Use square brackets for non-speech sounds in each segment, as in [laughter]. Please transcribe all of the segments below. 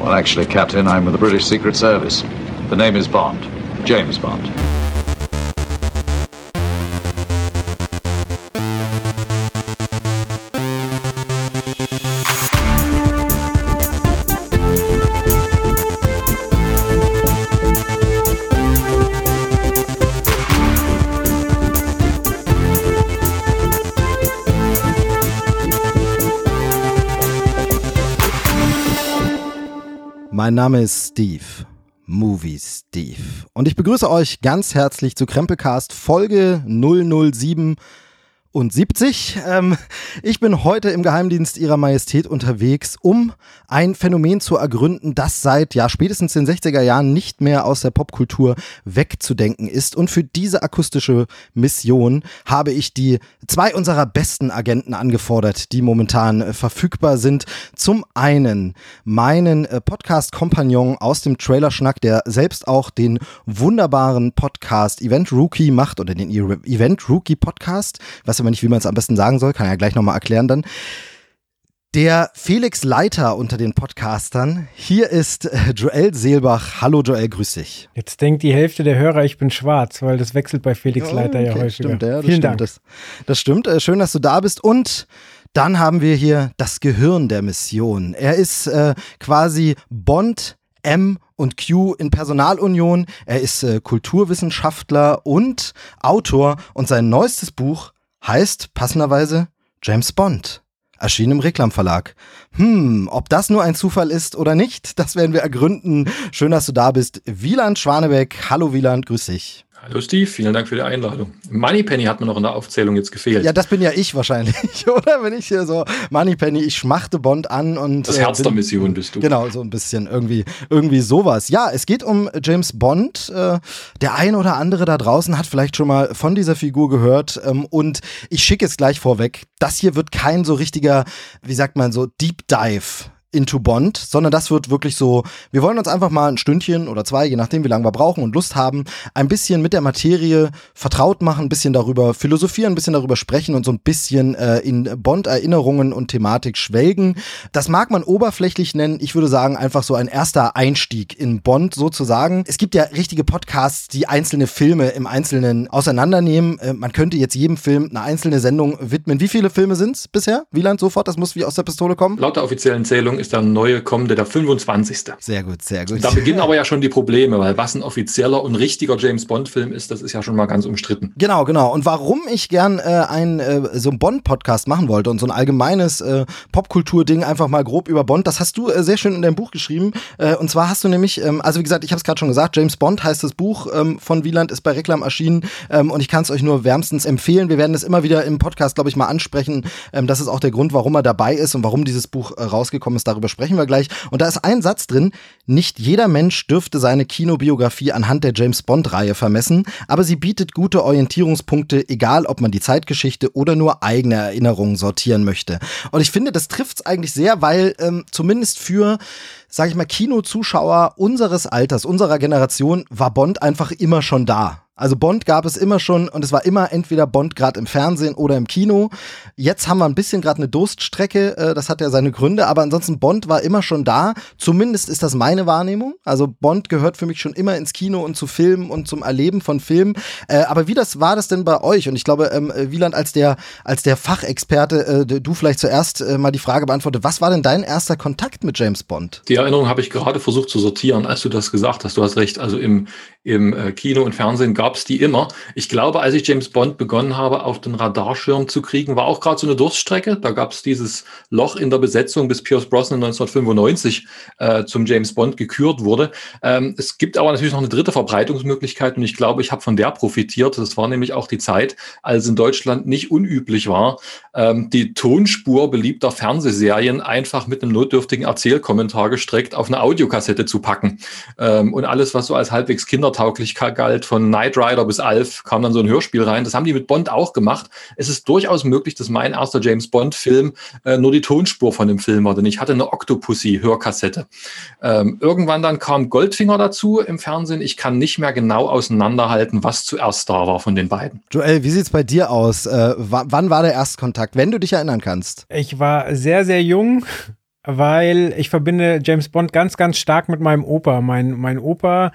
Well, actually, Captain, I'm with the British Secret Service. The name is Bond. James Bond. Mein Name ist Steve, Movie Steve. Und ich begrüße euch ganz herzlich zu Krempelcast Folge 007 und 70. Ähm, ich bin heute im Geheimdienst Ihrer Majestät unterwegs, um ein Phänomen zu ergründen, das seit ja spätestens den 60er Jahren nicht mehr aus der Popkultur wegzudenken ist. Und für diese akustische Mission habe ich die zwei unserer besten Agenten angefordert, die momentan äh, verfügbar sind. Zum einen meinen äh, Podcast-Kompagnon aus dem Trailerschnack, der selbst auch den wunderbaren Podcast Event Rookie macht oder den Event Rookie Podcast, was aber nicht, wie man es am besten sagen soll, kann er ja gleich nochmal erklären dann. Der Felix Leiter unter den Podcastern. Hier ist äh, Joel Seelbach. Hallo Joel, grüß dich. Jetzt denkt die Hälfte der Hörer, ich bin schwarz, weil das wechselt bei Felix ja, Leiter ja häufiger. Stimmt, ja, das Vielen stimmt. Dank. Das, das stimmt. Äh, schön, dass du da bist. Und dann haben wir hier das Gehirn der Mission. Er ist äh, quasi Bond M und Q in Personalunion. Er ist äh, Kulturwissenschaftler und Autor und sein neuestes Buch heißt passenderweise James Bond. Erschien im Reklamverlag. Hm, ob das nur ein Zufall ist oder nicht, [laughs] das werden wir ergründen. Schön, dass du da bist. Wieland Schwanebeck. Hallo Wieland, grüß dich. Hallo Steve, vielen Dank für die Einladung. Moneypenny hat mir noch in der Aufzählung jetzt gefehlt. Ja, das bin ja ich wahrscheinlich, [laughs] oder? Wenn ich hier so Moneypenny, ich schmachte Bond an und. Das Herz äh, der Mission bist du. Genau, so ein bisschen irgendwie, irgendwie sowas. Ja, es geht um James Bond. Äh, der ein oder andere da draußen hat vielleicht schon mal von dieser Figur gehört. Ähm, und ich schicke es gleich vorweg. Das hier wird kein so richtiger, wie sagt man so, Deep Dive into Bond, sondern das wird wirklich so, wir wollen uns einfach mal ein Stündchen oder zwei, je nachdem, wie lange wir brauchen und Lust haben, ein bisschen mit der Materie vertraut machen, ein bisschen darüber philosophieren, ein bisschen darüber sprechen und so ein bisschen äh, in Bond-Erinnerungen und Thematik schwelgen. Das mag man oberflächlich nennen. Ich würde sagen, einfach so ein erster Einstieg in Bond sozusagen. Es gibt ja richtige Podcasts, die einzelne Filme im Einzelnen auseinandernehmen. Äh, man könnte jetzt jedem Film eine einzelne Sendung widmen. Wie viele Filme sind es bisher? Wieland, sofort? Das muss wie aus der Pistole kommen? Laut der offiziellen Zählung ist der neue kommende, der 25. Sehr gut, sehr gut. Da beginnen aber ja schon die Probleme, weil was ein offizieller und richtiger James Bond-Film ist, das ist ja schon mal ganz umstritten. Genau, genau. Und warum ich gern äh, ein, äh, so einen Bond-Podcast machen wollte und so ein allgemeines äh, Popkultur-Ding einfach mal grob über Bond, das hast du äh, sehr schön in deinem Buch geschrieben. Äh, und zwar hast du nämlich, ähm, also wie gesagt, ich habe es gerade schon gesagt, James Bond heißt das Buch ähm, von Wieland, ist bei Reklam erschienen ähm, und ich kann es euch nur wärmstens empfehlen. Wir werden es immer wieder im Podcast, glaube ich, mal ansprechen. Ähm, das ist auch der Grund, warum er dabei ist und warum dieses Buch äh, rausgekommen ist. Darüber sprechen wir gleich. Und da ist ein Satz drin, nicht jeder Mensch dürfte seine Kinobiografie anhand der James Bond-Reihe vermessen, aber sie bietet gute Orientierungspunkte, egal ob man die Zeitgeschichte oder nur eigene Erinnerungen sortieren möchte. Und ich finde, das trifft es eigentlich sehr, weil ähm, zumindest für sag ich mal, Kinozuschauer unseres Alters, unserer Generation, war Bond einfach immer schon da. Also Bond gab es immer schon und es war immer entweder Bond gerade im Fernsehen oder im Kino. Jetzt haben wir ein bisschen gerade eine Durststrecke, äh, das hat ja seine Gründe, aber ansonsten Bond war immer schon da. Zumindest ist das meine Wahrnehmung. Also Bond gehört für mich schon immer ins Kino und zu Filmen und zum Erleben von Filmen. Äh, aber wie das war das denn bei euch? Und ich glaube, ähm, Wieland als der als der Fachexperte, äh, du vielleicht zuerst äh, mal die Frage beantwortet. Was war denn dein erster Kontakt mit James Bond? Die Erinnerung habe ich gerade versucht zu sortieren, als du das gesagt hast. Du hast recht. Also im im äh, Kino und Fernsehen gab es die immer. Ich glaube, als ich James Bond begonnen habe, auf den Radarschirm zu kriegen, war auch gerade so eine Durststrecke. Da gab es dieses Loch in der Besetzung, bis Pierce Brosnan 1995 äh, zum James Bond gekürt wurde. Ähm, es gibt aber natürlich noch eine dritte Verbreitungsmöglichkeit und ich glaube, ich habe von der profitiert. Das war nämlich auch die Zeit, als in Deutschland nicht unüblich war, ähm, die Tonspur beliebter Fernsehserien einfach mit einem notdürftigen Erzählkommentar gestreckt auf eine Audiokassette zu packen. Ähm, und alles, was so als halbwegs Kinder kindertauglich galt, von Knight Rider bis Alf, kam dann so ein Hörspiel rein. Das haben die mit Bond auch gemacht. Es ist durchaus möglich, dass mein erster James Bond-Film äh, nur die Tonspur von dem Film war, denn ich hatte eine Octopussy-Hörkassette. Ähm, irgendwann dann kam Goldfinger dazu im Fernsehen. Ich kann nicht mehr genau auseinanderhalten, was zuerst da war von den beiden. Joel, wie sieht's bei dir aus? Äh, wann war der Erstkontakt, wenn du dich erinnern kannst? Ich war sehr, sehr jung weil ich verbinde James Bond ganz, ganz stark mit meinem Opa. Mein, mein Opa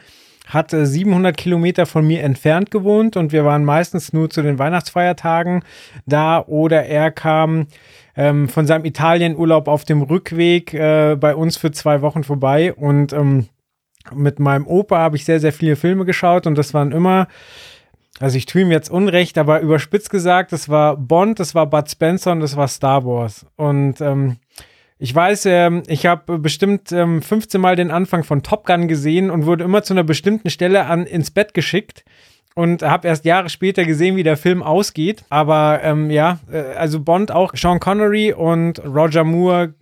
hat 700 Kilometer von mir entfernt gewohnt und wir waren meistens nur zu den Weihnachtsfeiertagen da oder er kam ähm, von seinem Italienurlaub auf dem Rückweg äh, bei uns für zwei Wochen vorbei und ähm, mit meinem Opa habe ich sehr, sehr viele Filme geschaut und das waren immer also ich tue ihm jetzt Unrecht, aber überspitzt gesagt, das war Bond, das war Bud Spencer und das war Star Wars. Und ähm, ich weiß, ähm, ich habe bestimmt ähm, 15 Mal den Anfang von Top Gun gesehen und wurde immer zu einer bestimmten Stelle an, ins Bett geschickt und habe erst Jahre später gesehen, wie der Film ausgeht. Aber ähm, ja, äh, also Bond auch Sean Connery und Roger Moore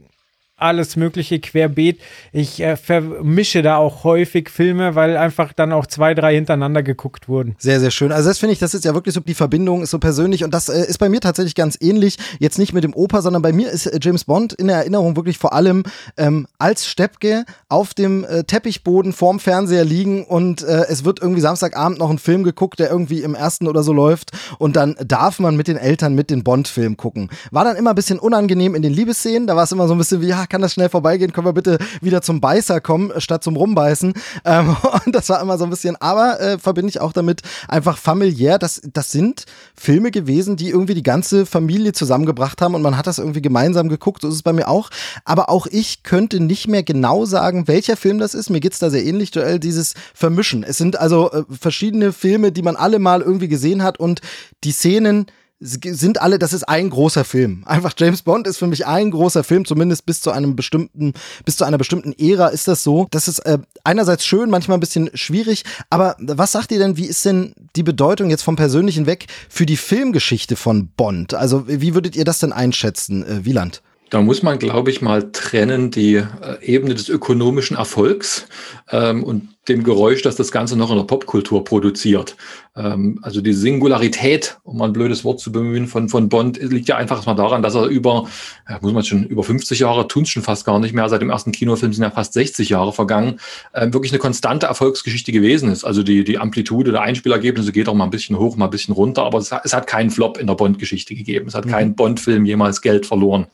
alles Mögliche querbeet. Ich äh, vermische da auch häufig Filme, weil einfach dann auch zwei, drei hintereinander geguckt wurden. Sehr, sehr schön. Also das finde ich, das ist ja wirklich so, die Verbindung ist so persönlich und das äh, ist bei mir tatsächlich ganz ähnlich. Jetzt nicht mit dem Opa, sondern bei mir ist äh, James Bond in der Erinnerung wirklich vor allem ähm, als Steppke auf dem äh, Teppichboden vorm Fernseher liegen und äh, es wird irgendwie Samstagabend noch ein Film geguckt, der irgendwie im ersten oder so läuft und dann darf man mit den Eltern mit den Bond-Film gucken. War dann immer ein bisschen unangenehm in den Liebesszenen, da war es immer so ein bisschen wie, ja, kann das schnell vorbeigehen? Können wir bitte wieder zum Beißer kommen, statt zum Rumbeißen? Ähm, [laughs] und das war immer so ein bisschen, aber äh, verbinde ich auch damit einfach familiär. Das, das sind Filme gewesen, die irgendwie die ganze Familie zusammengebracht haben und man hat das irgendwie gemeinsam geguckt. So ist es bei mir auch. Aber auch ich könnte nicht mehr genau sagen, welcher Film das ist. Mir geht es da sehr ähnlich, Joel, dieses Vermischen. Es sind also äh, verschiedene Filme, die man alle mal irgendwie gesehen hat und die Szenen, sind alle, das ist ein großer Film. Einfach James Bond ist für mich ein großer Film, zumindest bis zu einem bestimmten, bis zu einer bestimmten Ära ist das so. Das ist äh, einerseits schön, manchmal ein bisschen schwierig, aber was sagt ihr denn, wie ist denn die Bedeutung jetzt vom Persönlichen weg für die Filmgeschichte von Bond? Also wie würdet ihr das denn einschätzen, äh, Wieland? Da muss man, glaube ich, mal trennen die äh, Ebene des ökonomischen Erfolgs ähm, und dem Geräusch, das das Ganze noch in der Popkultur produziert. Ähm, also die Singularität, um mal ein blödes Wort zu bemühen, von, von Bond, liegt ja einfach mal daran, dass er über, ja, muss man schon, über 50 Jahre, tun schon fast gar nicht mehr, seit dem ersten Kinofilm sind ja fast 60 Jahre vergangen, äh, wirklich eine konstante Erfolgsgeschichte gewesen ist. Also die, die Amplitude der Einspielergebnisse geht auch mal ein bisschen hoch, mal ein bisschen runter, aber es, hat, es hat keinen Flop in der Bond-Geschichte gegeben. Es hat mhm. kein Bond-Film jemals Geld verloren.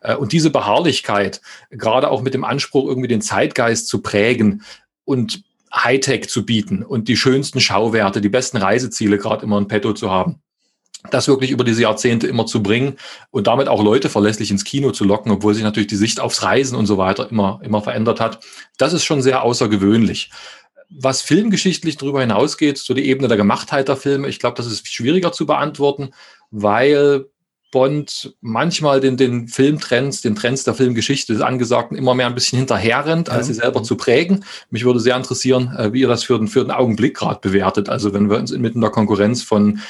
Äh, und diese Beharrlichkeit, gerade auch mit dem Anspruch, irgendwie den Zeitgeist zu prägen, und Hightech zu bieten und die schönsten Schauwerte, die besten Reiseziele gerade immer in petto zu haben. Das wirklich über diese Jahrzehnte immer zu bringen und damit auch Leute verlässlich ins Kino zu locken, obwohl sich natürlich die Sicht aufs Reisen und so weiter immer, immer verändert hat. Das ist schon sehr außergewöhnlich. Was filmgeschichtlich darüber hinausgeht, so die Ebene der Gemachtheit der Filme, ich glaube, das ist schwieriger zu beantworten, weil Bond manchmal den, den Filmtrends, den Trends der Filmgeschichte des Angesagten immer mehr ein bisschen hinterherrennt, als sie selber zu prägen. Mich würde sehr interessieren, äh, wie ihr das für den, für den Augenblick gerade bewertet. Also wenn wir uns inmitten der Konkurrenz von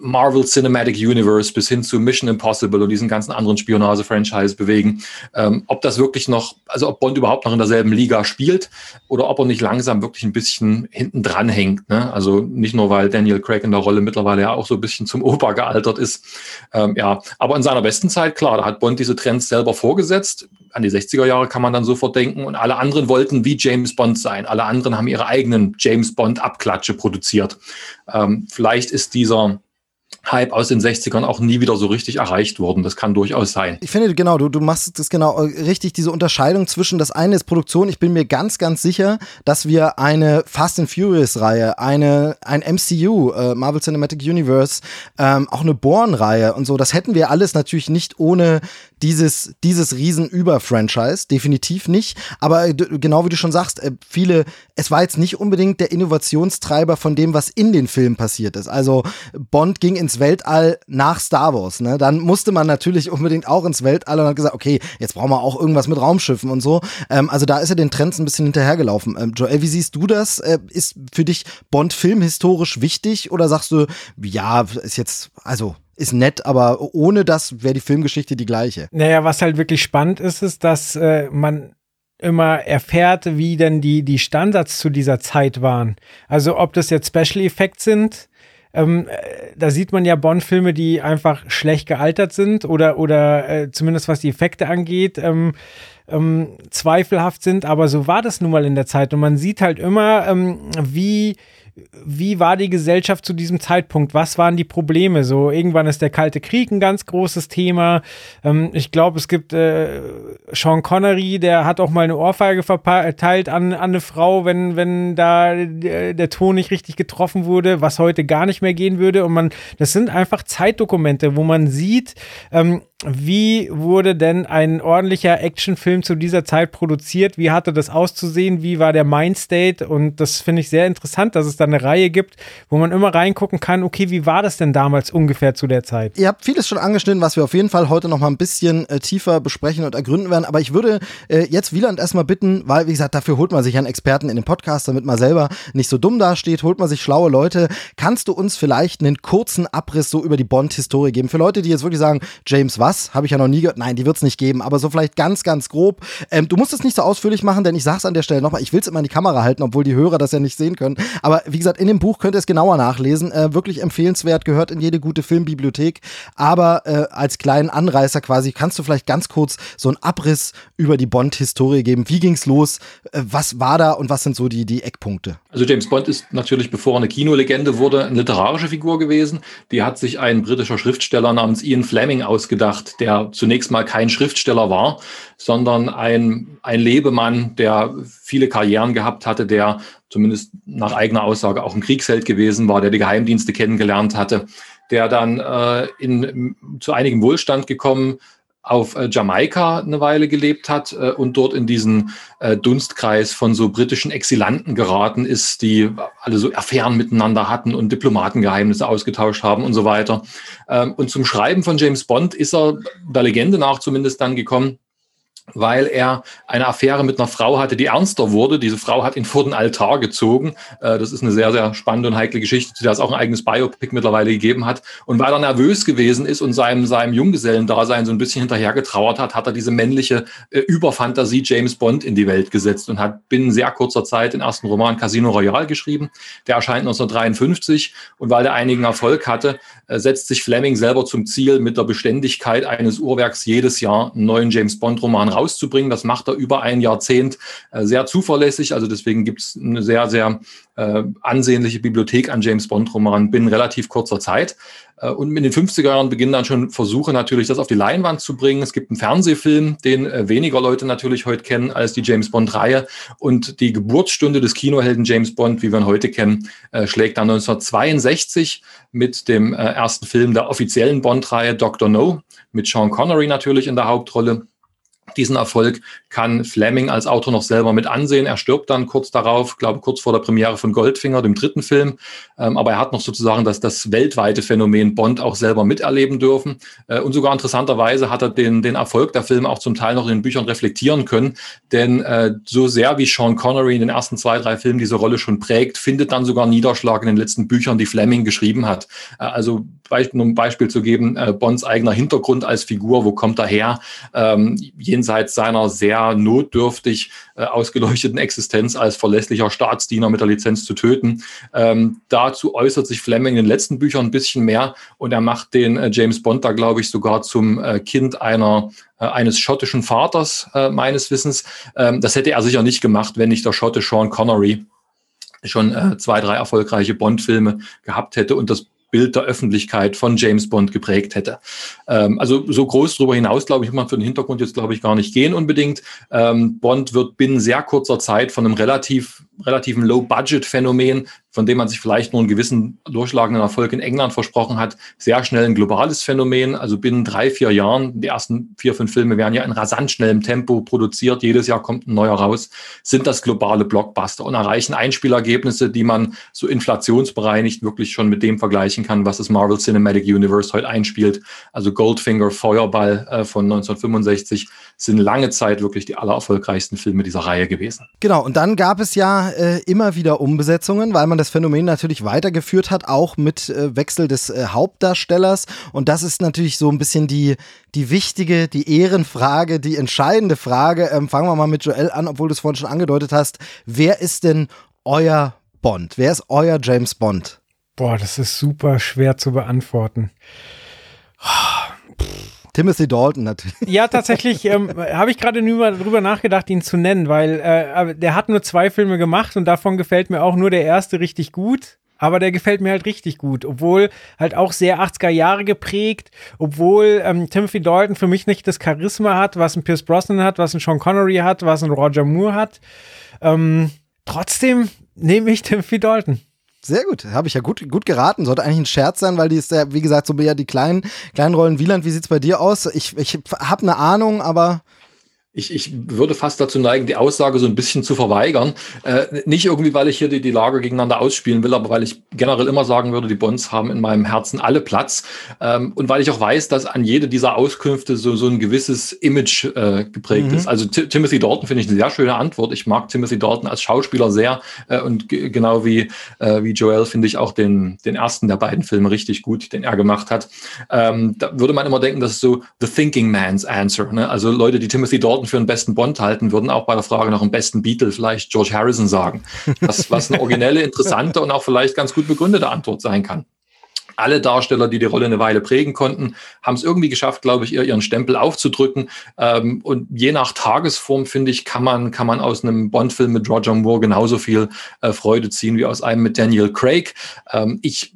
Marvel Cinematic Universe bis hin zu Mission Impossible und diesen ganzen anderen Spionage-Franchise bewegen. Ähm, ob das wirklich noch, also ob Bond überhaupt noch in derselben Liga spielt oder ob er nicht langsam wirklich ein bisschen hinten dran hängt. Ne? Also nicht nur, weil Daniel Craig in der Rolle mittlerweile ja auch so ein bisschen zum Opa gealtert ist. Ähm, ja, aber in seiner besten Zeit, klar, da hat Bond diese Trends selber vorgesetzt. An die 60er Jahre kann man dann sofort denken und alle anderen wollten wie James Bond sein. Alle anderen haben ihre eigenen James Bond Abklatsche produziert. Ähm, vielleicht ist dieser Hype aus den 60ern auch nie wieder so richtig erreicht worden. Das kann durchaus sein. Ich finde, genau, du, du machst das genau äh, richtig, diese Unterscheidung zwischen das eine ist Produktion. Ich bin mir ganz, ganz sicher, dass wir eine Fast and Furious-Reihe, eine, ein MCU, äh, Marvel Cinematic Universe, ähm, auch eine Born-Reihe und so, das hätten wir alles natürlich nicht ohne dieses, dieses Riesen-Über-Franchise, definitiv nicht. Aber äh, genau wie du schon sagst, äh, viele, es war jetzt nicht unbedingt der Innovationstreiber von dem, was in den Filmen passiert ist. Also Bond ging ins Weltall nach Star Wars, ne? Dann musste man natürlich unbedingt auch ins Weltall und hat gesagt, okay, jetzt brauchen wir auch irgendwas mit Raumschiffen und so. Ähm, also da ist er den Trends ein bisschen hinterhergelaufen. Ähm, Joel, wie siehst du das? Äh, ist für dich Bond filmhistorisch wichtig oder sagst du, ja, ist jetzt, also ist nett, aber ohne das wäre die Filmgeschichte die gleiche. Naja, was halt wirklich spannend ist, ist, dass äh, man immer erfährt, wie denn die, die Standards zu dieser Zeit waren. Also ob das jetzt Special Effects sind, ähm, äh, da sieht man ja Bond-Filme, die einfach schlecht gealtert sind oder, oder äh, zumindest was die Effekte angeht, ähm, ähm, zweifelhaft sind. Aber so war das nun mal in der Zeit. Und man sieht halt immer, ähm, wie wie war die Gesellschaft zu diesem Zeitpunkt? Was waren die Probleme? So, irgendwann ist der Kalte Krieg ein ganz großes Thema. Ähm, ich glaube, es gibt äh, Sean Connery, der hat auch mal eine Ohrfeige verteilt an, an eine Frau, wenn, wenn da der, der Ton nicht richtig getroffen wurde, was heute gar nicht mehr gehen würde. Und man, das sind einfach Zeitdokumente, wo man sieht, ähm, wie wurde denn ein ordentlicher Actionfilm zu dieser Zeit produziert? Wie hatte das auszusehen? Wie war der Mindstate? Und das finde ich sehr interessant, dass es da eine Reihe gibt, wo man immer reingucken kann, okay, wie war das denn damals ungefähr zu der Zeit? Ihr habt vieles schon angeschnitten, was wir auf jeden Fall heute noch mal ein bisschen äh, tiefer besprechen und ergründen werden. Aber ich würde äh, jetzt Wieland erstmal bitten, weil, wie gesagt, dafür holt man sich einen Experten in den Podcast, damit man selber nicht so dumm dasteht, holt man sich schlaue Leute. Kannst du uns vielleicht einen kurzen Abriss so über die Bond-Historie geben? Für Leute, die jetzt wirklich sagen, James, was? Was? Habe ich ja noch nie gehört. Nein, die wird es nicht geben, aber so vielleicht ganz, ganz grob. Ähm, du musst es nicht so ausführlich machen, denn ich sage es an der Stelle nochmal, ich will es immer in die Kamera halten, obwohl die Hörer das ja nicht sehen können. Aber wie gesagt, in dem Buch könnt ihr es genauer nachlesen. Äh, wirklich empfehlenswert, gehört in jede gute Filmbibliothek. Aber äh, als kleinen Anreißer quasi, kannst du vielleicht ganz kurz so einen Abriss über die Bond-Historie geben. Wie ging's los? Äh, was war da und was sind so die, die Eckpunkte? Also James Bond ist natürlich, bevor er eine Kinolegende wurde, eine literarische Figur gewesen. Die hat sich ein britischer Schriftsteller namens Ian Fleming ausgedacht der zunächst mal kein Schriftsteller war, sondern ein, ein Lebemann, der viele Karrieren gehabt hatte, der zumindest nach eigener Aussage auch ein Kriegsheld gewesen war, der die Geheimdienste kennengelernt hatte, der dann äh, in, zu einigem Wohlstand gekommen auf äh, Jamaika eine Weile gelebt hat äh, und dort in diesen äh, Dunstkreis von so britischen Exilanten geraten ist, die alle so Affären miteinander hatten und Diplomatengeheimnisse ausgetauscht haben und so weiter. Ähm, und zum Schreiben von James Bond ist er der Legende nach zumindest dann gekommen, weil er eine Affäre mit einer Frau hatte, die ernster wurde. Diese Frau hat ihn vor den Altar gezogen. Äh, das ist eine sehr, sehr spannende und heikle Geschichte, zu der es auch ein eigenes Biopic mittlerweile gegeben hat. Und weil er nervös gewesen ist und seinem, seinem Junggesellendasein so ein bisschen hinterhergetrauert hat, hat er diese männliche äh, Überfantasie James Bond in die Welt gesetzt und hat binnen sehr kurzer Zeit den ersten Roman Casino Royale geschrieben. Der erscheint 1953 und weil er einigen Erfolg hatte, äh, setzt sich Fleming selber zum Ziel, mit der Beständigkeit eines Uhrwerks jedes Jahr einen neuen James Bond-Roman rauszubringen. Das macht er über ein Jahrzehnt äh, sehr zuverlässig. Also deswegen gibt es eine sehr, sehr äh, ansehnliche Bibliothek an James Bond-Romanen binnen relativ kurzer Zeit. Äh, und in den 50er Jahren beginnen dann schon Versuche natürlich, das auf die Leinwand zu bringen. Es gibt einen Fernsehfilm, den äh, weniger Leute natürlich heute kennen als die James Bond-Reihe. Und die Geburtsstunde des Kinohelden James Bond, wie wir ihn heute kennen, schlägt dann 1962 mit dem ersten Film der offiziellen Bond-Reihe Dr. No, mit Sean Connery natürlich in der Hauptrolle. Diesen Erfolg kann Fleming als Autor noch selber mit ansehen. Er stirbt dann kurz darauf, glaube kurz vor der Premiere von Goldfinger, dem dritten Film. Ähm, aber er hat noch sozusagen das, das weltweite Phänomen Bond auch selber miterleben dürfen. Äh, und sogar interessanterweise hat er den, den Erfolg der Filme auch zum Teil noch in den Büchern reflektieren können. Denn äh, so sehr wie Sean Connery in den ersten zwei, drei Filmen diese Rolle schon prägt, findet dann sogar Niederschlag in den letzten Büchern, die Fleming geschrieben hat. Äh, also um ein Beispiel zu geben, äh, Bonds eigener Hintergrund als Figur, wo kommt er her? Ähm, jenseits seiner sehr notdürftig äh, ausgeleuchteten Existenz als verlässlicher Staatsdiener mit der Lizenz zu töten. Ähm, dazu äußert sich Fleming in den letzten Büchern ein bisschen mehr und er macht den äh, James Bond da, glaube ich, sogar zum äh, Kind einer äh, eines schottischen Vaters äh, meines Wissens. Ähm, das hätte er sicher nicht gemacht, wenn nicht der Schotte Sean Connery schon äh, zwei, drei erfolgreiche Bond-Filme gehabt hätte und das Bild der Öffentlichkeit von James Bond geprägt hätte. Ähm, also so groß darüber hinaus, glaube ich, muss man für den Hintergrund jetzt, glaube ich, gar nicht gehen unbedingt. Ähm, Bond wird binnen sehr kurzer Zeit von einem relativ relativen Low-Budget-Phänomen von dem man sich vielleicht nur einen gewissen durchschlagenden Erfolg in England versprochen hat, sehr schnell ein globales Phänomen. Also binnen drei, vier Jahren, die ersten vier, fünf Filme werden ja in rasant schnellem Tempo produziert, jedes Jahr kommt ein neuer raus, sind das globale Blockbuster und erreichen Einspielergebnisse, die man so inflationsbereinigt wirklich schon mit dem vergleichen kann, was das Marvel Cinematic Universe heute einspielt. Also Goldfinger, Feuerball äh, von 1965 sind lange Zeit wirklich die allererfolgreichsten Filme dieser Reihe gewesen. Genau, und dann gab es ja äh, immer wieder Umbesetzungen, weil man das Phänomen natürlich weitergeführt hat, auch mit äh, Wechsel des äh, Hauptdarstellers. Und das ist natürlich so ein bisschen die, die wichtige, die Ehrenfrage, die entscheidende Frage. Ähm, fangen wir mal mit Joel an, obwohl du es vorhin schon angedeutet hast. Wer ist denn euer Bond? Wer ist euer James Bond? Boah, das ist super schwer zu beantworten. [sighs] Tim, Timothy Dalton natürlich. Ja, tatsächlich ähm, habe ich gerade drüber nachgedacht, ihn zu nennen, weil äh, der hat nur zwei Filme gemacht und davon gefällt mir auch nur der erste richtig gut. Aber der gefällt mir halt richtig gut, obwohl halt auch sehr 80er Jahre geprägt, obwohl ähm, Timothy Dalton für mich nicht das Charisma hat, was ein Pierce Brosnan hat, was ein Sean Connery hat, was ein Roger Moore hat. Ähm, trotzdem nehme ich Timothy Dalton. Sehr gut, habe ich ja gut, gut geraten. Sollte eigentlich ein Scherz sein, weil die ist ja, wie gesagt, so ja die kleinen, kleinen Rollen. Wieland, wie sieht's bei dir aus? Ich, ich habe eine Ahnung, aber ich, ich würde fast dazu neigen, die Aussage so ein bisschen zu verweigern. Äh, nicht irgendwie, weil ich hier die, die Lager gegeneinander ausspielen will, aber weil ich generell immer sagen würde, die Bonds haben in meinem Herzen alle Platz. Ähm, und weil ich auch weiß, dass an jede dieser Auskünfte so, so ein gewisses Image äh, geprägt mhm. ist. Also T Timothy Dalton finde ich eine sehr schöne Antwort. Ich mag Timothy Dalton als Schauspieler sehr. Äh, und genau wie, äh, wie Joel finde ich auch den, den ersten der beiden Filme richtig gut, den er gemacht hat. Ähm, da würde man immer denken, das ist so The Thinking Man's Answer. Ne? Also Leute, die Timothy Dalton Dalton für den besten Bond halten, würden auch bei der Frage nach dem besten Beatle vielleicht George Harrison sagen. Was, was eine originelle, interessante und auch vielleicht ganz gut begründete Antwort sein kann alle Darsteller, die die Rolle eine Weile prägen konnten, haben es irgendwie geschafft, glaube ich, ihren Stempel aufzudrücken. Ähm, und je nach Tagesform, finde ich, kann man, kann man aus einem Bond-Film mit Roger Moore genauso viel äh, Freude ziehen wie aus einem mit Daniel Craig. Ähm, ich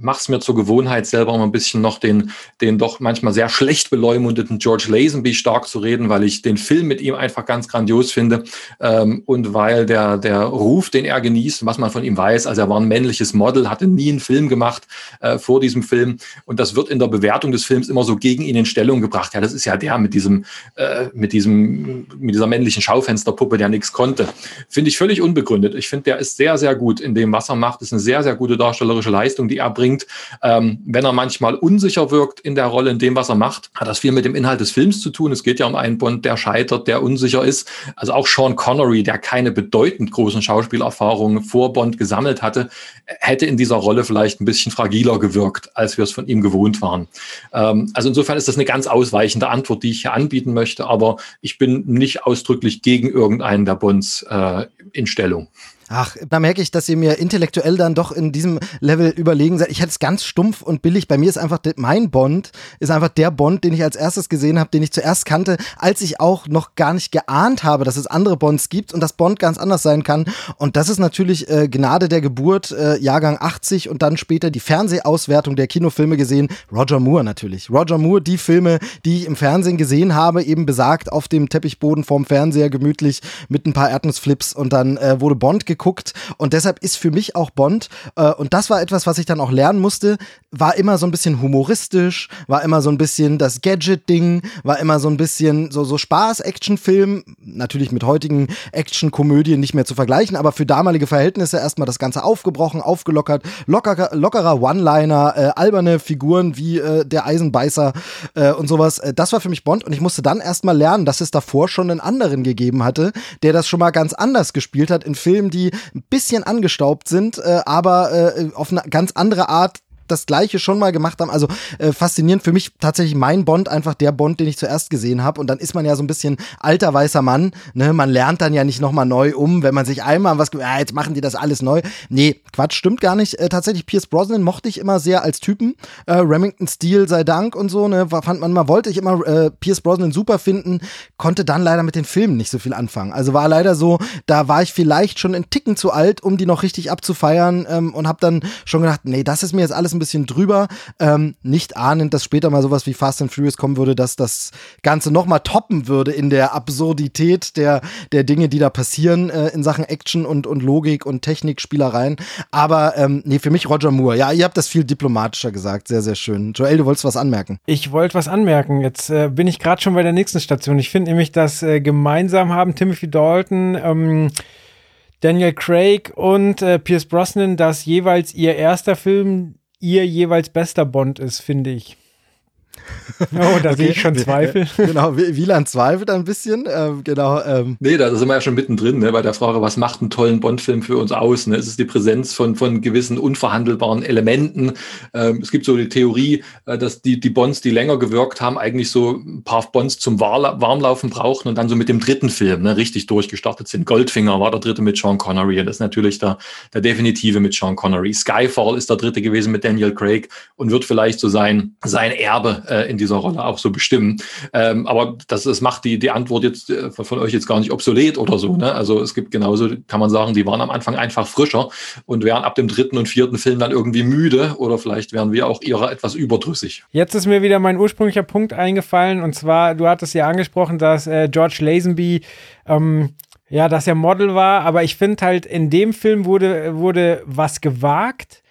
mache es mir zur Gewohnheit, selber mal ein bisschen noch den, den doch manchmal sehr schlecht beleumundeten George Lazenby stark zu reden, weil ich den Film mit ihm einfach ganz grandios finde ähm, und weil der, der Ruf, den er genießt, was man von ihm weiß, also er war ein männliches Model, hatte nie einen Film gemacht äh, vor diesem Film und das wird in der Bewertung des Films immer so gegen ihn in Stellung gebracht. Ja, das ist ja der mit diesem, äh, mit diesem, mit dieser männlichen Schaufensterpuppe, der nichts konnte. Finde ich völlig unbegründet. Ich finde, der ist sehr, sehr gut in dem, was er macht. Ist eine sehr, sehr gute darstellerische Leistung, die er bringt bringt. Ähm, wenn er manchmal unsicher wirkt in der Rolle, in dem, was er macht, hat das viel mit dem Inhalt des Films zu tun. Es geht ja um einen Bond, der scheitert, der unsicher ist. Also auch Sean Connery, der keine bedeutend großen Schauspielerfahrungen vor Bond gesammelt hatte, hätte in dieser Rolle vielleicht ein bisschen fragiler gewirkt, als wir es von ihm gewohnt waren. Ähm, also insofern ist das eine ganz ausweichende Antwort, die ich hier anbieten möchte, aber ich bin nicht ausdrücklich gegen irgendeinen der Bonds äh, in Stellung. Ach, da merke ich, dass ihr mir intellektuell dann doch in diesem Level überlegen seid. Ich hätte es ganz stumpf und billig. Bei mir ist einfach mein Bond, ist einfach der Bond, den ich als erstes gesehen habe, den ich zuerst kannte, als ich auch noch gar nicht geahnt habe, dass es andere Bonds gibt und dass Bond ganz anders sein kann. Und das ist natürlich äh, Gnade der Geburt, äh, Jahrgang 80 und dann später die Fernsehauswertung der Kinofilme gesehen. Roger Moore natürlich. Roger Moore, die Filme, die ich im Fernsehen gesehen habe, eben besagt, auf dem Teppichboden vorm Fernseher gemütlich mit ein paar Erdnussflips und dann äh, wurde Bond geguckt geguckt. Und deshalb ist für mich auch Bond, äh, und das war etwas, was ich dann auch lernen musste, war immer so ein bisschen humoristisch, war immer so ein bisschen das Gadget-Ding, war immer so ein bisschen so, so Spaß-Action-Film, natürlich mit heutigen Action-Komödien nicht mehr zu vergleichen, aber für damalige Verhältnisse erstmal das Ganze aufgebrochen, aufgelockert, lockerer, lockerer One-Liner, äh, alberne Figuren wie äh, der Eisenbeißer äh, und sowas. Äh, das war für mich Bond und ich musste dann erstmal lernen, dass es davor schon einen anderen gegeben hatte, der das schon mal ganz anders gespielt hat in Filmen, die ein bisschen angestaubt sind, äh, aber äh, auf eine ganz andere Art das Gleiche schon mal gemacht haben. Also äh, faszinierend für mich tatsächlich mein Bond, einfach der Bond, den ich zuerst gesehen habe. Und dann ist man ja so ein bisschen alter weißer Mann. Ne? Man lernt dann ja nicht nochmal neu um, wenn man sich einmal was, ah, jetzt machen die das alles neu. Nee, Quatsch, stimmt gar nicht. Äh, tatsächlich Pierce Brosnan mochte ich immer sehr als Typen. Äh, Remington Steel sei Dank und so. Ne? Fand man mal, wollte ich immer äh, Pierce Brosnan super finden, konnte dann leider mit den Filmen nicht so viel anfangen. Also war leider so, da war ich vielleicht schon einen Ticken zu alt, um die noch richtig abzufeiern ähm, und habe dann schon gedacht, nee, das ist mir jetzt alles ein bisschen drüber. Ähm, nicht ahnend, dass später mal sowas wie Fast and Furious kommen würde, dass das Ganze noch mal toppen würde in der Absurdität der, der Dinge, die da passieren äh, in Sachen Action und, und Logik und Technikspielereien. Aber ähm, nee, für mich Roger Moore. Ja, ihr habt das viel diplomatischer gesagt. Sehr, sehr schön. Joel, du wolltest was anmerken. Ich wollte was anmerken. Jetzt äh, bin ich gerade schon bei der nächsten Station. Ich finde nämlich, dass äh, gemeinsam haben Timothy Dalton, ähm, Daniel Craig und äh, Pierce Brosnan, dass jeweils ihr erster Film ihr jeweils bester Bond ist, finde ich. Oh, da okay. sehe ich schon Zweifel. [laughs] Genau, Wieland zweifelt ein bisschen. Ähm, genau. Ähm. Nee, da sind wir ja schon mittendrin, ne, bei der Frage, was macht einen tollen Bond-Film für uns aus? Ne? Es ist die Präsenz von, von gewissen unverhandelbaren Elementen. Ähm, es gibt so die Theorie, äh, dass die, die Bonds, die länger gewirkt haben, eigentlich so ein paar Bonds zum Warmlaufen brauchen und dann so mit dem dritten Film ne, richtig durchgestartet sind. Goldfinger war der dritte mit Sean Connery. Das ist natürlich der, der definitive mit Sean Connery. Skyfall ist der dritte gewesen mit Daniel Craig und wird vielleicht so sein, sein Erbe Äh, in dieser Rolle auch so bestimmen. Ähm, aber das, das macht die, die Antwort jetzt äh, von euch jetzt gar nicht obsolet oder so. Ne? Also es gibt genauso, kann man sagen, die waren am Anfang einfach frischer und wären ab dem dritten und vierten Film dann irgendwie müde oder vielleicht wären wir auch ihrer etwas überdrüssig. Jetzt ist mir wieder mein ursprünglicher Punkt eingefallen und zwar, du hattest ja angesprochen, dass äh, George Lazenby ähm, ja, dass er Model war, aber ich finde halt, in dem Film wurde, wurde was gewagt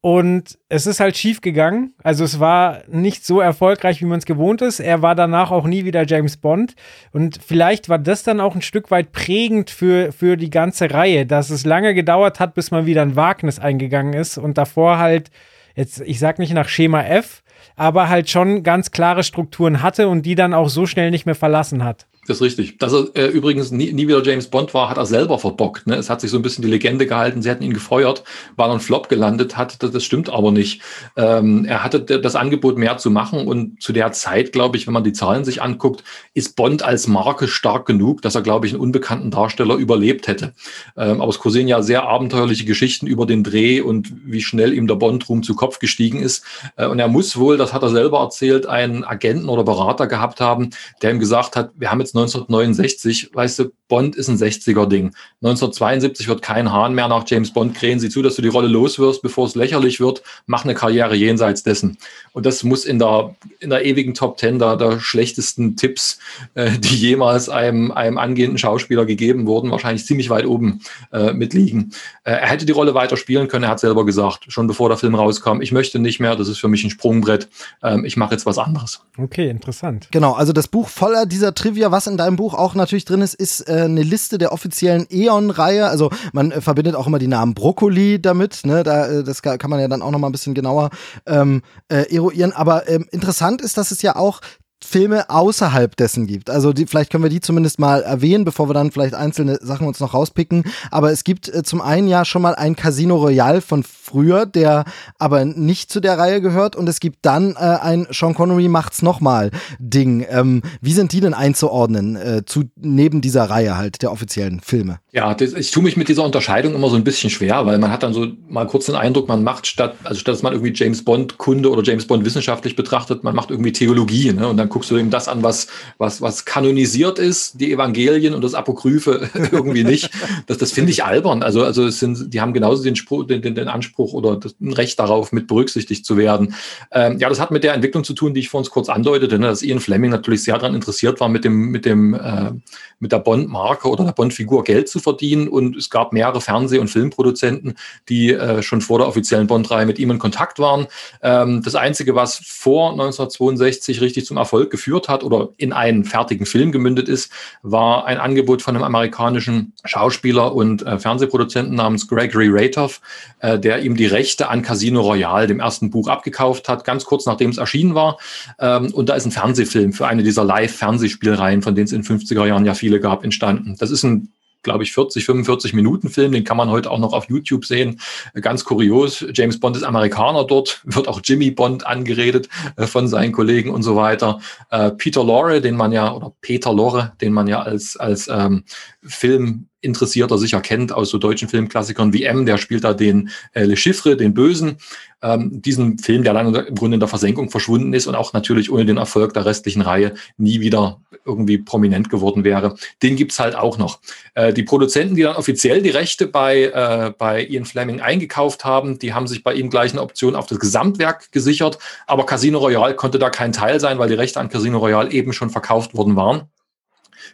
und es ist halt schief gegangen. Also es war nicht so erfolgreich, wie man es gewohnt ist. Er war danach auch nie wieder James Bond. Und vielleicht war das dann auch ein Stück weit prägend für, für die ganze Reihe, dass es lange gedauert hat, bis man wieder ein Wagnis eingegangen ist und davor halt, jetzt, ich sag nicht nach Schema F, aber halt schon ganz klare Strukturen hatte und die dann auch so schnell nicht mehr verlassen hat. Das ist richtig. Dass er äh, übrigens nie, nie wieder James Bond war, hat er selber verbockt. Ne? Es hat sich so ein bisschen die Legende gehalten, sie hätten ihn gefeuert, war dann Flop gelandet, hat, das, das stimmt aber nicht. Ähm, er hatte das Angebot, mehr zu machen und zu der Zeit, glaube ich, wenn man die Zahlen sich anguckt, ist Bond als Marke stark genug, dass er, glaube ich, einen unbekannten Darsteller überlebt hätte. Ähm, aber es kursieren ja sehr abenteuerliche Geschichten über den Dreh und wie schnell ihm der Bond-Ruhm zu Kopf gestiegen ist. Äh, und er muss wohl, das hat er selber erzählt, einen Agenten oder Berater gehabt haben, der ihm gesagt hat, wir haben jetzt 1969, weißt du, Bond ist ein 60er-Ding. 1972 wird kein Hahn mehr nach James Bond krähen. Sieh zu, dass du die Rolle loswirst, bevor es lächerlich wird. Mach eine Karriere jenseits dessen. Und das muss in der, in der ewigen Top Ten der, der schlechtesten Tipps, äh, die jemals einem, einem angehenden Schauspieler gegeben wurden, wahrscheinlich ziemlich weit oben äh, mitliegen. Äh, er hätte die Rolle weiter spielen können. Er hat selber gesagt, schon bevor der Film rauskam, ich möchte nicht mehr. Das ist für mich ein Sprungbrett. Ähm, ich mache jetzt was anderes. Okay, interessant. Genau, also das Buch voller dieser Trivia, was in deinem Buch auch natürlich drin ist, ist äh, eine Liste der offiziellen Eon-Reihe. Also man äh, verbindet auch immer die Namen Brokkoli damit. Ne? Da, äh, das kann man ja dann auch noch mal ein bisschen genauer ähm, äh, eruieren. Aber ähm, interessant ist, dass es ja auch Filme außerhalb dessen gibt. Also die, vielleicht können wir die zumindest mal erwähnen, bevor wir dann vielleicht einzelne Sachen uns noch rauspicken. Aber es gibt äh, zum einen ja schon mal ein Casino Royale von früher, der aber nicht zu der Reihe gehört. Und es gibt dann äh, ein Sean Connery macht's nochmal Ding. Ähm, wie sind die denn einzuordnen äh, zu neben dieser Reihe halt der offiziellen Filme? Ja, das, ich tue mich mit dieser Unterscheidung immer so ein bisschen schwer, weil man hat dann so mal kurz den Eindruck, man macht statt, also statt dass man irgendwie James Bond Kunde oder James Bond wissenschaftlich betrachtet, man macht irgendwie Theologie, ne? Und dann guckst du eben das an, was, was, was kanonisiert ist, die Evangelien und das Apokryphe [laughs] irgendwie nicht. Das, das finde ich albern. Also, also es sind, die haben genauso den, den, den Anspruch oder das Recht darauf, mit berücksichtigt zu werden. Ähm, ja, das hat mit der Entwicklung zu tun, die ich vor uns kurz andeutete, ne? dass Ian Fleming natürlich sehr daran interessiert war, mit dem, mit dem, äh, mit der Bond-Marke oder der Bond-Figur Geld zu verdienen. Und es gab mehrere Fernseh- und Filmproduzenten, die äh, schon vor der offiziellen Bond-Reihe mit ihm in Kontakt waren. Ähm, das Einzige, was vor 1962 richtig zum Erfolg geführt hat oder in einen fertigen Film gemündet ist, war ein Angebot von einem amerikanischen Schauspieler und äh, Fernsehproduzenten namens Gregory Ratoff, äh, der ihm die Rechte an Casino Royale, dem ersten Buch, abgekauft hat, ganz kurz nachdem es erschienen war. Ähm, und da ist ein Fernsehfilm für eine dieser Live-Fernsehspielreihen, von denen es in 50er Jahren ja viele gab, entstanden. Das ist ein glaube ich, 40, 45 Minuten Film. Den kann man heute auch noch auf YouTube sehen. Ganz kurios. James Bond ist Amerikaner dort, wird auch Jimmy Bond angeredet äh, von seinen Kollegen und so weiter. Äh, Peter Lorre, den man ja, oder Peter Lorre, den man ja als, als ähm, Film Interessierter sicher kennt aus so deutschen Filmklassikern wie M, der spielt da den äh, Le Chiffre, den Bösen. Ähm, diesen Film, der dann im Grunde in der Versenkung verschwunden ist und auch natürlich ohne den Erfolg der restlichen Reihe nie wieder irgendwie prominent geworden wäre. Den gibt's halt auch noch. Äh, die Produzenten, die dann offiziell die Rechte bei, äh, bei Ian Fleming eingekauft haben, die haben sich bei ihm gleich eine Option auf das Gesamtwerk gesichert. Aber Casino Royale konnte da kein Teil sein, weil die Rechte an Casino Royale eben schon verkauft worden waren.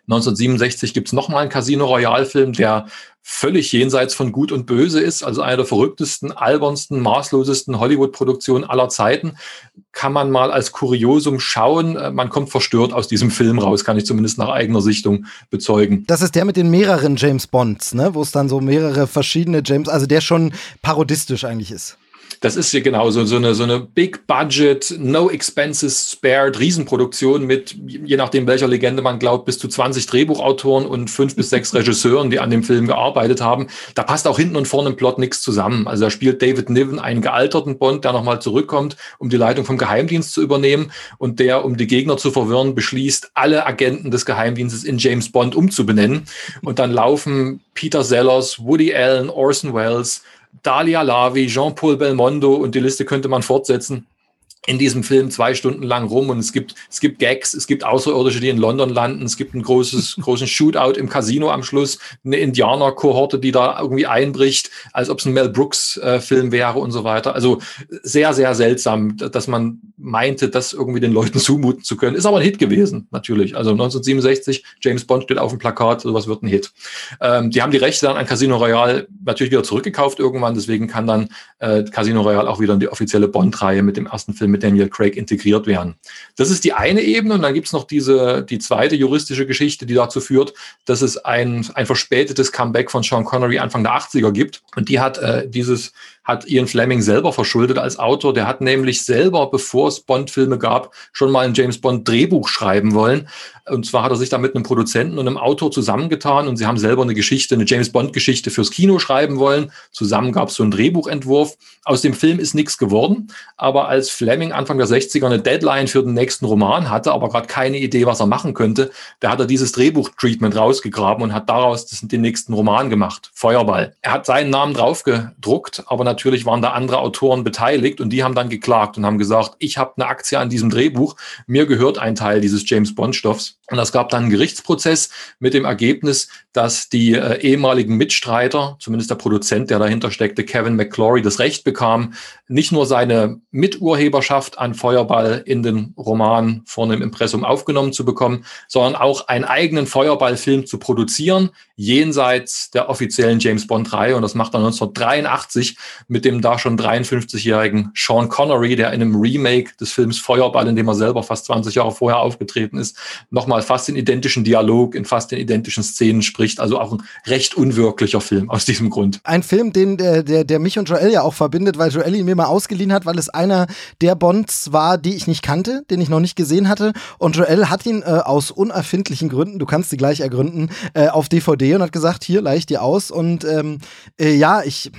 1967 gibt es nochmal einen Casino Royale-Film, der völlig jenseits von Gut und Böse ist, also einer der verrücktesten, albernsten, maßlosesten Hollywood-Produktionen aller Zeiten. Kann man mal als Kuriosum schauen. Äh, man kommt verstört aus diesem Film raus, kann ich zumindest nach eigener Sichtung bezeugen. Das ist der mit den mehreren James Bonds, ne? wo es dann so mehrere verschiedene James, also der schon parodistisch eigentlich ist das ist hier genau so, so, eine, so eine Big Budget, No Expenses Spared Riesenproduktion mit, je nachdem welcher Legende man glaubt, bis zu 20 Drehbuchautoren und fünf bis sechs Regisseuren, die an dem Film gearbeitet haben. Da passt auch hinten und vorne im Plot nichts zusammen. Also da spielt David Niven einen gealterten Bond, der nochmal zurückkommt, um die Leitung vom Geheimdienst zu übernehmen und der, um die Gegner zu verwirren, beschließt, alle Agenten des Geheimdienstes in James Bond umzubenennen. Und dann laufen Peter Sellers, Woody Allen, Orson Welles, Dalia Lavi, Jean-Paul Belmondo und die Liste könnte man fortsetzen in diesem Film zwei Stunden lang rum und es gibt, es gibt Gags, es gibt Außerirdische, die in London landen, es gibt einen großes, [laughs] großen Shootout im Casino am Schluss, eine Indianer-Kohorte, die da irgendwie einbricht, als ob es ein Mel Brooks-Film äh, wäre und so weiter. Also sehr, sehr seltsam, dass man meinte, das irgendwie den Leuten [laughs] zumuten zu können. Ist aber ein Hit gewesen, natürlich. Also 1967, James Bond steht auf dem Plakat, sowas wird ein Hit. Ähm, die haben die Rechte dann an Casino Royale natürlich wieder zurückgekauft irgendwann, deswegen kann dann äh, Casino Royale auch wieder in die offizielle Bond-Reihe mit dem ersten Film mit Daniel Craig integriert werden. Das ist die eine Ebene und dann gibt es noch diese, die zweite juristische Geschichte, die dazu führt, dass es ein, ein verspätetes Comeback von Sean Connery Anfang der 80er gibt. Und die hat äh, dieses hat Ian Fleming selber verschuldet als Autor. Der hat nämlich selber, bevor es Bond-Filme gab, schon mal ein James Bond-Drehbuch schreiben wollen. Und zwar hat er sich da mit einem Produzenten und einem Autor zusammengetan und sie haben selber eine Geschichte, eine James Bond-Geschichte fürs Kino schreiben wollen. Zusammen gab es so einen Drehbuchentwurf. Aus dem Film ist nichts geworden. Aber als Fleming Anfang der 60er eine Deadline für den nächsten Roman hatte, aber gerade keine Idee, was er machen könnte, da hat er dieses Drehbuch-Treatment rausgegraben und hat daraus den nächsten Roman gemacht. Feuerball. Er hat seinen Namen drauf gedruckt, aber natürlich waren da andere Autoren beteiligt und die haben dann geklagt und haben gesagt, ich habe eine Aktie an diesem Drehbuch, mir gehört ein Teil dieses James Bond-Stoffs. Und es gab dann einen Gerichtsprozess mit dem Ergebnis, dass die äh, ehemaligen Mitstreiter, zumindest der Produzent, der dahinter steckte, Kevin McClory, das Recht bekam, nicht nur seine Miturheberschaft an Feuerball in den Roman vorne im Impressum aufgenommen zu bekommen, sondern auch einen eigenen Feuerball-Film zu produzieren, jenseits der offiziellen James Bond-Reihe. Und das macht er 1983 mit dem da schon 53-jährigen Sean Connery, der in einem Remake des Films Feuerball, in dem er selber fast 20 Jahre vorher aufgetreten ist, nochmal fast in identischen Dialog, in fast in identischen Szenen spricht. Also auch ein recht unwirklicher Film aus diesem Grund. Ein Film, den der, der, der mich und Joel ja auch verbindet, weil Joel ihn mir mal ausgeliehen hat, weil es einer der Bonds war, die ich nicht kannte, den ich noch nicht gesehen hatte. Und Joel hat ihn äh, aus unerfindlichen Gründen, du kannst sie gleich ergründen, äh, auf DVD und hat gesagt, hier, leih ich dir aus. Und ähm, äh, ja, ich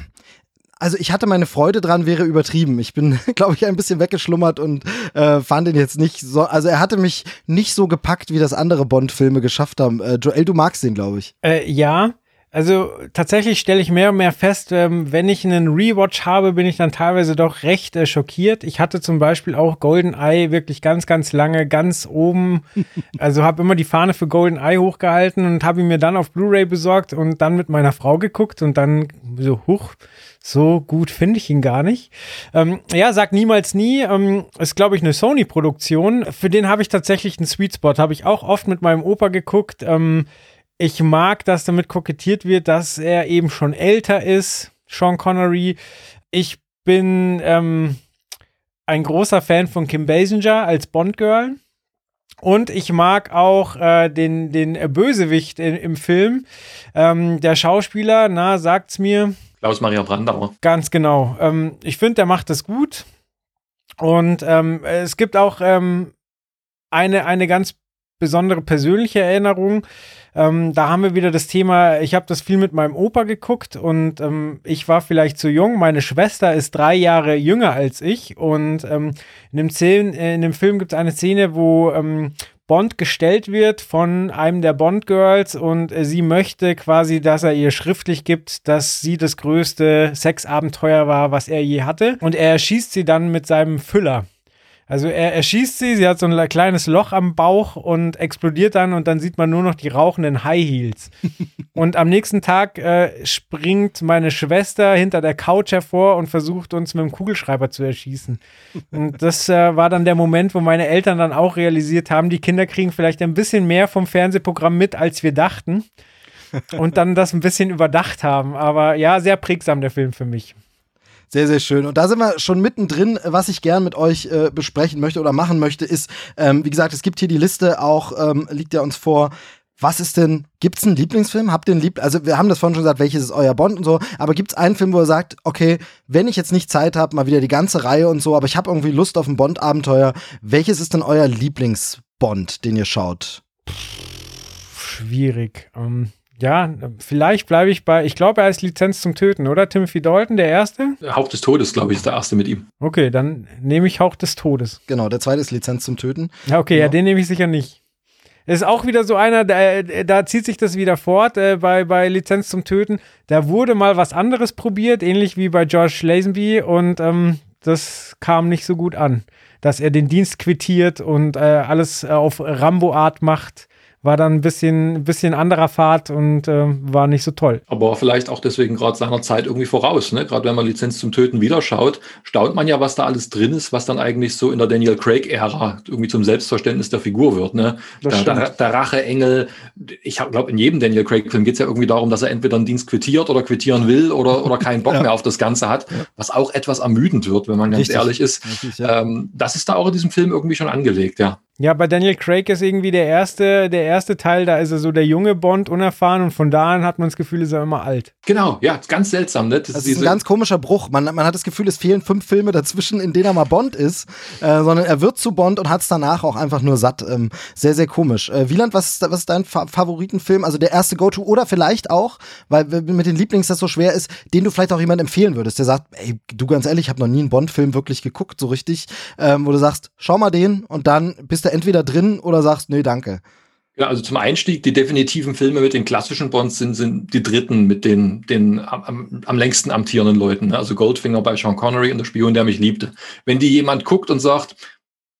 also ich hatte meine Freude dran, wäre übertrieben. Ich bin, [laughs] glaube ich, ein bisschen weggeschlummert und äh, fand ihn jetzt nicht so. Also er hatte mich nicht so gepackt, wie das andere Bond-Filme geschafft haben. Äh, Joel, du magst ihn, glaube ich. Äh, ja. Also tatsächlich stelle ich mehr und mehr fest, ähm, wenn ich einen Rewatch habe, bin ich dann teilweise doch recht äh, schockiert. Ich hatte zum Beispiel auch Golden Eye wirklich ganz, ganz lange ganz oben. [laughs] Also habe immer die Fahne für Golden Eye hochgehalten und habe ihn mir dann auf Blu-ray besorgt und dann mit meiner Frau geguckt und dann so, huch, so gut finde ich ihn gar nicht. Ähm, ja, sag niemals nie. Ähm, ist, glaube ich, eine Sony-Produktion. Für den habe ich tatsächlich einen Sweet Spot. Habe ich auch oft mit meinem Opa geguckt. Ähm, ich mag, dass damit kokettiert wird, dass er eben schon älter ist, Sean Connery. Ich bin ähm, ein großer Fan von Kim Basinger als Bond-Girl. Und ich mag auch äh, den, den Bösewicht in, im Film. Ähm, der Schauspieler, na, sagt's mir, Klaus-Maria Brandauer. Ganz genau. Ähm, ich finde, der macht das gut. Und ähm, es gibt auch ähm, eine, eine ganz besondere persönliche Erinnerung. Ähm, da haben wir wieder das Thema, ich habe das viel mit meinem Opa geguckt und ähm, ich war vielleicht zu jung. Meine Schwester ist drei Jahre jünger als ich und ähm, in, dem Szenen, äh, in dem Film gibt es eine Szene, wo ähm, Bond gestellt wird von einem der Bond-Girls und äh, sie möchte quasi, dass er ihr schriftlich gibt, dass sie das größte Sexabenteuer war, was er je hatte. Und er erschießt sie dann mit seinem Füller. Also er erschießt sie, sie hat so ein kleines Loch am Bauch und explodiert dann und dann sieht man nur noch die rauchenden High Heels. [laughs] und am nächsten Tag äh, springt meine Schwester hinter der Couch hervor und versucht uns mit dem Kugelschreiber zu erschießen. Und das äh, war dann der Moment, wo meine Eltern dann auch realisiert haben, die Kinder kriegen vielleicht ein bisschen mehr vom Fernsehprogramm mit, als wir dachten. Und dann das ein bisschen überdacht haben. Aber ja, sehr prägsam der Film für mich. Sehr, sehr schön. Und da sind wir schon mittendrin. Was ich gern mit euch äh, besprechen möchte oder machen möchte, ist, ähm, wie gesagt, es gibt hier die Liste auch, ähm, liegt ja uns vor. Was ist denn, gibt es einen Lieblingsfilm? Habt ihr einen Lieb Also, wir haben das vorhin schon gesagt, welches ist euer Bond und so, aber gibt es einen Film, wo ihr sagt, okay, wenn ich jetzt nicht Zeit habe, mal wieder die ganze Reihe und so, aber ich habe irgendwie Lust auf ein Bond-Abenteuer, welches ist denn euer Lieblingsbond, den ihr schaut? Schwierig. Um, ja, vielleicht bleibe ich bei, ich glaube, er ist Lizenz zum Töten, oder? Timothy Dalton, der erste? Hauch des Todes, glaube ich, ist der erste mit ihm. Okay, dann nehme ich Hauch des Todes. Genau, der zweite ist Lizenz zum Töten. Ja, okay, ja, ja den nehme ich sicher nicht. Ist auch wieder so einer, da, da zieht sich das wieder fort äh, bei, bei Lizenz zum Töten. Da wurde mal was anderes probiert, ähnlich wie bei George Lazenby und ähm, das kam nicht so gut an. dass er den Dienst quittiert und äh, alles äh, auf Rambo-Art macht war dann ein bisschen, bisschen anderer Fahrt und äh, war nicht so toll. Aber vielleicht auch deswegen gerade seiner Zeit irgendwie voraus. Ne? Gerade wenn man Lizenz zum Töten wieder schaut, staunt man ja, was da alles drin ist, was dann eigentlich so in der Daniel Craig-Ära irgendwie zum Selbstverständnis der Figur wird. Ne? Der, der, der Racheengel, ich glaube, in jedem Daniel Craig-Film geht es ja irgendwie darum, dass er entweder einen Dienst quittiert oder quittieren will oder, oder keinen Bock ja. mehr auf das Ganze hat, was auch etwas ermüdend wird, wenn man ganz Richtig. ehrlich ist. Richtig, ja. ähm, das ist da auch in diesem Film irgendwie schon angelegt, ja. Ja, bei Daniel Craig ist irgendwie der erste, der erste Teil, da ist er so der junge Bond, unerfahren und von da an hat man das Gefühl, ist er immer alt. Genau, ja, ganz seltsam. Ne? Das, das ist, ist ein ganz komischer Bruch. Man, man hat das Gefühl, es fehlen fünf Filme dazwischen, in denen er mal Bond ist, äh, sondern er wird zu Bond und hat es danach auch einfach nur satt. Ähm, sehr, sehr komisch. Äh, Wieland, was ist, was ist dein Fa Favoritenfilm? Also der erste Go-To oder vielleicht auch, weil mit den Lieblings das so schwer ist, den du vielleicht auch jemand empfehlen würdest, der sagt, ey, du ganz ehrlich, ich habe noch nie einen Bond-Film wirklich geguckt, so richtig, ähm, wo du sagst, schau mal den und dann bist du entweder drin oder sagst, nee, danke? Ja, also zum Einstieg, die definitiven Filme mit den klassischen Bonds sind, sind die dritten mit den, den am, am längsten amtierenden Leuten. Ne? Also Goldfinger bei Sean Connery und der Spion, der mich liebte. Wenn die jemand guckt und sagt,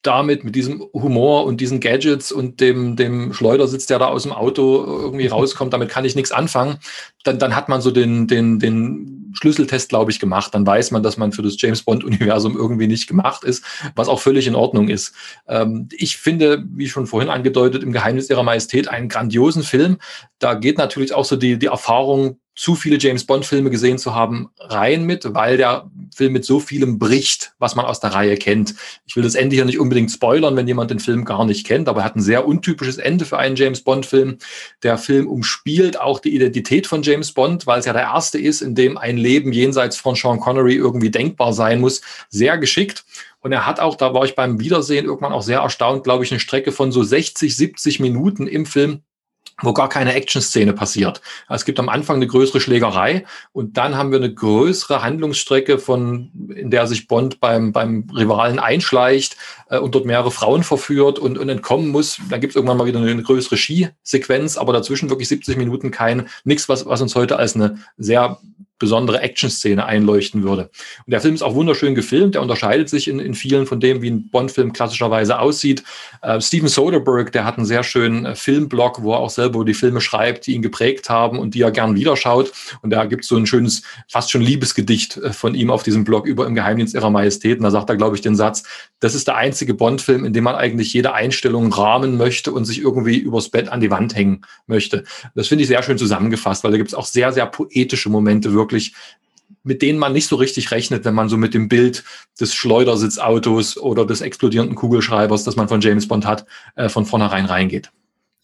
damit, mit diesem Humor und diesen Gadgets und dem, dem Schleudersitz, der da aus dem Auto irgendwie rauskommt, damit kann ich nichts anfangen, dann, dann hat man so den, den, den Schlüsseltest, glaube ich, gemacht. Dann weiß man, dass man für das James Bond-Universum irgendwie nicht gemacht ist, was auch völlig in Ordnung ist. Ähm, ich finde, wie schon vorhin angedeutet, im Geheimnis ihrer Majestät einen grandiosen Film. Da geht natürlich auch so die, die Erfahrung zu viele James Bond-Filme gesehen zu haben, rein mit, weil der Film mit so vielem bricht, was man aus der Reihe kennt. Ich will das Ende hier nicht unbedingt spoilern, wenn jemand den Film gar nicht kennt, aber er hat ein sehr untypisches Ende für einen James Bond-Film. Der Film umspielt auch die Identität von James Bond, weil es ja der erste ist, in dem ein Leben jenseits von Sean Connery irgendwie denkbar sein muss. Sehr geschickt. Und er hat auch, da war ich beim Wiedersehen irgendwann auch sehr erstaunt, glaube ich, eine Strecke von so 60, 70 Minuten im Film, wo gar keine Action-Szene passiert. Es gibt am Anfang eine größere Schlägerei und dann haben wir eine größere Handlungsstrecke, von, in der sich Bond beim, beim Rivalen einschleicht äh, und dort mehrere Frauen verführt und, und entkommen muss. Dann gibt es irgendwann mal wieder eine, eine größere Skisequenz, aber dazwischen wirklich 70 Minuten kein, nichts, was, was uns heute als eine sehr besondere Action-Szene einleuchten würde. Und der Film ist auch wunderschön gefilmt. Der unterscheidet sich in, in vielen von dem, wie ein Bond-Film klassischerweise aussieht. Äh, Steven Soderbergh, der hat einen sehr schönen äh, Filmblog, wo er auch selber die Filme schreibt, die ihn geprägt haben und die er gern wiederschaut. Und da gibt es so ein schönes, fast schon Liebesgedicht äh, von ihm auf diesem Blog über Im Geheimdienst ihrer Majestät. Und da sagt er, glaube ich, den Satz, das ist der einzige Bond-Film, in dem man eigentlich jede Einstellung rahmen möchte und sich irgendwie übers Bett an die Wand hängen möchte. Das finde ich sehr schön zusammengefasst, weil da gibt es auch sehr, sehr poetische Momente, wirklich wirklich, mit denen man nicht so richtig rechnet, wenn man so mit dem Bild des Schleudersitzautos oder des explodierenden Kugelschreibers, das man von James Bond hat, äh, von vornherein reingeht.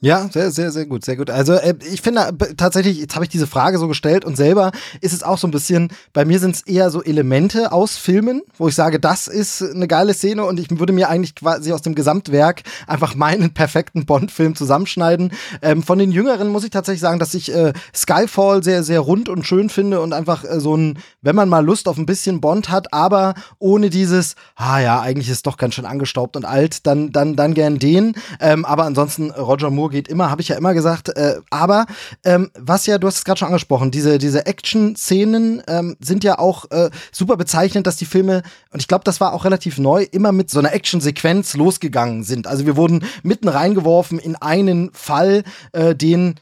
Ja, sehr, sehr, sehr gut, sehr gut. Also äh, ich finde äh, tatsächlich, jetzt habe ich diese Frage so gestellt und selber ist es auch so ein bisschen, bei mir sind es eher so Elemente aus Filmen, wo ich sage, das ist eine geile Szene und ich würde mir eigentlich quasi aus dem Gesamtwerk einfach meinen [laughs] perfekten Bond-Film zusammenschneiden. Ähm, von den Jüngeren muss ich tatsächlich sagen, dass ich äh, Skyfall sehr, sehr rund und schön finde und einfach äh, so ein, wenn man mal Lust auf ein bisschen Bond hat, aber ohne dieses, ah ja, eigentlich ist doch ganz schön angestaubt und alt, dann, dann, dann gern den. Ähm, aber ansonsten Roger Moore geht immer, habe ich ja immer gesagt. Äh, aber ähm, was ja, du hast es gerade schon angesprochen, diese, diese Action-Szenen ähm, sind ja auch äh, super bezeichnend, dass die Filme, und ich glaube, das war auch relativ neu, immer mit so einer Action-Sequenz losgegangen sind. Also wir wurden mitten reingeworfen in einen Fall, äh, den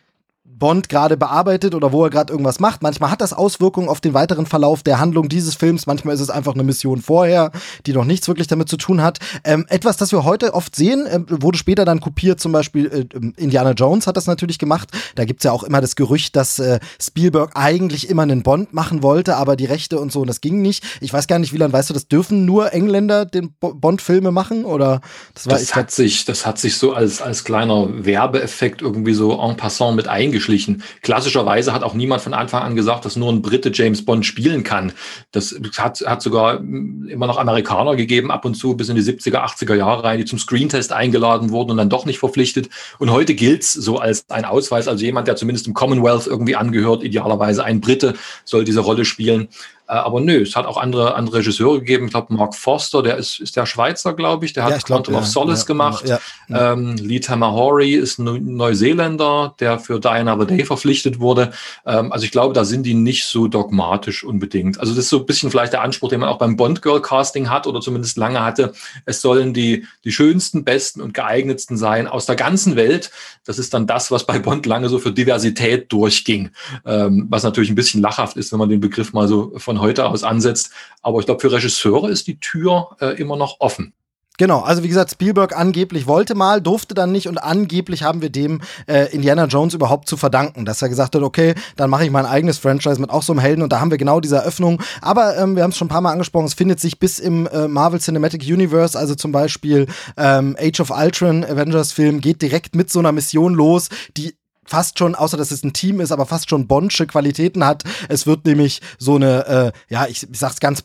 Bond gerade bearbeitet oder wo er gerade irgendwas macht. Manchmal hat das Auswirkungen auf den weiteren Verlauf der Handlung dieses Films. Manchmal ist es einfach eine Mission vorher, die noch nichts wirklich damit zu tun hat. Ähm, etwas, das wir heute oft sehen, äh, wurde später dann kopiert. Zum Beispiel äh, ähm, Indiana Jones hat das natürlich gemacht. Da gibt's ja auch immer das Gerücht, dass äh, Spielberg eigentlich immer einen Bond machen wollte, aber die Rechte und so, und das ging nicht. Ich weiß gar nicht, wie lange weißt du, das dürfen nur Engländer den Bond-Filme machen? Oder das, war, das hat sich, das hat sich so als, als kleiner Werbeeffekt irgendwie so en passant mit eingeschrieben ausgeschlichen. Klassischerweise hat auch niemand von Anfang an gesagt, dass nur ein Brite James Bond spielen kann. Das hat, hat sogar immer noch Amerikaner gegeben, ab und zu bis in die 70er, 80er Jahre rein, die zum Screentest eingeladen wurden und dann doch nicht verpflichtet. Und heute gilt es so als ein Ausweis, also jemand, der zumindest im Commonwealth irgendwie angehört, idealerweise ein Brite soll diese Rolle spielen. Äh, aber nö, es hat auch andere, andere Regisseure gegeben. Ich glaube, Mark Foster, der ist, ist der Schweizer, glaube ich, der hat Ja, ich glaub, Quantum ja, of Solace ja, gemacht. ja, Ähm, Lee Tamahori ist ein Neuseeländer, der für Die Another Day verpflichtet wurde. Ähm, also ich glaube, da sind die nicht so dogmatisch unbedingt. Also das ist so ein bisschen vielleicht der Anspruch, den man auch beim Bond Girl Casting hat oder zumindest lange hatte. Es sollen die, die schönsten, besten und geeignetsten sein aus der ganzen Welt. Das ist dann das, was bei Bond lange so für Diversität durchging. Ähm, was natürlich ein bisschen lachhaft ist, wenn man den Begriff mal so von heute aus ansetzt. Aber ich glaube, für Regisseure ist die Tür äh, immer noch offen. Genau, also wie gesagt, Spielberg angeblich wollte mal, durfte dann nicht und angeblich haben wir dem äh, Indiana Jones überhaupt zu verdanken, dass er gesagt hat, okay, dann mache ich mein eigenes Franchise mit auch so einem Helden und da haben wir genau diese Eröffnung. Aber ähm, wir haben es schon ein paar Mal angesprochen, es findet sich bis im äh, Marvel Cinematic Universe, also zum Beispiel ähm, Age of Ultron, Avengers-Film, geht direkt mit so einer Mission los, die fast schon, außer dass es ein Team ist, aber fast schon Bonsche Qualitäten hat. Es wird nämlich so eine, äh, ja, ich, ich sag's ganz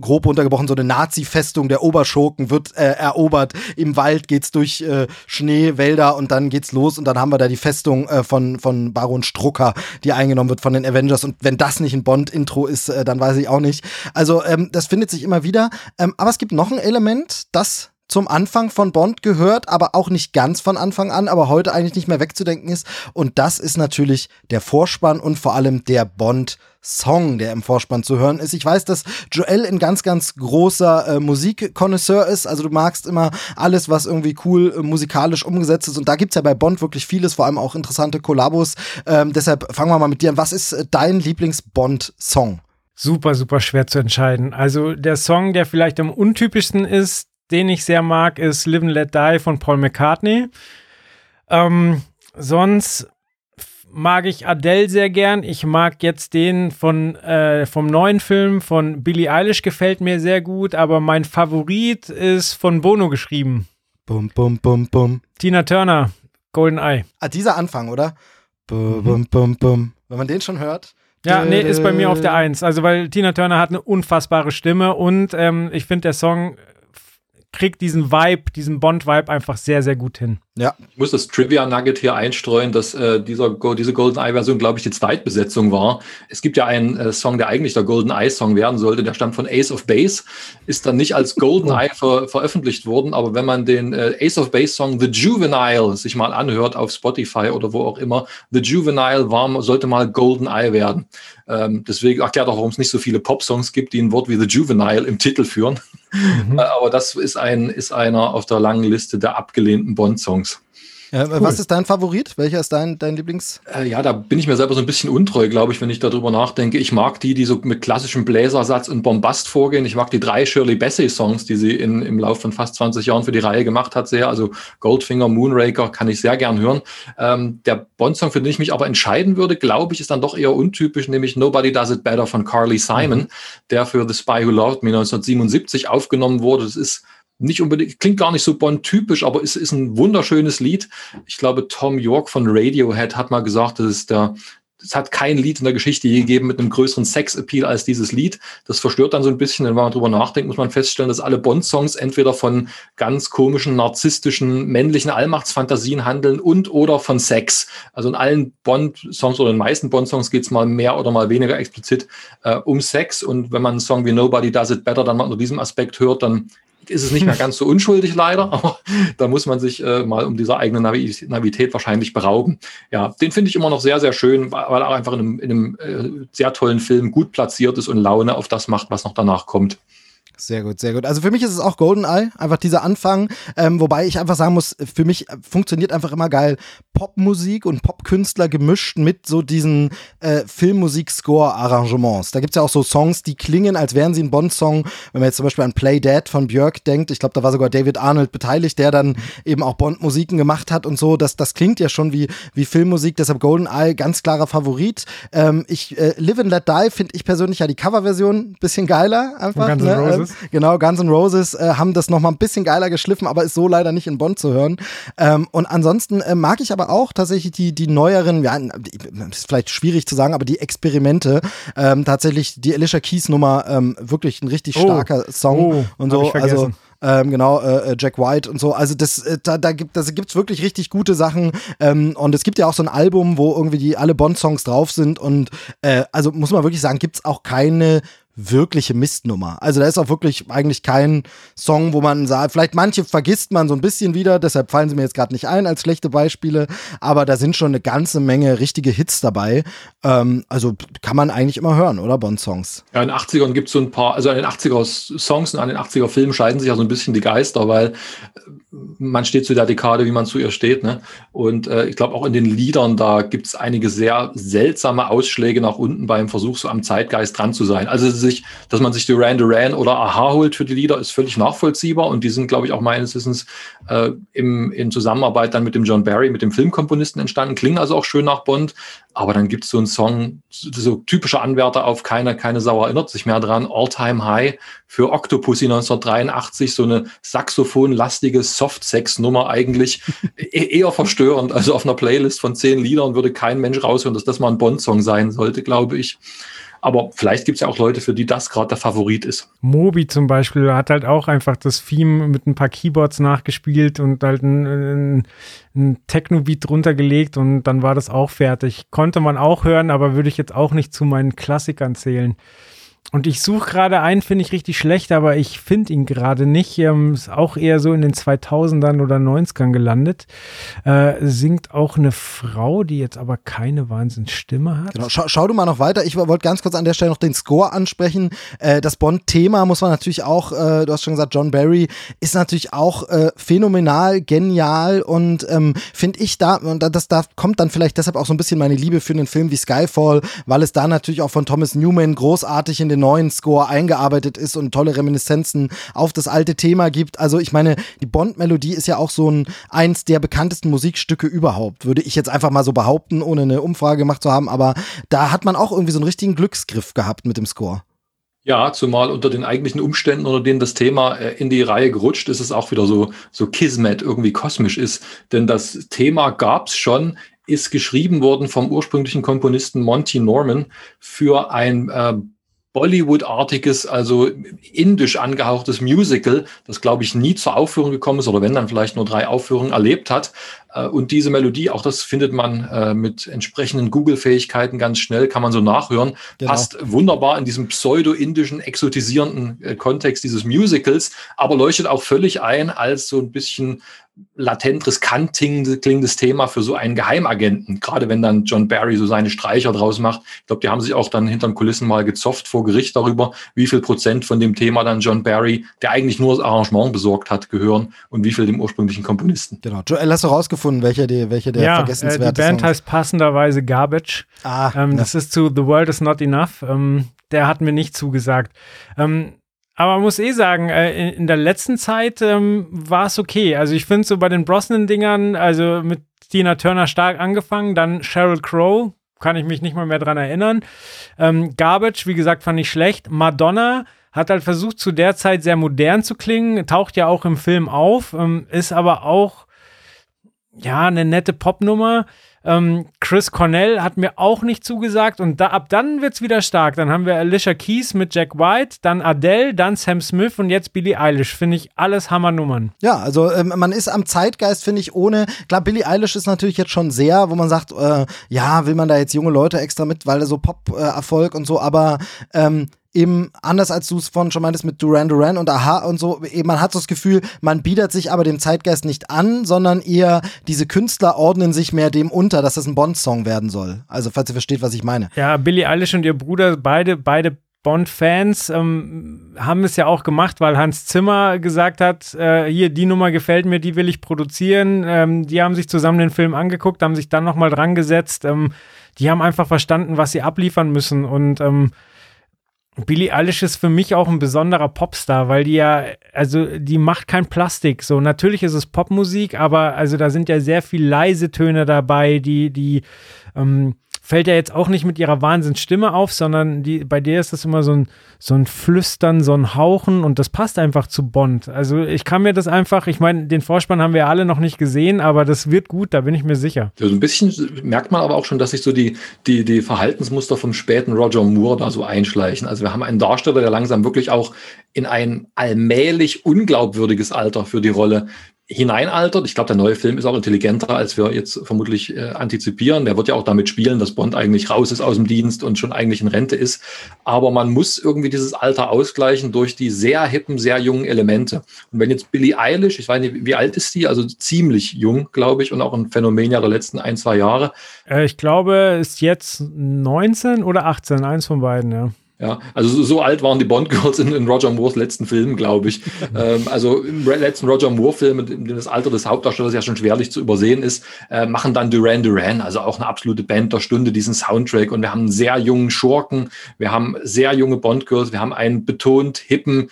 grob untergebrochen, so eine Nazi-Festung der Oberschurken wird äh, erobert. Im Wald geht's durch äh, Schnee, Wälder und dann geht's los und dann haben wir da die Festung äh, von, von Baron Strucker, die eingenommen wird von den Avengers. Und wenn das nicht ein Bond-Intro ist, äh, dann weiß ich auch nicht. Also, ähm, das findet sich immer wieder. Ähm, aber es gibt noch ein Element, das zum Anfang von Bond gehört, aber auch nicht ganz von Anfang an, aber heute eigentlich nicht mehr wegzudenken ist. Und das ist natürlich der Vorspann und vor allem der Bond. Song, der im Vorspann zu hören ist. Ich weiß, dass Joel ein ganz, ganz großer äh, Musikkonnoisseur ist. Also du magst immer alles, was irgendwie cool äh, musikalisch umgesetzt ist. Und da gibt's ja bei Bond wirklich vieles, vor allem auch interessante Kollabos. Ähm, deshalb fangen wir mal mit dir an. Was ist äh, dein Lieblings-Bond-Song? Super, super schwer zu entscheiden. Also der Song, der vielleicht am untypischsten ist, den ich sehr mag, ist Live and Let Die von Paul McCartney. Ähm, sonst mag ich Adele sehr gern. Ich mag jetzt den von äh, vom neuen Film von Billie Eilish gefällt mir sehr gut, aber mein Favorit ist von Bono geschrieben. Bum, bum, bum, bum. Tina Turner, Golden Eye. Ah, dieser Anfang, oder? Bum, bum, bum, bum. Wenn man den schon hört. Ja, nee, ist bei mir auf der Eins. Also, weil Tina Turner hat eine unfassbare Stimme und ähm, ich finde, der Song kriegt diesen Vibe, diesen Bond-Vibe einfach sehr, sehr gut hin. Ja. Ich muss das Trivia-Nugget hier einstreuen, dass äh, dieser, diese Golden Eye-Version, glaube ich, die Zweitbesetzung war. Es gibt ja einen äh, Song, der eigentlich der Golden Eye-Song werden sollte, der stammt von Ace of Base, ist dann nicht als Golden Eye ver veröffentlicht worden, aber wenn man den äh, Ace of Base-Song The Juvenile sich mal anhört auf Spotify oder wo auch immer, The Juvenile war, sollte mal Golden Eye werden. Ähm, deswegen erklärt auch, warum es nicht so viele Pop-Songs gibt, die ein Wort wie The Juvenile im Titel führen. Mhm. [laughs] aber das ist, ein, ist einer auf der langen Liste der abgelehnten Bond-Songs. Ja, cool. Was ist dein Favorit? Welcher ist dein, dein Lieblings? Äh, ja, da bin ich mir selber so ein bisschen untreu, glaube ich, wenn ich darüber nachdenke. Ich mag die, die so mit klassischem Bläsersatz und Bombast vorgehen. Ich mag die drei Shirley Bassey-Songs, die sie in, im Laufe von fast 20 Jahren für die Reihe gemacht hat, sehr. Also Goldfinger, Moonraker kann ich sehr gern hören. Ähm, der Bond-Song, für den ich mich aber entscheiden würde, glaube ich, ist dann doch eher untypisch, nämlich Nobody Does It Better von Carly Simon, mhm. der für The Spy Who Loved Me 1977 aufgenommen wurde. Das ist nicht unbedingt, klingt gar nicht so Bond-typisch, aber es ist ein wunderschönes Lied. Ich glaube, Tom York von Radiohead hat mal gesagt, das ist der, es hat kein Lied in der Geschichte gegeben mit einem größeren Sex-Appeal als dieses Lied. Das verstört dann so ein bisschen, wenn man drüber nachdenkt, muss man feststellen, dass alle Bond-Songs entweder von ganz komischen, narzisstischen, männlichen Allmachtsfantasien handeln und oder von Sex. Also in allen Bond-Songs oder in den meisten Bond-Songs geht es mal mehr oder mal weniger explizit äh, um Sex. Und wenn man einen Song wie Nobody Does It Better dann mal unter diesem Aspekt hört, dann ist es nicht mehr [laughs] ganz so unschuldig leider, [laughs] aber da muss man sich äh, mal um dieser eigenen Navi Navität wahrscheinlich berauben. Ja, den finde ich immer noch sehr, sehr schön, weil er auch einfach in einem, in einem äh, sehr tollen Film gut platziert ist und Laune auf das macht, was noch danach kommt. Sehr gut, sehr gut. Also für mich ist es auch GoldenEye, einfach dieser Anfang, ähm, wobei ich einfach sagen muss, für mich funktioniert einfach immer geil Popmusik und Popkünstler gemischt mit so diesen äh, Filmmusik-Score-Arrangements. Da gibt es ja auch so Songs, die klingen, als wären sie ein Bond-Song. Wenn man jetzt zum Beispiel an Play Dead von Björk denkt, ich glaube, da war sogar David Arnold beteiligt, der dann eben auch Bond-Musiken gemacht hat und so. Das, das klingt ja schon wie, wie Filmmusik, deshalb GoldenEye, ganz klarer Favorit. Ähm, ich, äh, Live and Let Die finde ich persönlich ja die Coverversion ein bisschen geiler einfach. Ne? Roses. Genau, Guns N' Roses äh, haben das nochmal ein bisschen geiler geschliffen, aber ist so leider nicht in Bond zu hören. Ähm, und ansonsten äh, mag ich aber auch tatsächlich die, die neueren, ja, ist vielleicht schwierig zu sagen, aber die Experimente. Ähm, tatsächlich die Alicia Keys Nummer, ähm, wirklich ein richtig Oh. starker Song Oh, und so. Also ähm, genau, äh, äh, Jack White und so. Also das, äh, da, da gibt es gibt's wirklich richtig gute Sachen. Ähm, und es gibt ja auch so ein Album, wo irgendwie die alle Bond-Songs drauf sind. Und äh, also muss man wirklich sagen, gibt es auch keine wirkliche Mistnummer. Also da ist auch wirklich eigentlich kein Song, wo man sagt, vielleicht manche vergisst man so ein bisschen wieder, deshalb fallen sie mir jetzt gerade nicht ein als schlechte Beispiele, aber da sind schon eine ganze Menge richtige Hits dabei. Ähm, also kann man eigentlich immer hören, oder Bond-Songs? Ja, in den 80ern gibt es so ein paar, also an den 80er-Songs und an den 80er-Filmen scheiden sich ja so ein bisschen die Geister, weil man steht zu der Dekade, wie man zu ihr steht. Ne? Und äh, ich glaube auch in den Liedern, da gibt es einige sehr seltsame Ausschläge nach unten beim Versuch, so am Zeitgeist dran zu sein. Also sich, dass man sich Duran Duran oder Aha holt für die Lieder, ist völlig nachvollziehbar. Und die sind, glaube ich, auch meines Wissens äh, im, in Zusammenarbeit dann mit dem John Barry, mit dem Filmkomponisten entstanden, klingen also auch schön nach Bond. Aber dann gibt es so einen Song, so typischer Anwärter auf keine, keine Sau erinnert sich mehr dran, All Time High für Octopussy 1983, so eine saxophonlastige Soft-Sex-Nummer eigentlich e-, eher verstörend. Also auf einer Playlist von zehn Liedern würde kein Mensch raushören, dass das mal ein Bond-Song sein sollte, glaube ich. Aber vielleicht gibt es ja auch Leute, für die das gerade der Favorit ist. Moby zum Beispiel hat halt auch einfach das Theme mit ein paar Keyboards nachgespielt und halt ein, ein, ein Techno-Beat drunter gelegt und dann war das auch fertig. Konnte man auch hören, aber würde ich jetzt auch nicht zu meinen Klassikern zählen. Und ich suche gerade einen, finde ich richtig schlecht, aber ich finde ihn gerade nicht. Ähm, ist auch eher so in den 2000ern oder 90ern gelandet. Äh, singt auch eine Frau, die jetzt aber keine Wahnsinnsstimme hat. Genau. Schau, schau du mal noch weiter. Ich wollte ganz kurz an der Stelle noch den Score ansprechen. Äh, das Bond-Thema muss man natürlich auch, äh, du hast schon gesagt, John Barry ist natürlich auch äh, phänomenal, genial und ähm, finde ich da, und das da kommt dann vielleicht deshalb auch so ein bisschen meine Liebe für einen Film wie Skyfall, weil es da natürlich auch von Thomas Newman großartig in den neuen Score eingearbeitet ist und tolle Reminiszenzen auf das alte Thema gibt. Also ich meine, die Bond-Melodie ist ja auch so ein eins der bekanntesten Musikstücke überhaupt, würde ich jetzt einfach mal so behaupten, ohne eine Umfrage gemacht zu haben. Aber da hat man auch irgendwie so einen richtigen Glücksgriff gehabt mit dem Score. Ja, zumal unter den eigentlichen Umständen, unter denen das Thema äh, in die Reihe gerutscht ist, es auch wieder so, so Kismet irgendwie kosmisch ist. Denn das Thema gab es schon, ist geschrieben worden vom ursprünglichen Komponisten Monty Norman für ein äh, Bollywood-artiges, also indisch angehauchtes Musical, das, glaube ich, nie zur Aufführung gekommen ist oder wenn dann vielleicht nur drei Aufführungen erlebt hat. Äh, und diese Melodie, auch das findet man äh, mit entsprechenden Google-Fähigkeiten ganz schnell, kann man so nachhören, genau. passt wunderbar in diesem pseudo-indischen, exotisierenden äh, Kontext dieses Musicals, aber leuchtet auch völlig ein als so ein bisschen latent riskant klingendes Thema für so einen Geheimagenten. Gerade wenn dann John Barry so seine Streicher draus macht. Ich glaube, die haben sich auch dann hinterm Kulissen mal gezofft vor Gericht darüber, wie viel Prozent von dem Thema dann John Barry, der eigentlich nur das Arrangement besorgt hat, gehören und wie viel dem ursprünglichen Komponisten. Genau. Joel, hast du rausgefunden, welche, die, welche der ja, vergessenswerte äh, die Band Songs? heißt passenderweise Garbage. Ah, ähm, Das ist zu The World is Not Enough. Ähm, der hat mir nicht zugesagt. Ähm, aber man muss eh sagen, äh, in der letzten Zeit ähm, war es okay. Also ich finde so bei den Brosnan-Dingern, also mit Tina Turner stark angefangen, dann Sheryl Crow, kann ich mich nicht mal mehr dran erinnern. Ähm, Garbage, wie gesagt, fand ich schlecht. Madonna hat halt versucht, zu der Zeit sehr modern zu klingen, taucht ja auch im Film auf, ähm, ist aber auch, ja, eine nette Popnummer. Ähm, Chris Cornell hat mir auch nicht zugesagt und da, ab dann wird es wieder stark. Dann haben wir Alicia Keys mit Jack White, dann Adele, dann Sam Smith und jetzt Billie Eilish. Finde ich alles Hammernummern. Ja, also ähm, man ist am Zeitgeist, finde ich, ohne. Klar, Billie Eilish ist natürlich jetzt schon sehr, wo man sagt, äh, ja, will man da jetzt junge Leute extra mit, weil er so Pop-Erfolg äh, und so, aber ähm, eben anders als du es von schon meintest mit Duran Duran und Aha und so, eben man hat so das Gefühl, man bietet sich aber dem Zeitgeist nicht an, sondern eher diese Künstler ordnen sich mehr dem unter, dass das ein Bond-Song werden soll. Also falls ihr versteht, was ich meine. Ja, Billie Eilish und ihr Bruder, beide, beide Bond-Fans ähm, haben es ja auch gemacht, weil Hans Zimmer gesagt hat, äh, hier, die Nummer gefällt mir, die will ich produzieren. Ähm, die haben sich zusammen den Film angeguckt, haben sich dann nochmal dran gesetzt. Ähm, die haben einfach verstanden, was sie abliefern müssen und ähm, Billie Eilish ist für mich auch ein besonderer Popstar, weil die ja, also die macht kein Plastik. So, natürlich ist es Popmusik, aber also da sind ja sehr viel leise Töne dabei, die, die ähm, fällt ja jetzt auch nicht mit ihrer Wahnsinnsstimme auf, sondern die, bei der ist das immer so ein, so ein Flüstern, so ein Hauchen und das passt einfach zu Bond. Also ich kann mir das einfach, ich meine, den Vorspann haben wir alle noch nicht gesehen, aber das wird gut, da bin ich mir sicher. So ein bisschen merkt man aber auch schon, dass sich so die, die, die Verhaltensmuster vom späten Roger Moore da so einschleichen. Also wir haben einen Darsteller, der langsam wirklich auch in ein allmählich unglaubwürdiges Alter für die Rolle hineinaltert. Ich glaube, der neue Film ist auch intelligenter, als wir jetzt vermutlich äh, antizipieren. Der wird ja auch damit spielen, dass Bond eigentlich raus ist aus dem Dienst und schon eigentlich in Rente ist. Aber man muss irgendwie dieses Alter ausgleichen durch die sehr hippen, sehr jungen Elemente. Und wenn jetzt Billie Eilish, ich weiß nicht, wie alt ist die? Also ziemlich jung, glaube ich, und auch ein Phänomen ja der letzten ein, zwei Jahre. Äh, ich glaube, ist jetzt 19 oder 18, eins von beiden, ja. Ja, also so, alt waren die Bond Girls in, in Roger Moores letzten Film, glaube ich. [laughs] ähm, also im letzten Roger Moore-Film, in dem das Alter des Hauptdarstellers ja schon schwerlich zu übersehen ist, äh, machen dann Duran Duran, also auch eine absolute Band der Stunde, diesen Soundtrack. Und wir haben einen sehr jungen Schurken, wir haben sehr junge Bond Girls, wir haben einen betont hippen,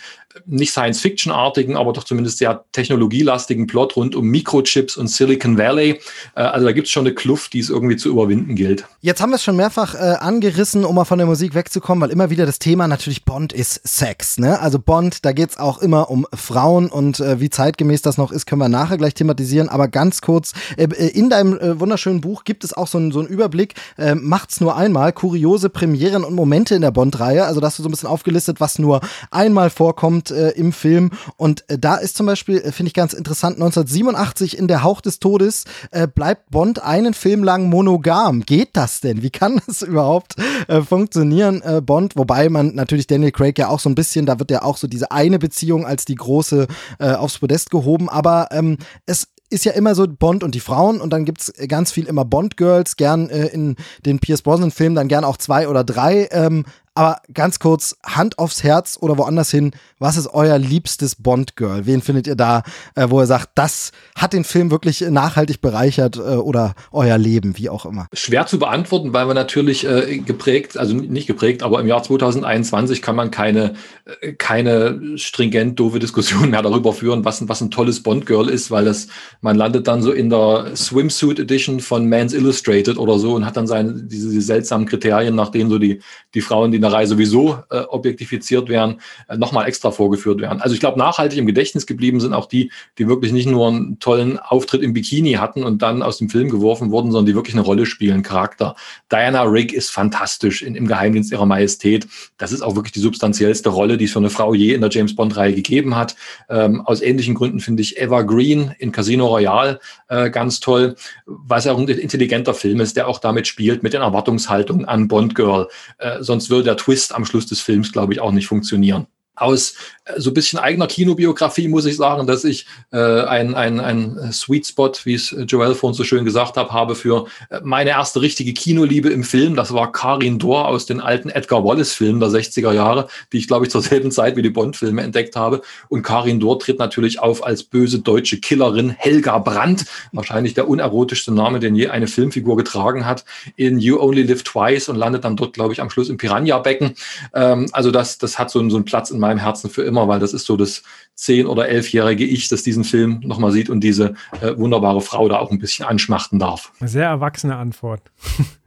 nicht Science-Fiction-artigen, aber doch zumindest sehr technologielastigen Plot rund um Mikrochips und Silicon Valley. Äh, also da gibt es schon eine Kluft, die es irgendwie zu überwinden gilt. Jetzt haben wir es schon mehrfach äh, angerissen, um mal von der Musik wegzukommen, weil immer wieder das Thema natürlich Bond ist Sex. Ne? Also Bond, da geht es auch immer um Frauen und äh, wie zeitgemäß das noch ist, können wir nachher gleich thematisieren. Aber ganz kurz, äh, äh, in deinem äh, wunderschönen Buch gibt es auch so, ein, so einen Überblick, macht's nur einmal, kuriose Premieren und Momente in der Bond-Reihe. Also da hast du so ein bisschen aufgelistet, was nur einmal vorkommt kommt äh, im Film. Und äh, da ist zum Beispiel, äh, finde ich ganz interessant, 1987 in Der Hauch des Todes äh, bleibt Bond einen Film lang monogam. Geht das denn? Wie kann [laughs] das überhaupt äh, funktionieren, äh, Bond? Wobei man natürlich Daniel Craig ja auch so ein bisschen, da wird ja auch so diese eine Beziehung als die große aufs Podest gehoben. Aber ähm, es ist ja immer so Bond und die Frauen und dann gibt es ganz viel immer Bond-Girls, gern äh, in den Pierce Brosnan-Filmen, dann gern auch zwei oder drei. Ähm, aber ganz kurz, Hand aufs Herz oder woanders hin, was ist euer liebstes Bond-Girl? Wen findet ihr da, äh, wo ihr sagt, das hat den Film wirklich nachhaltig bereichert äh, oder euer Leben, wie auch immer? Schwer zu beantworten, weil wir natürlich äh, geprägt, also nicht geprägt, aber im Jahr 2021 kann man keine, äh, keine stringent doofe Diskussion [laughs] mehr darüber führen, was, was ein tolles Bond-Girl ist, weil das, man landet dann so in der Swimsuit Edition von Man's Illustrated oder so und hat dann seine, diese, diese seltsamen Kriterien, nach denen so die, die Frauen, die der Reihe sowieso äh, objektifiziert werden, äh, nochmal extra vorgeführt werden. Also ich glaube, nachhaltig im Gedächtnis geblieben sind auch die, die wirklich nicht nur einen tollen Auftritt im Bikini hatten und dann aus dem Film geworfen wurden, sondern die wirklich eine Rolle spielen, Charakter. Diana Rigg ist fantastisch in, im Geheimdienst ihrer Majestät. Das ist auch wirklich die substanziellste Rolle, die es für eine Frau je in der James Bond-Reihe gegeben hat. Ähm, aus ähnlichen Gründen finde ich Eva Green in Casino Royale äh, ganz toll, was auch ein intelligenter Film ist, der auch damit spielt, mit den Erwartungshaltungen an Bond Girl. Äh, sonst würde der Twist am Schluss des Films, glaube ich, auch nicht funktionieren aus äh, so ein bisschen eigener Kinobiografie muss ich sagen, dass ich äh, ein, ein, ein Sweet Spot, wie es Joel vorhin so schön gesagt hat, habe für äh, meine erste richtige Kinoliebe im Film. Das war Karin Dor aus den alten Edgar Wallace-Filmen der 60er Jahre, die ich, glaube ich, zur selben Zeit wie die Bond-Filme entdeckt habe. Und Karin Dor tritt natürlich auf als böse deutsche Killerin Helga Brandt, wahrscheinlich der unerotischste Name, den je eine Filmfigur getragen hat, in You Only Live Twice und landet dann dort, glaube ich, am Schluss im Piranha-Becken. Ähm, also das, das hat so, so einen Platz in meinem Herzen für immer, weil das ist so das zehn- oder elfjährige Ich, das diesen Film nochmal sieht und diese äh, wunderbare Frau da auch ein bisschen anschmachten darf. Sehr erwachsene Antwort.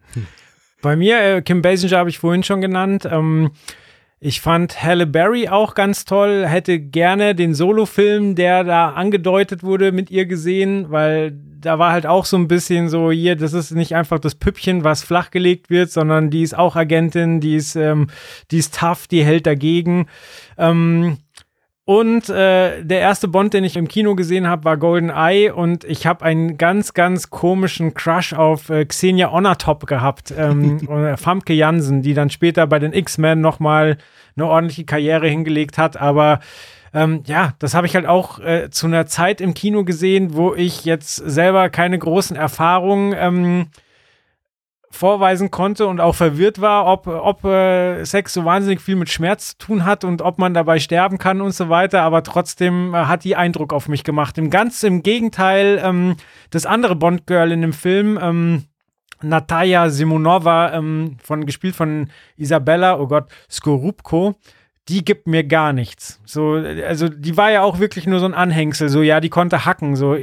[laughs] Bei mir, äh, Kim Basinger habe ich vorhin schon genannt. Ähm, ich fand Halle Berry auch ganz toll, hätte gerne den Solo-Film, der da angedeutet wurde, mit ihr gesehen, weil da war halt auch so ein bisschen so, hier, das ist nicht einfach das Püppchen, was flachgelegt wird, sondern die ist auch Agentin, die ist, ähm, die ist tough, die hält dagegen. Ähm, und äh, der erste Bond, den ich im Kino gesehen habe, war Golden Eye und ich habe einen ganz, ganz komischen Crush auf äh, Xenia Onatop gehabt. Ähm, [laughs] und Famke Jansen, die dann später bei den X-Men nochmal eine ordentliche Karriere hingelegt hat. Aber ähm, ja, das habe ich halt auch äh, zu einer Zeit im Kino gesehen, wo ich jetzt selber keine großen Erfahrungen ähm, vorweisen konnte und auch verwirrt war, ob, ob äh, Sex so wahnsinnig viel mit Schmerz zu tun hat und ob man dabei sterben kann und so weiter. Aber trotzdem äh, hat die Eindruck auf mich gemacht. Im ganz im Gegenteil, ähm, das andere Bond-Girl in dem Film, ähm, Natalia Simonova, ähm, von, gespielt von Isabella, oh Gott, Skorupko, die gibt mir gar nichts. So, also die war ja auch wirklich nur so ein Anhängsel, so ja, die konnte hacken, so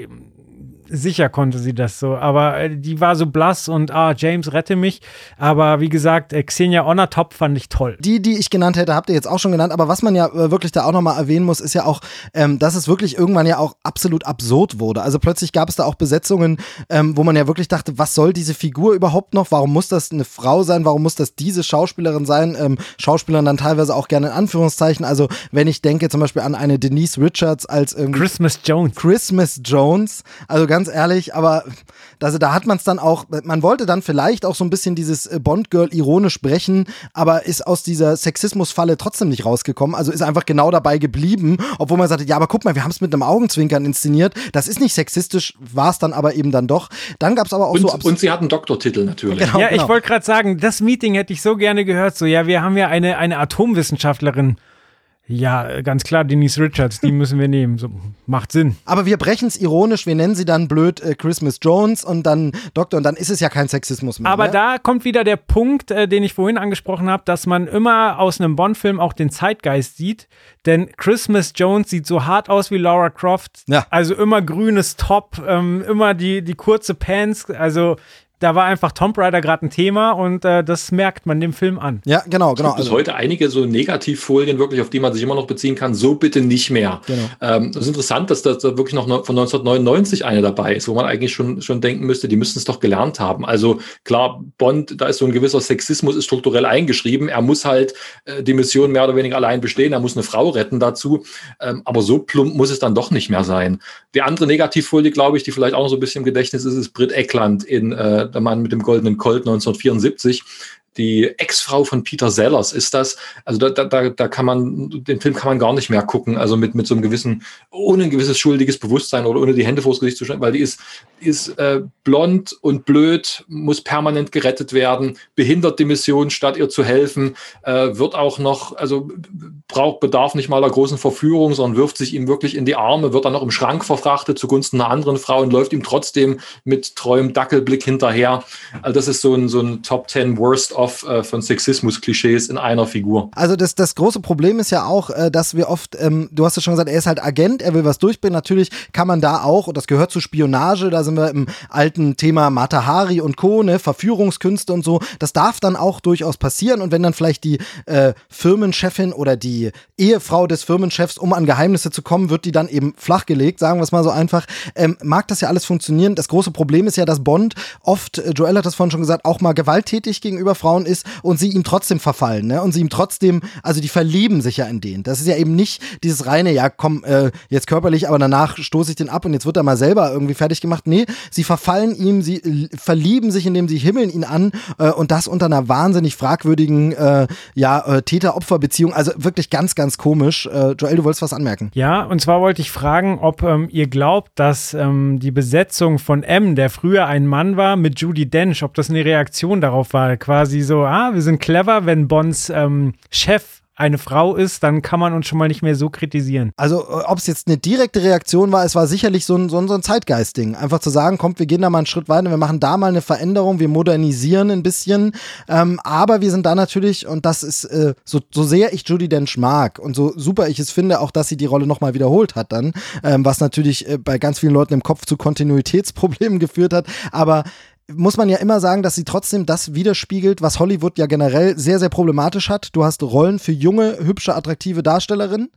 sicher konnte sie das so. Aber äh, die war so blass und ah, James, rette mich. Aber wie gesagt, äh, Xenia Onatop fand ich toll. Die, die ich genannt hätte, habt ihr jetzt auch schon genannt. Aber was man ja äh, wirklich da auch nochmal erwähnen muss, ist ja auch, ähm, dass es wirklich irgendwann ja auch absolut absurd wurde. Also plötzlich gab es da auch Besetzungen, ähm, wo man ja wirklich dachte, was soll diese Figur überhaupt noch? Warum muss das eine Frau sein? Warum muss das diese Schauspielerin sein? Ähm, Schauspielerin dann teilweise auch gerne in Anführungszeichen. Also wenn ich denke zum Beispiel an eine Denise Richards als Christmas Jones. Christmas Jones. Also ganz ehrlich, aber also da hat man es dann auch, man wollte dann vielleicht auch so ein bisschen dieses äh, Bond-Girl ironisch brechen, aber ist aus dieser Sexismus-Falle trotzdem nicht rausgekommen. Also ist einfach genau dabei geblieben, obwohl man sagte, ja, aber guck mal, wir haben es mit einem Augenzwinkern inszeniert. Das ist nicht sexistisch, war es dann aber eben dann doch. Dann gab es aber auch und, so. Und sie hat einen Doktortitel natürlich. Genau, ja, genau. ich wollte gerade sagen, das Meeting hätte ich so gerne gehört. So, ja, wir haben ja eine, eine Atomwissenschaftlerin ja, ganz klar, Denise Richards, die müssen wir nehmen. So, macht Sinn. Aber wir brechen es ironisch, wir nennen sie dann blöd äh, Christmas Jones und dann Doktor und dann ist es ja kein Sexismus mehr. Aber ne? da kommt wieder der Punkt, äh, den ich vorhin angesprochen habe, dass man immer aus einem Bond-Film auch den Zeitgeist sieht. Denn Christmas Jones sieht so hart aus wie Laura Croft. Ja. Also immer grünes Top, ähm, immer die, die kurze Pants. Also da war einfach Tomb Raider gerade ein Thema und äh, das merkt man dem Film an. Ja, genau, genau. Es gibt bis heute einige so Negativfolien wirklich, auf die man sich immer noch beziehen kann. So bitte nicht mehr. Genau. Ähm, das ist interessant, dass da wirklich noch von 1999 eine dabei ist, wo man eigentlich schon, schon denken müsste, die müssten es doch gelernt haben. Also klar, Bond, da ist so ein gewisser Sexismus ist strukturell eingeschrieben. Er muss halt äh, die Mission mehr oder weniger allein bestehen. Er muss eine Frau retten dazu. Ähm, aber so plump muss es dann doch nicht mehr sein. Die andere Negativfolie, glaube ich, die vielleicht auch noch so ein bisschen im Gedächtnis ist, ist Britt Eckland in äh, der Mann mit dem goldenen Colt 1974 die Ex-Frau von Peter Sellers ist das. Also da, da, da kann man, den Film kann man gar nicht mehr gucken, also mit, mit so einem gewissen, ohne ein gewisses schuldiges Bewusstsein oder ohne die Hände vors Gesicht zu stellen, weil die ist, ist äh, blond und blöd, muss permanent gerettet werden, behindert die Mission, statt ihr zu helfen, äh, wird auch noch, also braucht, bedarf nicht mal der großen Verführung, sondern wirft sich ihm wirklich in die Arme, wird dann noch im Schrank verfrachtet zugunsten einer anderen Frau und läuft ihm trotzdem mit treuem Dackelblick hinterher. Also das ist so ein, so ein Top 10 Worst of Off äh, von Sexismus-Klischees in einer Figur. Also das, das große Problem ist ja auch, äh, dass wir oft, ähm, du hast ja schon gesagt, er ist halt Agent, er will was durchbringen. Natürlich kann man da auch, und das gehört zu Spionage, da sind wir im alten Thema Matahari und Co., ne, Verführungskünste und so. Das darf dann auch durchaus passieren. Und wenn dann vielleicht die äh, Firmenchefin oder die Ehefrau des Firmenchefs, um an Geheimnisse zu kommen, wird die dann eben flachgelegt, sagen wir es mal so einfach, ähm, mag das ja alles funktionieren. Das große Problem ist ja, dass Bond oft, äh, Joel hat das vorhin schon gesagt, auch mal gewalttätig gegenüber Frauen Frauen ist und sie ihm trotzdem verfallen, ne? Und sie ihm trotzdem, also die verlieben sich ja in den. Das ist ja eben nicht dieses reine, ja, komm, äh, jetzt körperlich, aber danach stoße ich den ab und jetzt wird er mal selber irgendwie fertig gemacht. Nee, sie verfallen ihm, sie äh, verlieben sich, indem sie himmeln ihn an äh, und das unter einer wahnsinnig fragwürdigen, äh, ja, äh, Täter-Opfer-Beziehung. Also wirklich ganz, ganz komisch. Äh, Joel, du wolltest was anmerken. Ja, und zwar wollte ich fragen, ob ähm, ihr glaubt, dass ähm, die Besetzung von M, der früher ein Mann war, mit Judy Dench, ob das eine Reaktion darauf war, quasi so, ah, wir sind clever, wenn Bonds ähm, Chef eine Frau ist, dann kann man uns schon mal nicht mehr so kritisieren. Also, äh, ob es jetzt eine direkte Reaktion war, es war sicherlich so ein, so ein, so ein Zeitgeist-Ding. Einfach zu sagen, kommt, wir gehen da mal einen Schritt weiter, wir machen da mal eine Veränderung, wir modernisieren ein bisschen. Ähm, aber wir sind da natürlich, und das ist, äh, so, so sehr ich Judy Dench mag und so super ich es finde, auch dass sie die Rolle nochmal wiederholt hat dann, ähm, was natürlich äh, bei ganz vielen Leuten im Kopf zu Kontinuitätsproblemen [laughs] geführt hat. Aber muss man ja immer sagen, dass sie trotzdem das widerspiegelt, was Hollywood ja generell sehr, sehr problematisch hat. Du hast Rollen für junge, hübsche, attraktive Darstellerinnen,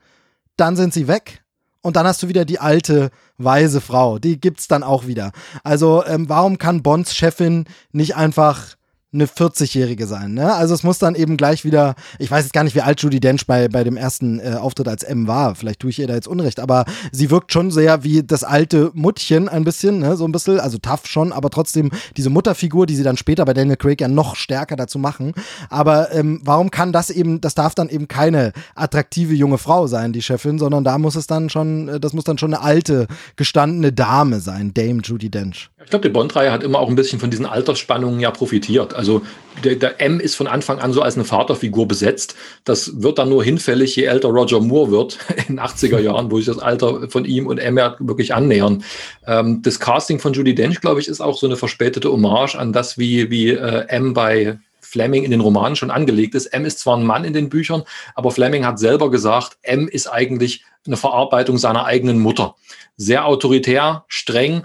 dann sind sie weg und dann hast du wieder die alte, weise Frau. Die gibt's dann auch wieder. Also, ähm, warum kann Bonds Chefin nicht einfach eine 40-Jährige sein. Ne? Also es muss dann eben gleich wieder, ich weiß jetzt gar nicht, wie alt Judy Dench bei, bei dem ersten äh, Auftritt als M war. Vielleicht tue ich ihr da jetzt Unrecht, aber sie wirkt schon sehr wie das alte Muttchen ein bisschen, ne? so ein bisschen, also tough schon, aber trotzdem diese Mutterfigur, die sie dann später bei Daniel Craig ja noch stärker dazu machen. Aber ähm, warum kann das eben, das darf dann eben keine attraktive junge Frau sein, die Chefin, sondern da muss es dann schon, äh, das muss dann schon eine alte, gestandene Dame sein, Dame Judy Dench. Ich glaube, die Bond-Reihe hat immer auch ein bisschen von diesen Altersspannungen ja profitiert. Also der, der, M ist von Anfang an so als eine Vaterfigur besetzt. Das wird dann nur hinfällig, je älter Roger Moore wird, [laughs] in den 80er Jahren, wo sich das Alter von ihm und M wirklich annähern. Ähm, das Casting von Judy Dench, glaube ich, ist auch so eine verspätete Hommage an das, wie, wie äh, M bei Fleming in den Romanen schon angelegt ist. M ist zwar ein Mann in den Büchern, aber Fleming hat selber gesagt, M ist eigentlich eine Verarbeitung seiner eigenen Mutter. Sehr autoritär, streng,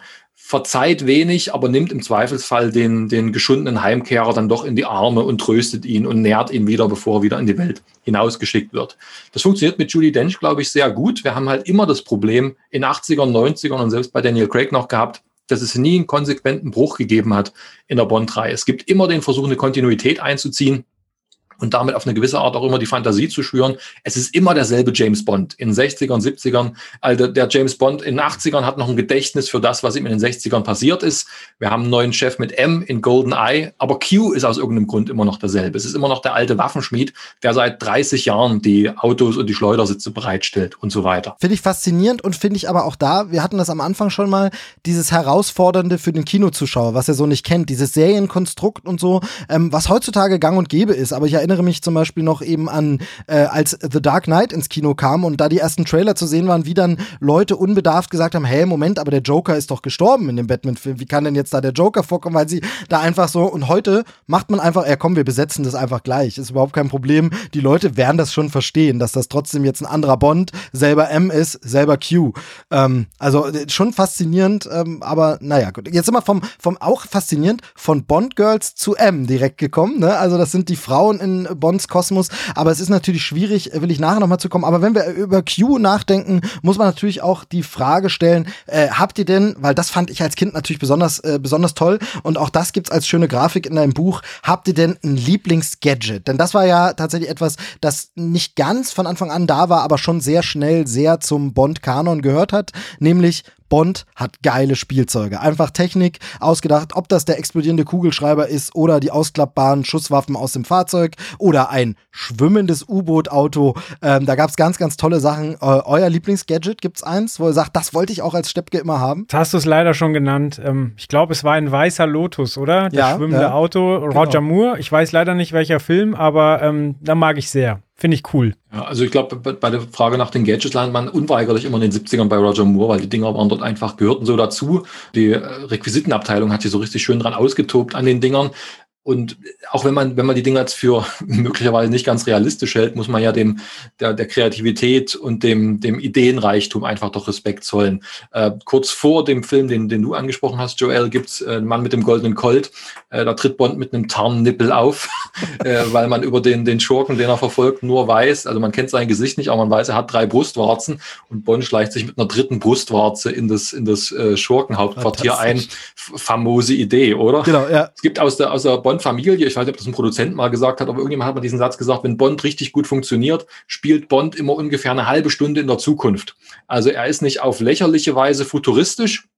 verzeiht wenig, aber nimmt im Zweifelsfall den, den geschundenen Heimkehrer dann doch in die Arme und tröstet ihn und nährt ihn wieder, bevor er wieder in die Welt hinausgeschickt wird. Das funktioniert mit Judy Dench, glaube ich, sehr gut. Wir haben halt immer das Problem in 80ern, 90ern und selbst bei Daniel Craig noch gehabt, dass es nie einen konsequenten Bruch gegeben hat in der Bond-Reihe. Es gibt immer den Versuch, eine Kontinuität einzuziehen und damit auf eine gewisse Art auch immer die Fantasie zu schüren. Es ist immer derselbe James Bond in 60ern, 70ern. Also der James Bond in 80ern hat noch ein Gedächtnis für das, was ihm in den 60ern passiert ist. Wir haben einen neuen Chef mit M in Golden Eye, aber Q ist aus irgendeinem Grund immer noch derselbe. Es ist immer noch der alte Waffenschmied, der seit 30 Jahren die Autos und die Schleudersitze bereitstellt und so weiter. Finde ich faszinierend und finde ich aber auch da, wir hatten das am Anfang schon mal, dieses Herausfordernde für den Kinozuschauer, was er so nicht kennt, dieses Serienkonstrukt und so, ähm, was heutzutage gang und gäbe ist. Aber ich erinnere erinnere mich zum Beispiel noch eben an, äh, als The Dark Knight ins Kino kam und da die ersten Trailer zu sehen waren, wie dann Leute unbedarft gesagt haben, hey, Moment, aber der Joker ist doch gestorben in dem Batman-Film. Wie kann denn jetzt da der Joker vorkommen? Weil sie da einfach so, und heute macht man einfach, ja komm, wir besetzen das einfach gleich. Ist überhaupt kein Problem. Die Leute werden das schon verstehen, dass das trotzdem jetzt ein anderer Bond, selber M ist, selber Q. Ähm, also äh, schon faszinierend, ähm, aber naja, gut. Jetzt sind wir vom, vom auch faszinierend, von Bond Girls zu M direkt gekommen. Ne? Also das sind die Frauen in Bonds Kosmos. Aber es ist natürlich schwierig, will ich nachher nochmal zu kommen. Aber wenn wir über Q nachdenken, muss man natürlich auch die Frage stellen, äh, habt ihr denn, weil das fand ich als Kind natürlich besonders, äh, besonders toll und auch das gibt's als schöne Grafik in deinem Buch, habt ihr denn ein Lieblingsgadget? Denn das war ja tatsächlich etwas, das nicht ganz von Anfang an da war, aber schon sehr schnell sehr zum Bond-Kanon gehört hat, nämlich Bond hat geile Spielzeuge. Einfach Technik ausgedacht, ob das der explodierende Kugelschreiber ist oder die ausklappbaren Schusswaffen aus dem Fahrzeug oder ein schwimmendes U-Boot-Auto. Ähm, da gab es ganz, ganz tolle Sachen. Äh, euer Lieblingsgadget gibt es eins, wo ihr sagt, das wollte ich auch als Steppke immer haben? Das hast du es leider schon genannt. Ähm, ich glaube, es war ein weißer Lotus, oder? Der ja, schwimmende ja. Auto. Roger Genau. Moore. Ich weiß leider nicht, welcher Film, aber ähm, da mag ich sehr. Finde ich cool. Ja, also ich glaube, bei der Frage nach den Gadgets landet man unweigerlich immer in den 70ern bei Roger Moore, weil die Dinger waren dort einfach, gehörten so dazu. Die äh, Requisitenabteilung hat sich so richtig schön dran ausgetobt an den Dingern. Und auch wenn man, wenn man die Dinger jetzt für [laughs] möglicherweise nicht ganz realistisch hält, muss man ja dem, der, der Kreativität und dem, dem Ideenreichtum einfach doch Respekt zollen. Äh, kurz vor dem Film, den, den du angesprochen hast, Joel, gibt's äh, einen Mann mit dem goldenen Colt. Äh, da tritt Bond mit einem Tarnnippel auf, [laughs] äh, weil man über den, den Schurken, den er verfolgt, nur weiß, also man kennt sein Gesicht nicht, aber man weiß, er hat drei Brustwarzen und Bond schleicht sich mit einer dritten Brustwarze in das, in das äh, Schurkenhauptquartier ein. Famose Idee, oder? Genau, ja. Es gibt aus der, aus der Bond-Familie, ich weiß nicht, ob das ein Produzent mal gesagt hat, aber irgendjemand hat mal diesen Satz gesagt, wenn Bond richtig gut funktioniert, spielt Bond immer ungefähr eine halbe Stunde in der Zukunft. Also er ist nicht auf lächerliche Weise futuristisch.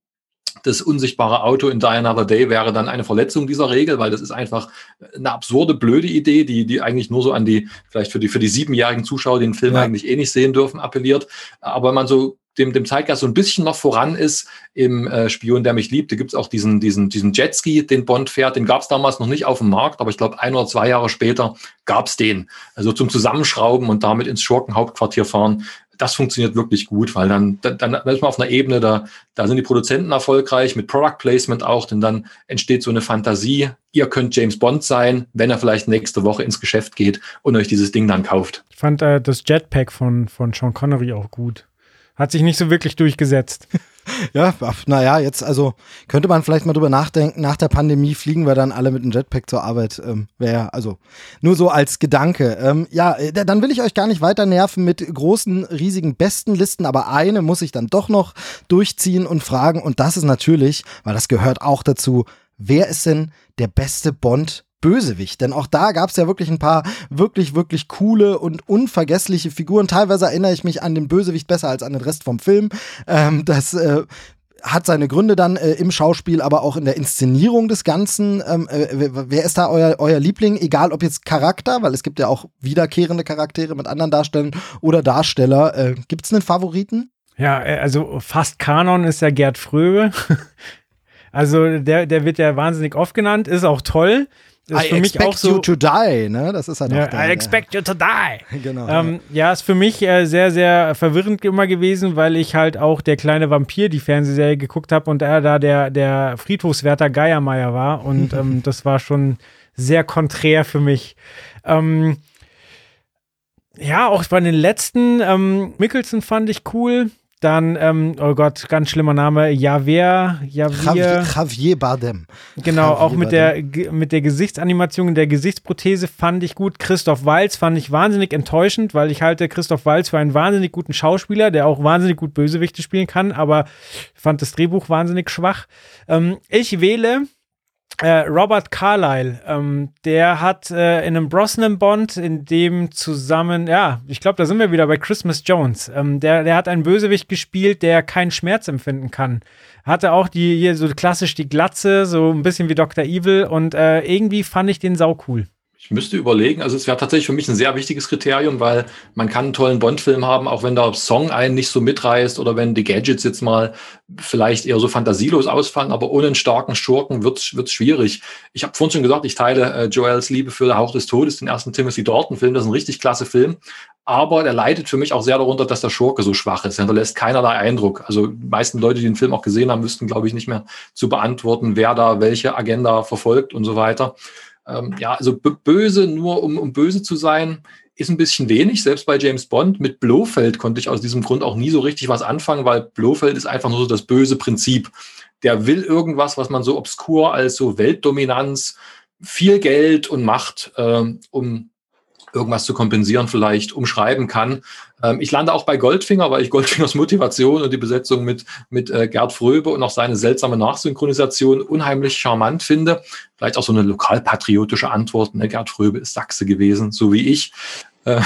Das unsichtbare Auto in Die Another Day wäre dann eine Verletzung dieser Regel, weil das ist einfach eine absurde, blöde Idee, die, die eigentlich nur so an die, vielleicht für die, für die siebenjährigen Zuschauer, die den Film Ja. eigentlich eh nicht sehen dürfen, appelliert. Aber wenn man so dem, dem Zeitgeist so ein bisschen noch voran ist, im äh, Spion, der mich liebt, da gibt's auch diesen, diesen, diesen Jetski, den Bond fährt, den gab's damals noch nicht auf dem Markt, aber ich glaube, ein oder zwei Jahre später gab's den. Also zum Zusammenschrauben und damit ins Schurkenhauptquartier fahren. Das funktioniert wirklich gut, weil dann, dann, dann ist man auf einer Ebene, da, da sind die Produzenten erfolgreich, mit Product Placement auch, denn dann entsteht so eine Fantasie, ihr könnt James Bond sein, wenn er vielleicht nächste Woche ins Geschäft geht und euch dieses Ding dann kauft. Ich fand äh, das Jetpack von, von Sean Connery auch gut. Hat sich nicht so wirklich durchgesetzt. [laughs] Ja, naja, jetzt also könnte man vielleicht mal drüber nachdenken, nach der Pandemie fliegen wir dann alle mit einem Jetpack zur Arbeit. Ähm, Wäre also nur so als Gedanke. Ähm, ja, äh, dann will ich euch gar nicht weiter nerven mit großen, riesigen Bestenlisten, aber eine muss ich dann doch noch durchziehen und fragen. Und das ist natürlich, weil das gehört auch dazu, wer ist denn der beste Bond? Bösewicht, denn auch da gab es ja wirklich ein paar wirklich, wirklich coole und unvergessliche Figuren. Teilweise erinnere ich mich an den Bösewicht besser als an den Rest vom Film. Ähm, das äh, hat seine Gründe dann äh, im Schauspiel, aber auch in der Inszenierung des Ganzen. Ähm, äh, wer- ist da euer, euer Liebling? Egal ob jetzt Charakter, weil es gibt ja auch wiederkehrende Charaktere mit anderen Darstellern oder Darsteller. Äh, gibt es einen Favoriten? Ja, äh, also fast Kanon ist ja Gerd Fröbe. [laughs] Also der, der wird ja wahnsinnig oft genannt, ist auch toll. Ist I für mich expect auch so. you to die, ne? Das ist halt ja, auch I expect you to die. Ja, [laughs] genau. Ähm, ja, ist für mich äh, sehr, sehr verwirrend immer gewesen, weil ich halt auch der kleine Vampir, die Fernsehserie geguckt habe und er da der, der Friedhofswärter Geiermeier war. Und ähm, [laughs] das war schon sehr konträr für mich. Ähm, ja, auch bei den letzten, ähm, Mickelson fand ich cool. Dann, ähm, oh Gott, ganz schlimmer Name, Javier, Javier. Javier Bardem. Genau, Javier auch mit Bardem. der, mit der Gesichtsanimation der Gesichtsprothese fand ich gut. Christoph Walz fand ich wahnsinnig enttäuschend, weil ich halte Christoph Walz für einen wahnsinnig guten Schauspieler, der auch wahnsinnig gut Bösewichte spielen kann, aber fand das Drehbuch wahnsinnig schwach. Ähm, ich wähle äh, Robert Carlyle, ähm, der hat äh, in einem Brosnan-Bond, in dem zusammen, ja, ich glaube, da sind wir wieder bei Christmas Jones. Ähm, der, der hat einen Bösewicht gespielt, der keinen Schmerz empfinden kann. Hatte auch die hier so klassisch die Glatze, so ein bisschen wie Dr. Evil und äh, irgendwie fand ich den sau cool. Ich müsste überlegen, also es wäre tatsächlich für mich ein sehr wichtiges Kriterium, weil man kann einen tollen Bond-Film haben, auch wenn der Song einen nicht so mitreißt oder wenn die Gadgets jetzt mal vielleicht eher so fantasielos ausfallen, aber ohne einen starken Schurken wird es schwierig. Ich habe vorhin schon gesagt, ich teile äh, Joels Liebe für der Hauch des Todes, den ersten Timothy Dalton-Film, das ist ein richtig klasse Film, aber der leidet für mich auch sehr darunter, dass der Schurke so schwach ist. Er hinterlässt keinerlei Eindruck. Also die meisten Leute, die den Film auch gesehen haben, müssten, glaube ich, nicht mehr zu beantworten, wer da welche Agenda verfolgt und so weiter. Ähm, ja, also böse, nur um, um böse zu sein, ist ein bisschen wenig. Selbst bei James Bond mit Blofeld konnte ich aus diesem Grund auch nie so richtig was anfangen, weil Blofeld ist einfach nur so das böse Prinzip. Der will irgendwas, was man so obskur als so Weltdominanz, viel Geld und Macht, ähm, um irgendwas zu kompensieren vielleicht umschreiben kann. Ähm, ich lande auch bei Goldfinger, weil ich Goldfingers Motivation und die Besetzung mit, mit äh, Gerd Fröbe und auch seine seltsame Nachsynchronisation unheimlich charmant finde. Vielleicht auch so eine lokalpatriotische Antwort. Ne? Gerd Fröbe ist Sachse gewesen, so wie ich. Äh,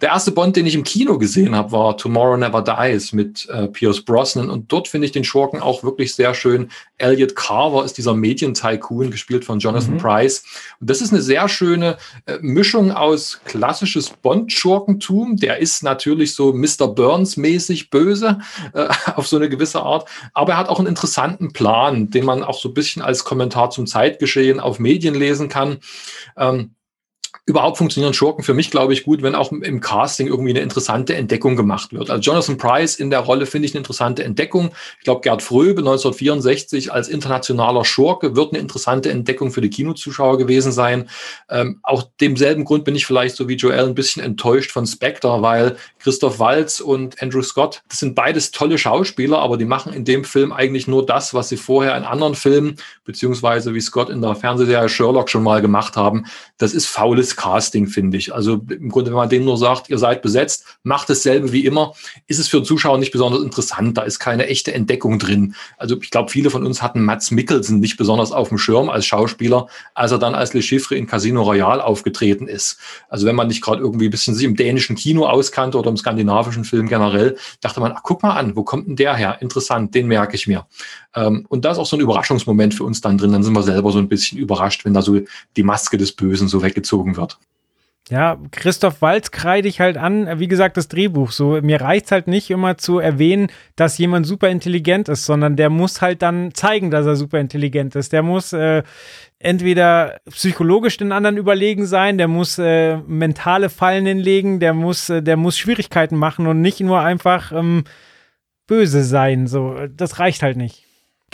der erste Bond, den ich im Kino gesehen habe, war Tomorrow Never Dies mit äh, Pierce Brosnan. Und dort finde ich den Schurken auch wirklich sehr schön. Elliot Carver ist dieser Medien-Tycoon, gespielt von Jonathan mhm. Price. Und das ist eine sehr schöne äh, Mischung aus klassisches Bond-Schurkentum. Der ist natürlich so Mr. Burns-mäßig böse äh, [laughs] auf so eine gewisse Art. Aber er hat auch einen interessanten Plan, den man auch so ein bisschen als Kommentar zum Zeitgeschehen auf Medien lesen kann. Ähm, überhaupt funktionieren Schurken für mich, glaube ich, gut, wenn auch im Casting irgendwie eine interessante Entdeckung gemacht wird. Also Jonathan Price in der Rolle finde ich eine interessante Entdeckung. Ich glaube, Gerd Fröbe 1964 als internationaler Schurke wird eine interessante Entdeckung für die Kinozuschauer gewesen sein. Ähm, auch demselben Grund bin ich vielleicht so wie Joel ein bisschen enttäuscht von Spectre, weil Christoph Waltz und Andrew Scott, das sind beides tolle Schauspieler, aber die machen in dem Film eigentlich nur das, was sie vorher in anderen Filmen, beziehungsweise wie Scott in der Fernsehserie Sherlock schon mal gemacht haben. Das ist faules Casting, finde ich. Also im Grunde, wenn man denen nur sagt, ihr seid besetzt, macht dasselbe wie immer, ist es für den Zuschauer nicht besonders interessant. Da ist keine echte Entdeckung drin. Also ich glaube, viele von uns hatten Mats Mikkelsen nicht besonders auf dem Schirm als Schauspieler, als er dann als Le Chiffre in Casino Royale aufgetreten ist. Also wenn man nicht gerade irgendwie ein bisschen sich im dänischen Kino auskannte oder im skandinavischen Film generell, dachte man, ach, guck mal an, wo kommt denn der her? Interessant, den merke ich mir. Ähm, und da ist auch so ein Überraschungsmoment für uns dann drin. Dann sind wir selber so ein bisschen überrascht, wenn da so die Maske des Bösen so weggezogen wird. Ja, Christoph Walz kreide ich halt an, wie gesagt, das Drehbuch. So, mir reicht halt nicht immer zu erwähnen, dass jemand super intelligent ist, sondern der muss halt dann zeigen, dass er super intelligent ist. Der muss äh, entweder psychologisch den anderen überlegen sein, der muss äh, mentale Fallen hinlegen, der muss, äh, der muss Schwierigkeiten machen und nicht nur einfach ähm, böse sein. So, das reicht halt nicht.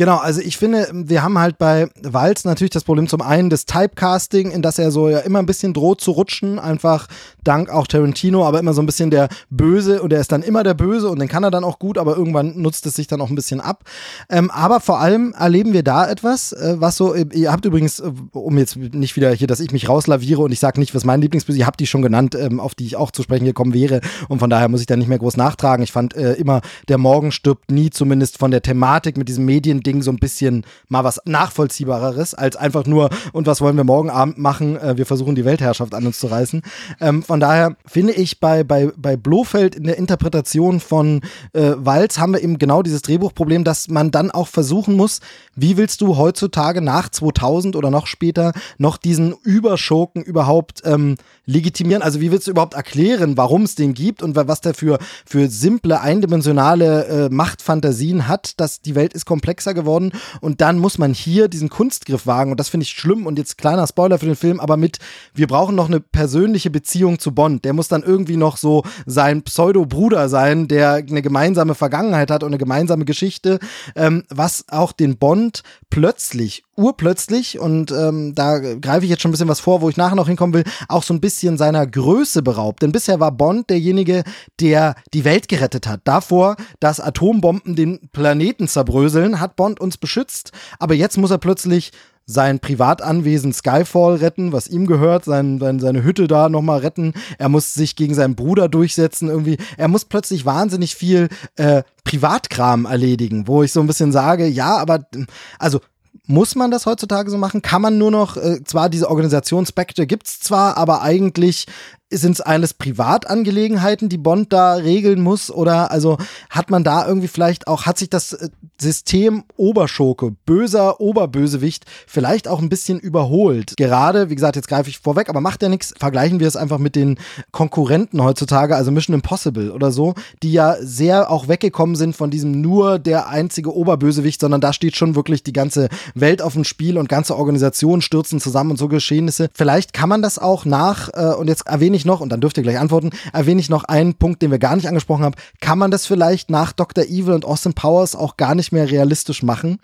Genau, also ich finde, wir haben halt bei Walz natürlich das Problem zum einen des Typecasting, in das er so ja immer ein bisschen droht zu rutschen, einfach dank auch Tarantino, aber immer so ein bisschen der Böse und er ist dann immer der Böse und den kann er dann auch gut, aber irgendwann nutzt es sich dann auch ein bisschen ab. Ähm, aber vor allem erleben wir da etwas, äh, was so, ihr habt übrigens, äh, um jetzt nicht wieder hier, dass ich mich rauslaviere und ich sage nicht, was mein Lieblingsböse, ihr habt die schon genannt, ähm, auf die ich auch zu sprechen gekommen wäre und von daher muss ich da nicht mehr groß nachtragen. Ich fand äh, immer, der Morgen stirbt nie, zumindest von der Thematik mit diesem Medien Ding so ein bisschen mal was nachvollziehbareres als einfach nur, und was wollen wir morgen Abend machen? Äh, wir versuchen die Weltherrschaft an uns zu reißen. Ähm, von daher finde ich bei, bei, bei Blofeld in der Interpretation von äh, Walz haben wir eben genau dieses Drehbuchproblem, dass man dann auch versuchen muss, wie willst du heutzutage nach 2000 oder noch später noch diesen Überschurken überhaupt ähm, legitimieren? Also wie willst du überhaupt erklären, warum es den gibt und was der für, für simple, eindimensionale äh, Machtfantasien hat, dass die Welt ist komplexer älter geworden und dann muss man hier diesen Kunstgriff wagen und das finde ich schlimm und jetzt kleiner Spoiler für den Film, aber mit, wir brauchen noch eine persönliche Beziehung zu Bond. Der muss dann irgendwie noch so sein Pseudo-Bruder sein, der eine gemeinsame Vergangenheit hat und eine gemeinsame Geschichte, ähm, was auch den Bond plötzlich urplötzlich, und ähm, da greife ich jetzt schon ein bisschen was vor, wo ich nachher noch hinkommen will, auch so ein bisschen seiner Größe beraubt. Denn bisher war Bond derjenige, der die Welt gerettet hat. Davor, dass Atombomben den Planeten zerbröseln, hat Bond uns beschützt. Aber jetzt muss er plötzlich sein Privatanwesen Skyfall retten, was ihm gehört, sein, sein, seine Hütte da nochmal retten. Er muss sich gegen seinen Bruder durchsetzen irgendwie. Er muss plötzlich wahnsinnig viel äh, Privatkram erledigen, wo ich so ein bisschen sage, ja, aber also muss man das heutzutage so machen? Kann man nur noch, äh, zwar diese Organisation Spectre gibt's zwar, aber eigentlich sind es alles Privatangelegenheiten, die Bond da regeln muss? Oder also hat man da irgendwie vielleicht auch, hat sich das äh, System Oberschurke, böser Oberbösewicht vielleicht auch ein bisschen überholt? Gerade, wie gesagt, jetzt greife ich vorweg, aber macht ja nichts. Vergleichen wir es einfach mit den Konkurrenten heutzutage, also Mission Impossible oder so, die ja sehr auch weggekommen sind von diesem nur der einzige Oberbösewicht, sondern da steht schon wirklich die ganze Welt auf dem Spiel und ganze Organisationen stürzen zusammen und so Geschehnisse. Vielleicht kann man das auch nach, äh, und jetzt erwähne ich noch, und dann dürft ihr gleich antworten, erwähne ich noch einen Punkt, den wir gar nicht angesprochen haben. Kann man das vielleicht nach Dr. Evil und Austin Powers auch gar nicht mehr realistisch machen?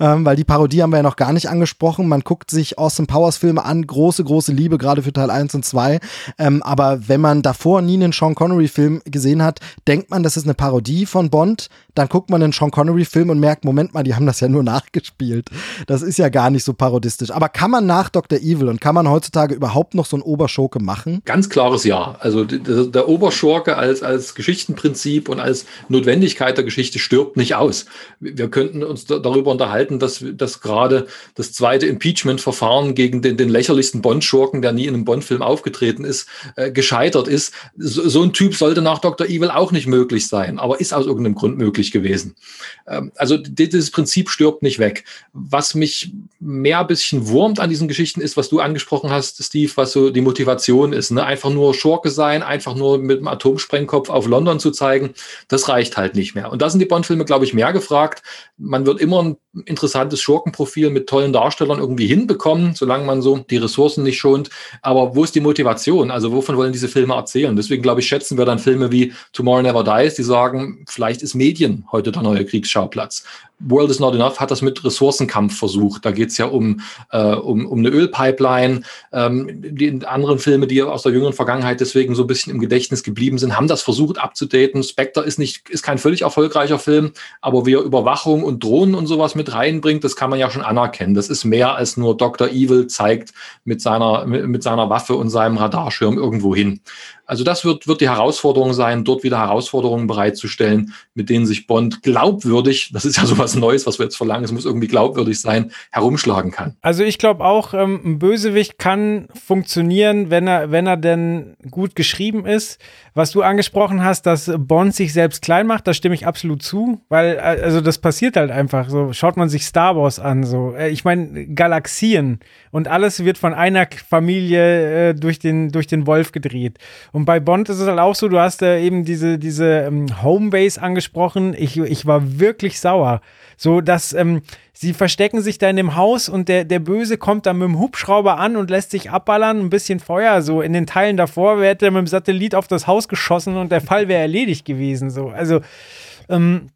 ähm, weil die Parodie haben wir ja noch gar nicht angesprochen. Man guckt sich Austin Powers Filme an, große, große Liebe, gerade für Teil 1 und 2. Ähm, aber wenn man davor nie einen Sean Connery Film gesehen hat, denkt man, das ist eine Parodie von Bond. Dann guckt man einen Sean Connery Film und merkt, Moment mal, die haben das ja nur [laughs] nachgespielt. Das ist ja gar nicht so parodistisch. Aber kann man nach Dr. Evil und kann man heutzutage überhaupt noch so ein Oberschurke machen? Ganz klares Ja. Also der Oberschurke als, als Geschichtenprinzip und als Notwendigkeit der Geschichte stirbt nicht aus. Wir könnten uns darüber unterhalten, halten, dass, dass gerade das zweite Impeachment-Verfahren gegen den, den lächerlichsten Bond-Schurken, der nie in einem Bond-Film aufgetreten ist, äh, gescheitert ist. So, so, ein Typ sollte nach Dr. Evil auch nicht möglich sein, aber ist aus irgendeinem Grund möglich gewesen. Ähm, also dieses Prinzip stirbt nicht weg. Was mich mehr ein bisschen wurmt an diesen Geschichten ist, was du angesprochen hast, Steve, was so die Motivation ist. Ne? Einfach nur Schurke sein, einfach nur mit dem Atomsprengkopf auf London zu zeigen, das reicht halt nicht mehr. Und da sind die Bond-Filme, glaube ich, mehr gefragt. Man wird immer ein interessantes Schurkenprofil mit tollen Darstellern irgendwie hinbekommen, solange man so die Ressourcen nicht schont. Aber wo ist die Motivation? Also wovon wollen diese Filme erzählen? Deswegen glaube ich, schätzen wir dann Filme wie Tomorrow Never Dies, die sagen, vielleicht ist Medien heute der neue Kriegsschauplatz. World is Not Enough hat das mit Ressourcenkampf versucht. Da geht es ja um, äh, um, um eine Ölpipeline. Ähm, die anderen Filme, die aus der jüngeren Vergangenheit deswegen so ein bisschen im Gedächtnis geblieben sind, haben das versucht abzudaten. Spectre ist nicht, ist kein völlig erfolgreicher Film, aber wie er Überwachung und Drohnen und sowas mit reinbringt, das kann man ja schon anerkennen. Das ist mehr als nur Dr. Evil zeigt mit seiner, mit, seiner Waffe und seinem Radarschirm irgendwo hin. Also das wird, wird die Herausforderung sein, dort wieder Herausforderungen bereitzustellen, mit denen sich Bond glaubwürdig, das ist ja sowas Neues, was wir jetzt verlangen, es muss irgendwie glaubwürdig sein, herumschlagen kann. Also ich glaube auch, ähm, ein Bösewicht kann funktionieren, wenn er, wenn er denn gut geschrieben ist. Was du angesprochen hast, dass Bond sich selbst klein macht, da stimme ich absolut zu, weil äh, also das passiert halt einfach so. Schaut man sich Star Wars an, so. Äh, ich meine Galaxien und alles wird von einer Familie äh, durch den durch den Wolf gedreht. Und bei Bond ist es halt auch so, du hast äh, eben diese, diese ähm, Homebase angesprochen. Ich, ich war wirklich sauer. So, dass ähm, sie verstecken sich da in dem Haus und der, der Böse kommt dann mit dem Hubschrauber an und lässt sich abballern, ein bisschen Feuer. So in den Teilen davor hätte er mit dem Satellit auf das Haus geschossen und der Fall wäre erledigt gewesen. So, also, ähm,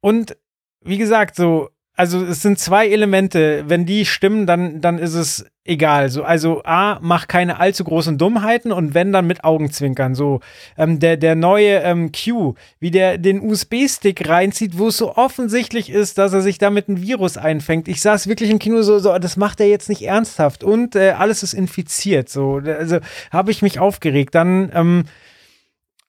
und wie gesagt, so, also es sind zwei Elemente. Wenn die stimmen, dann, dann ist es egal. So, also A, mach keine allzu großen Dummheiten und wenn, dann mit Augenzwinkern. So, ähm, der, der neue ähm, Q, wie der den USB-Stick reinzieht, wo es so offensichtlich ist, dass er sich damit ein Virus einfängt. Ich saß wirklich im Kino so, so das macht er jetzt nicht ernsthaft und äh, alles ist infiziert. So, also habe ich mich aufgeregt. Dann, ähm,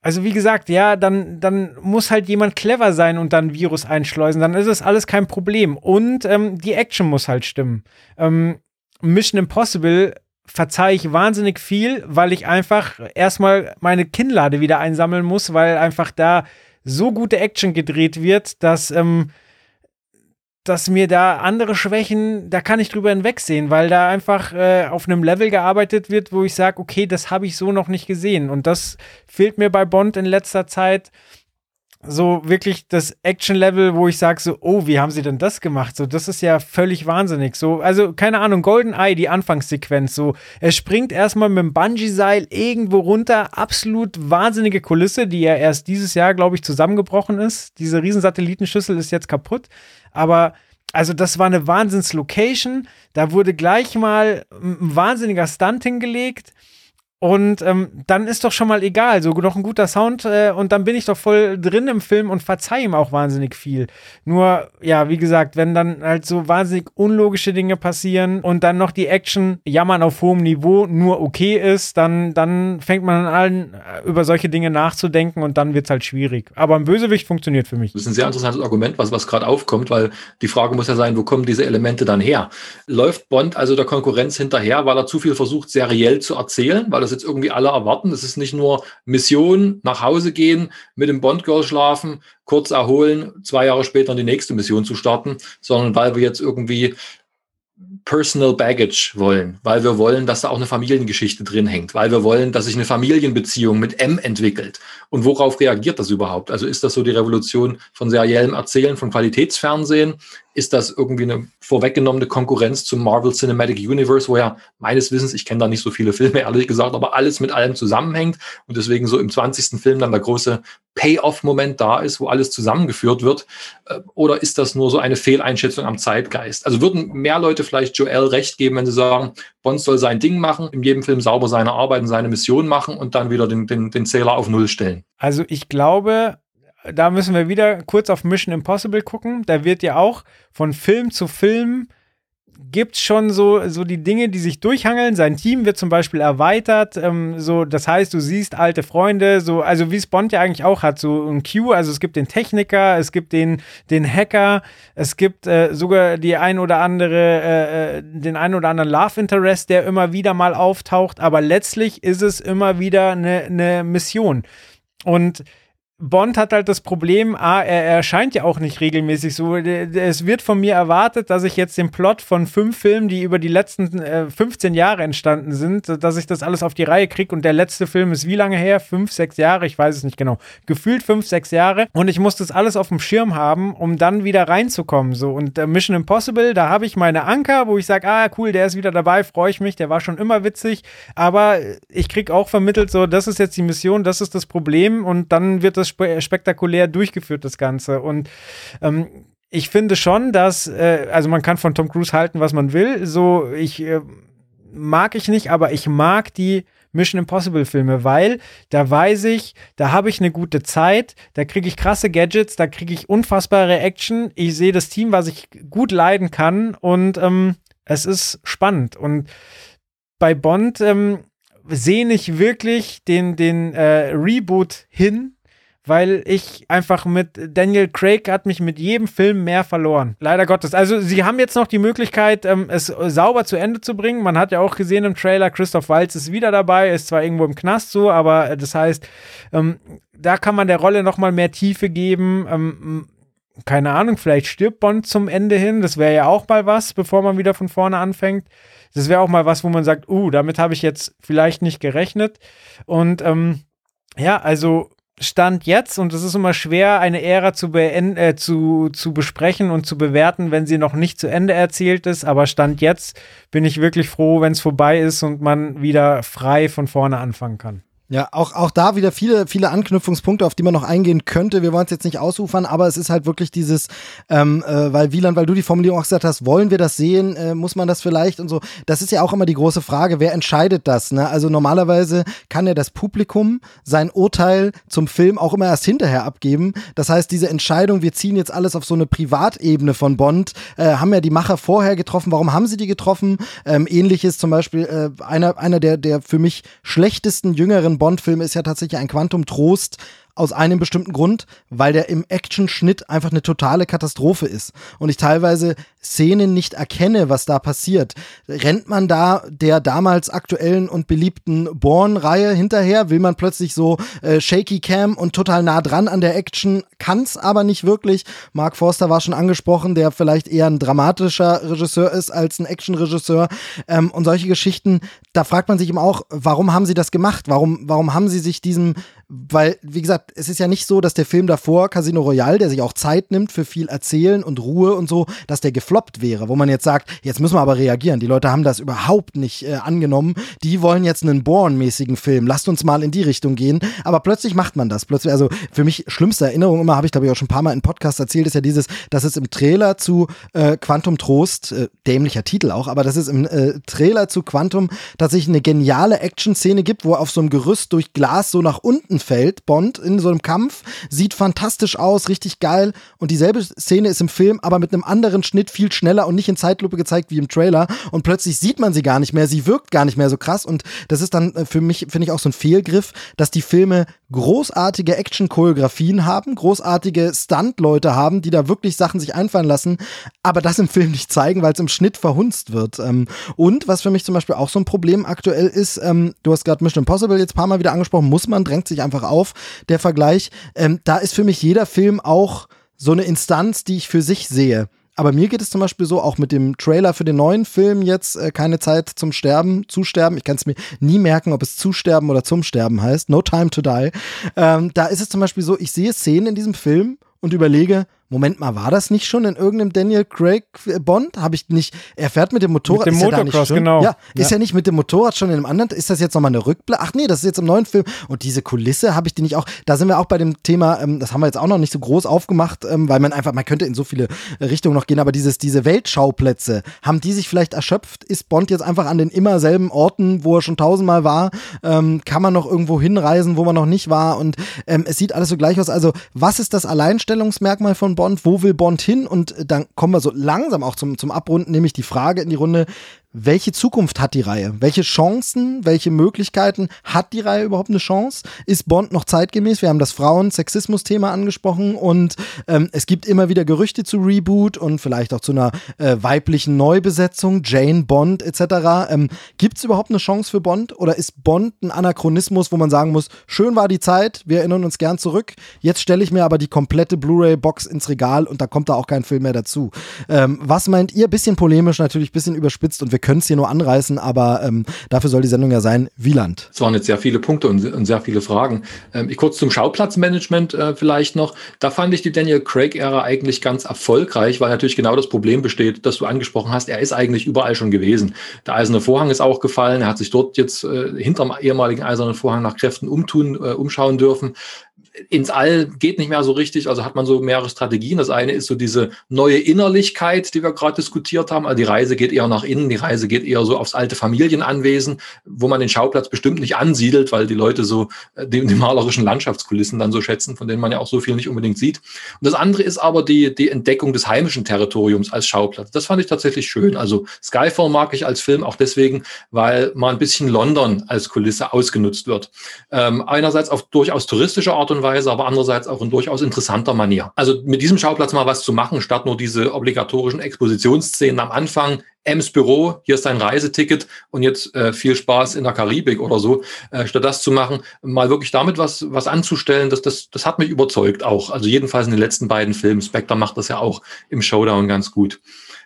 also wie gesagt, ja, dann, dann muss halt jemand clever sein und dann Virus einschleusen. Dann ist es alles kein Problem. Und ähm, die Action muss halt stimmen. Ähm, Mission Impossible verzeihe ich wahnsinnig viel, weil ich einfach erstmal meine Kinnlade wieder einsammeln muss, weil einfach da so gute Action gedreht wird, dass ähm, dass mir da andere Schwächen, da kann ich drüber hinwegsehen, weil da einfach äh, auf einem Level gearbeitet wird, wo ich sage, okay, das habe ich so noch nicht gesehen. Und das fehlt mir bei Bond in letzter Zeit. So wirklich das Action-Level, wo ich sage so, oh, wie haben sie denn das gemacht? So, das ist ja völlig wahnsinnig. So, also keine Ahnung, Golden Eye, die Anfangssequenz, so, er springt erstmal mit dem Bungee-Seil irgendwo runter, absolut wahnsinnige Kulisse, die ja erst dieses Jahr, glaube ich, zusammengebrochen ist. Diese Riesensatellitenschüssel ist jetzt kaputt, aber also das war eine Wahnsinns-Location. Da wurde gleich mal ein wahnsinniger Stunt hingelegt. Und ähm, dann ist doch schon mal egal, so noch ein guter Sound äh, und dann bin ich doch voll drin im Film und verzeih ihm auch wahnsinnig viel. Nur, ja, wie gesagt, wenn dann halt so wahnsinnig unlogische Dinge passieren und dann noch die Action jammern auf hohem Niveau nur okay ist, dann, dann fängt man an allen äh, über solche Dinge nachzudenken und dann wird es halt schwierig. Aber ein Bösewicht funktioniert für mich. Das ist ein sehr interessantes Argument, was, was gerade aufkommt, weil die Frage muss ja sein, wo kommen diese Elemente dann her? Läuft Bond also der Konkurrenz hinterher, weil er zu viel versucht, seriell zu erzählen, weil das jetzt irgendwie alle erwarten. Es ist nicht nur Mission, nach Hause gehen, mit dem Bond-Girl schlafen, kurz erholen, zwei Jahre später die nächste Mission zu starten, sondern weil wir jetzt irgendwie Personal Baggage wollen, weil wir wollen, dass da auch eine Familiengeschichte drin hängt, weil wir wollen, dass sich eine Familienbeziehung mit M entwickelt. Und worauf reagiert das überhaupt? Also ist das so die Revolution von seriellem Erzählen, von Qualitätsfernsehen? Ist das irgendwie eine vorweggenommene Konkurrenz zum Marvel Cinematic Universe, wo ja meines Wissens, ich kenne da nicht so viele Filme, ehrlich gesagt, aber alles mit allem zusammenhängt und deswegen so im 20. Film dann der große Payoff-Moment da ist, wo alles zusammengeführt wird? Äh, oder ist das nur so eine Fehleinschätzung am Zeitgeist? Also würden mehr Leute vielleicht Joel recht geben, wenn sie sagen, Bond soll sein Ding machen, in jedem Film sauber seine Arbeit und seine Mission machen und dann wieder den, den, den Zähler auf Null stellen? Also ich glaube, da müssen wir wieder kurz auf Mission Impossible gucken. Da wird ja auch von Film zu Film gibt schon so, so die Dinge, die sich durchhangeln. Sein Team wird zum Beispiel erweitert. Ähm, so, das heißt, du siehst alte Freunde, so, also wie es Bond ja eigentlich auch hat, so ein Q, also es gibt den Techniker, es gibt den, den Hacker, es gibt äh, sogar die ein oder andere, äh, äh den ein oder anderen Love Interest, der immer wieder mal auftaucht, aber letztlich ist es immer wieder eine, eine Mission. Und Bond hat halt das Problem, ah, er erscheint ja auch nicht regelmäßig so. Es wird von mir erwartet, dass ich jetzt den Plot von fünf Filmen, die über die letzten äh, 15 Jahre entstanden sind, dass ich das alles auf die Reihe kriege. Und der letzte Film ist wie lange her? Fünf, sechs Jahre? Ich weiß es nicht genau. Gefühlt fünf, sechs Jahre. Und ich muss das alles auf dem Schirm haben, um dann wieder reinzukommen. So. Und äh, Mission Impossible, da habe ich meine Anker, wo ich sage, ah, cool, der ist wieder dabei, freue ich mich, der war schon immer witzig. Aber ich kriege auch vermittelt, so, das ist jetzt die Mission, das ist das Problem. Und dann wird das spe spektakulär durchgeführt, das Ganze. Und ähm, ich finde schon, dass, äh, also man kann von Tom Cruise halten, was man will. So, ich äh, mag ich nicht, aber ich mag die Mission Impossible Filme, weil da weiß ich, da habe ich eine gute Zeit, da kriege ich krasse Gadgets, da kriege ich unfassbare Action, ich sehe das Team, was ich gut leiden kann und ähm, es ist spannend. Und bei Bond ähm, sehe ich wirklich den, den äh, Reboot hin, weil ich einfach mit Daniel Craig hat mich mit jedem Film mehr verloren. Leider Gottes. Also sie haben jetzt noch die Möglichkeit, ähm, es sauber zu Ende zu bringen. Man hat ja auch gesehen im Trailer, Christoph Waltz ist wieder dabei, ist zwar irgendwo im Knast so, aber äh, das heißt, ähm, da kann man der Rolle noch mal mehr Tiefe geben. Ähm, keine Ahnung, vielleicht stirbt Bond zum Ende hin. Das wäre ja auch mal was, bevor man wieder von vorne anfängt. Das wäre auch mal was, wo man sagt, uh, damit habe ich jetzt vielleicht nicht gerechnet. Und ähm, ja, also Stand jetzt, und es ist immer schwer, eine Ära zu, äh, zu, zu besprechen und zu bewerten, wenn sie noch nicht zu Ende erzählt ist, aber Stand jetzt bin ich wirklich froh, wenn es vorbei ist und man wieder frei von vorne anfangen kann. Ja, auch, auch da wieder viele, viele Anknüpfungspunkte, auf die man noch eingehen könnte. Wir wollen es jetzt nicht ausufern, aber es ist halt wirklich dieses, ähm, äh, weil Wieland, weil du die Formulierung auch gesagt hast, wollen wir das sehen, äh, muss man das vielleicht und so. Das ist ja auch immer die große Frage, wer entscheidet das? Ne? Also normalerweise kann ja das Publikum sein Urteil zum Film auch immer erst hinterher abgeben. Das heißt, diese Entscheidung, wir ziehen jetzt alles auf so eine Privatebene von Bond, äh, haben ja die Macher vorher getroffen. Warum haben sie die getroffen? Ähm, ähnliches zum Beispiel, äh, einer, einer der, der für mich schlechtesten jüngeren Bond-Film ist ja tatsächlich ein Quantum Trost aus einem bestimmten Grund, weil der im Action-Schnitt einfach eine totale Katastrophe ist und ich teilweise Szenen nicht erkenne, was da passiert. Rennt man da der damals aktuellen und beliebten Born-Reihe hinterher? Will man plötzlich so äh, Shaky Cam und total nah dran an der Action? Kann's aber nicht wirklich. Mark Forster war schon angesprochen, der vielleicht eher ein dramatischer Regisseur ist als ein Action-Regisseur. Ähm, und solche Geschichten, da fragt man sich eben auch, warum haben sie das gemacht? Warum, warum haben sie sich diesem weil, wie gesagt, es ist ja nicht so, dass der Film davor, Casino Royale, der sich auch Zeit nimmt für viel Erzählen und Ruhe und so, dass der gefloppt wäre, wo man jetzt sagt, jetzt müssen wir aber reagieren. Die Leute haben das überhaupt nicht äh, angenommen. Die wollen jetzt einen Born-mäßigen Film. Lasst uns mal in die Richtung gehen. Aber plötzlich macht man das. Plötzlich, also für mich schlimmste Erinnerung immer, habe ich glaube ich auch schon ein paar Mal in Podcast erzählt, ist ja dieses, dass es im Trailer zu äh, Quantum Trost, äh, dämlicher Titel auch, aber dass es im äh, Trailer zu Quantum tatsächlich eine geniale Action-Szene gibt, wo auf so einem Gerüst durch Glas so nach unten fällt, Bond in so einem Kampf, sieht fantastisch aus, richtig geil. Und dieselbe Szene ist im Film, aber mit einem anderen Schnitt viel schneller und nicht in Zeitlupe gezeigt wie im Trailer. Und plötzlich sieht man sie gar nicht mehr, sie wirkt gar nicht mehr so krass. Und das ist dann äh, für mich, finde ich, auch so ein Fehlgriff, dass die Filme großartige Action-Choreografien haben, großartige Stunt-Leute haben, die da wirklich Sachen sich einfallen lassen, aber das im Film nicht zeigen, weil es im Schnitt verhunzt wird. Ähm, und was für mich zum Beispiel auch so ein Problem aktuell ist, ähm, du hast gerade Mission Impossible jetzt ein paar Mal wieder angesprochen, muss man, drängt sich einfach auf, der Vergleich. Ähm, da ist für mich jeder Film auch so eine Instanz, die ich für sich sehe. Aber mir geht es zum Beispiel so, auch mit dem Trailer für den neuen Film jetzt, äh, keine Zeit zum Sterben, zu sterben. Ich kann es mir nie merken, ob es zu sterben oder zum Sterben heißt. No Time to Die. Ähm, da ist es zum Beispiel so, ich sehe Szenen in diesem Film und überlege, Moment mal, war das nicht schon in irgendeinem Daniel Craig Bond? Habe ich nicht, er fährt mit dem Motorrad. Mit dem Motocross, ja genau. Ja, ist ja. ja nicht mit dem Motorrad schon in einem anderen, ist das jetzt nochmal eine Rückblick? Ach nee, das ist jetzt im neuen Film. Und diese Kulisse habe ich die nicht auch, da sind wir auch bei dem Thema, ähm, das haben wir jetzt auch noch nicht so groß aufgemacht, ähm, weil man einfach, man könnte in so viele Richtungen noch gehen, aber dieses, diese Weltschauplätze, haben die sich vielleicht erschöpft? Ist Bond jetzt einfach an den immer selben Orten, wo er schon tausendmal war? Ähm, kann man noch irgendwo hinreisen, wo man noch nicht war? Und ähm, es sieht alles so gleich aus. Also, was ist das Alleinstellungsmerkmal von Bond? Wo will Bond hin? Und dann kommen wir so langsam auch zum, zum Abrunden, nämlich die Frage in die Runde, welche Zukunft hat die Reihe? Welche Chancen, welche Möglichkeiten hat die Reihe überhaupt eine Chance? Ist Bond noch zeitgemäß? Wir haben das Frauen-Sexismus-Thema angesprochen und ähm, es gibt immer wieder Gerüchte zu Reboot und vielleicht auch zu einer äh, weiblichen Neubesetzung, Jane Bond etc. Ähm, gibt es überhaupt eine Chance für Bond oder ist Bond ein Anachronismus, wo man sagen muss, schön war die Zeit, wir erinnern uns gern zurück, jetzt stelle ich mir aber die komplette Blu-ray-Box ins Regal und da kommt da auch kein Film mehr dazu. Ähm, was meint ihr? Bisschen polemisch natürlich, bisschen überspitzt und wir können es hier nur anreißen, aber ähm, dafür soll die Sendung ja sein, Wieland. Es waren jetzt sehr viele Punkte und, und sehr viele Fragen. Ähm, ich kurz zum Schauplatzmanagement äh, vielleicht noch. Da fand ich die Daniel Craig-Ära eigentlich ganz erfolgreich, weil natürlich genau das Problem besteht, das du angesprochen hast. Er ist eigentlich überall schon gewesen. Der eiserne Vorhang ist auch gefallen. Er hat sich dort jetzt äh, hinterm ehemaligen eisernen Vorhang nach Kräften umtun, äh, umschauen dürfen ins All geht nicht mehr so richtig, also hat man so mehrere Strategien. Das eine ist so diese neue Innerlichkeit, die wir gerade diskutiert haben. Also die Reise geht eher nach innen, die Reise geht eher so aufs alte Familienanwesen, wo man den Schauplatz bestimmt nicht ansiedelt, weil die Leute so äh, die, die malerischen Landschaftskulissen dann so schätzen, von denen man ja auch so viel nicht unbedingt sieht. Und das andere ist aber die, die Entdeckung des heimischen Territoriums als Schauplatz. Das fand ich tatsächlich schön. Also Skyfall mag ich als Film auch deswegen, weil mal ein bisschen London als Kulisse ausgenutzt wird. Ähm, einerseits auf durchaus touristische Art und Weise, aber andererseits auch in durchaus interessanter Manier. Also mit diesem Schauplatz mal was zu machen, statt nur diese obligatorischen Expositionsszenen am Anfang. Ems Büro, hier ist dein Reiseticket und jetzt äh, viel Spaß in der Karibik oder so, äh, statt das zu machen, mal wirklich damit was, was anzustellen, das, das, das hat mich überzeugt auch. Also jedenfalls in den letzten beiden Filmen. Spectre macht das ja auch im Showdown ganz gut.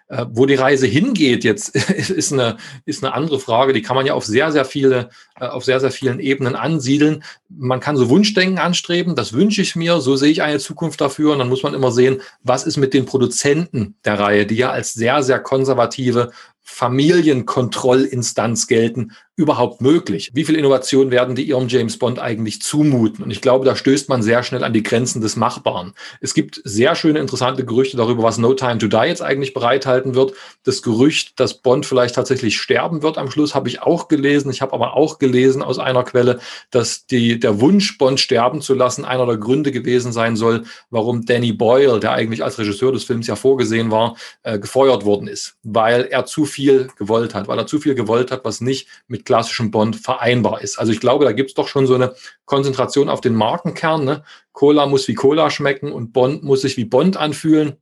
Äh, wo die Reise hingeht jetzt, [laughs] ist eine, ist eine andere Frage. Die kann man ja auf sehr, sehr viele, äh, auf sehr, sehr vielen Ebenen ansiedeln. Man kann so Wunschdenken anstreben. Das wünsche ich mir. So sehe ich eine Zukunft dafür. Und dann muss man immer sehen, was ist mit den Produzenten der Reihe, die ja als sehr, sehr konservative Familienkontrollinstanz gelten, überhaupt möglich? Wie viel Innovation werden die ihrem James Bond eigentlich zumuten? Und ich glaube, da stößt man sehr schnell an die Grenzen des Machbaren. Es gibt sehr schöne, interessante Gerüchte darüber, was No Time to Die jetzt eigentlich bereithalten wird. Das Gerücht, dass Bond vielleicht tatsächlich sterben wird am Schluss, habe ich auch gelesen. Ich habe aber auch gelesen aus einer Quelle, dass die, der Wunsch, Bond sterben zu lassen, einer der Gründe gewesen sein soll, warum Danny Boyle, der eigentlich als Regisseur des Films ja vorgesehen war, äh, gefeuert worden ist. Weil er zu viel gewollt hat, weil er zu viel gewollt hat, was nicht mit klassischem Bond vereinbar ist. Also ich glaube, da gibt es doch schon so eine Konzentration auf den Markenkern. Ne? Cola muss wie Cola schmecken und Bond muss sich wie Bond anfühlen.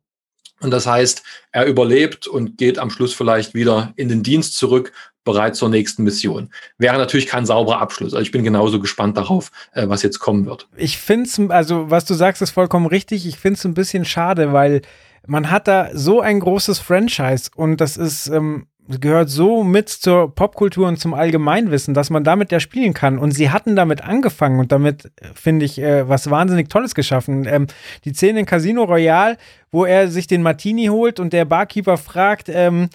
Und das heißt, er überlebt und geht am Schluss vielleicht wieder in den Dienst zurück, bereit zur nächsten Mission. Wäre natürlich kein sauberer Abschluss. Also ich bin genauso gespannt darauf, äh, was jetzt kommen wird. Ich finde es, also was du sagst, ist vollkommen richtig. Ich finde es ein bisschen schade, weil man hat da so ein großes Franchise und das ist, ähm, gehört so mit zur Popkultur und zum Allgemeinwissen, dass man damit ja spielen kann. Und sie hatten damit angefangen und damit, äh, finde ich, äh, was wahnsinnig Tolles geschaffen. Ähm, die Szene in Casino Royale, wo er sich den Martini holt und der Barkeeper fragt, ähm,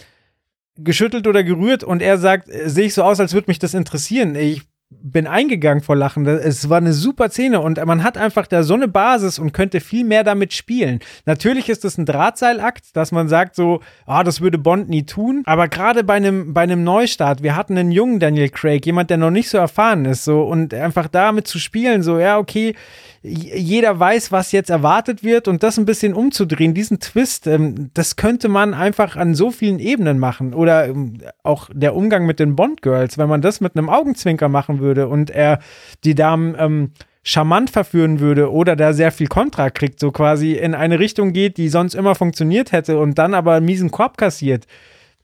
geschüttelt oder gerührt und er sagt, äh, sehe ich so aus, als würde mich das interessieren. Ich bin eingegangen vor Lachen. Es war eine super Szene und man hat einfach da so eine Basis und könnte viel mehr damit spielen. Natürlich ist es ein Drahtseilakt, dass man sagt so, ah, das würde Bond nie tun. Aber gerade bei einem, bei einem Neustart, wir hatten einen jungen Daniel Craig, jemand, der noch nicht so erfahren ist, so und einfach damit zu spielen, so, ja, okay, jeder weiß, was jetzt erwartet wird und das ein bisschen umzudrehen, diesen Twist, ähm, das könnte man einfach an so vielen Ebenen machen. Oder ähm, auch der Umgang mit den Bond-Girls, wenn man das mit einem Augenzwinker machen würde und er die Damen ähm, charmant verführen würde oder da sehr viel Kontra kriegt, so quasi in eine Richtung geht, die sonst immer funktioniert hätte und dann aber einen miesen Korb kassiert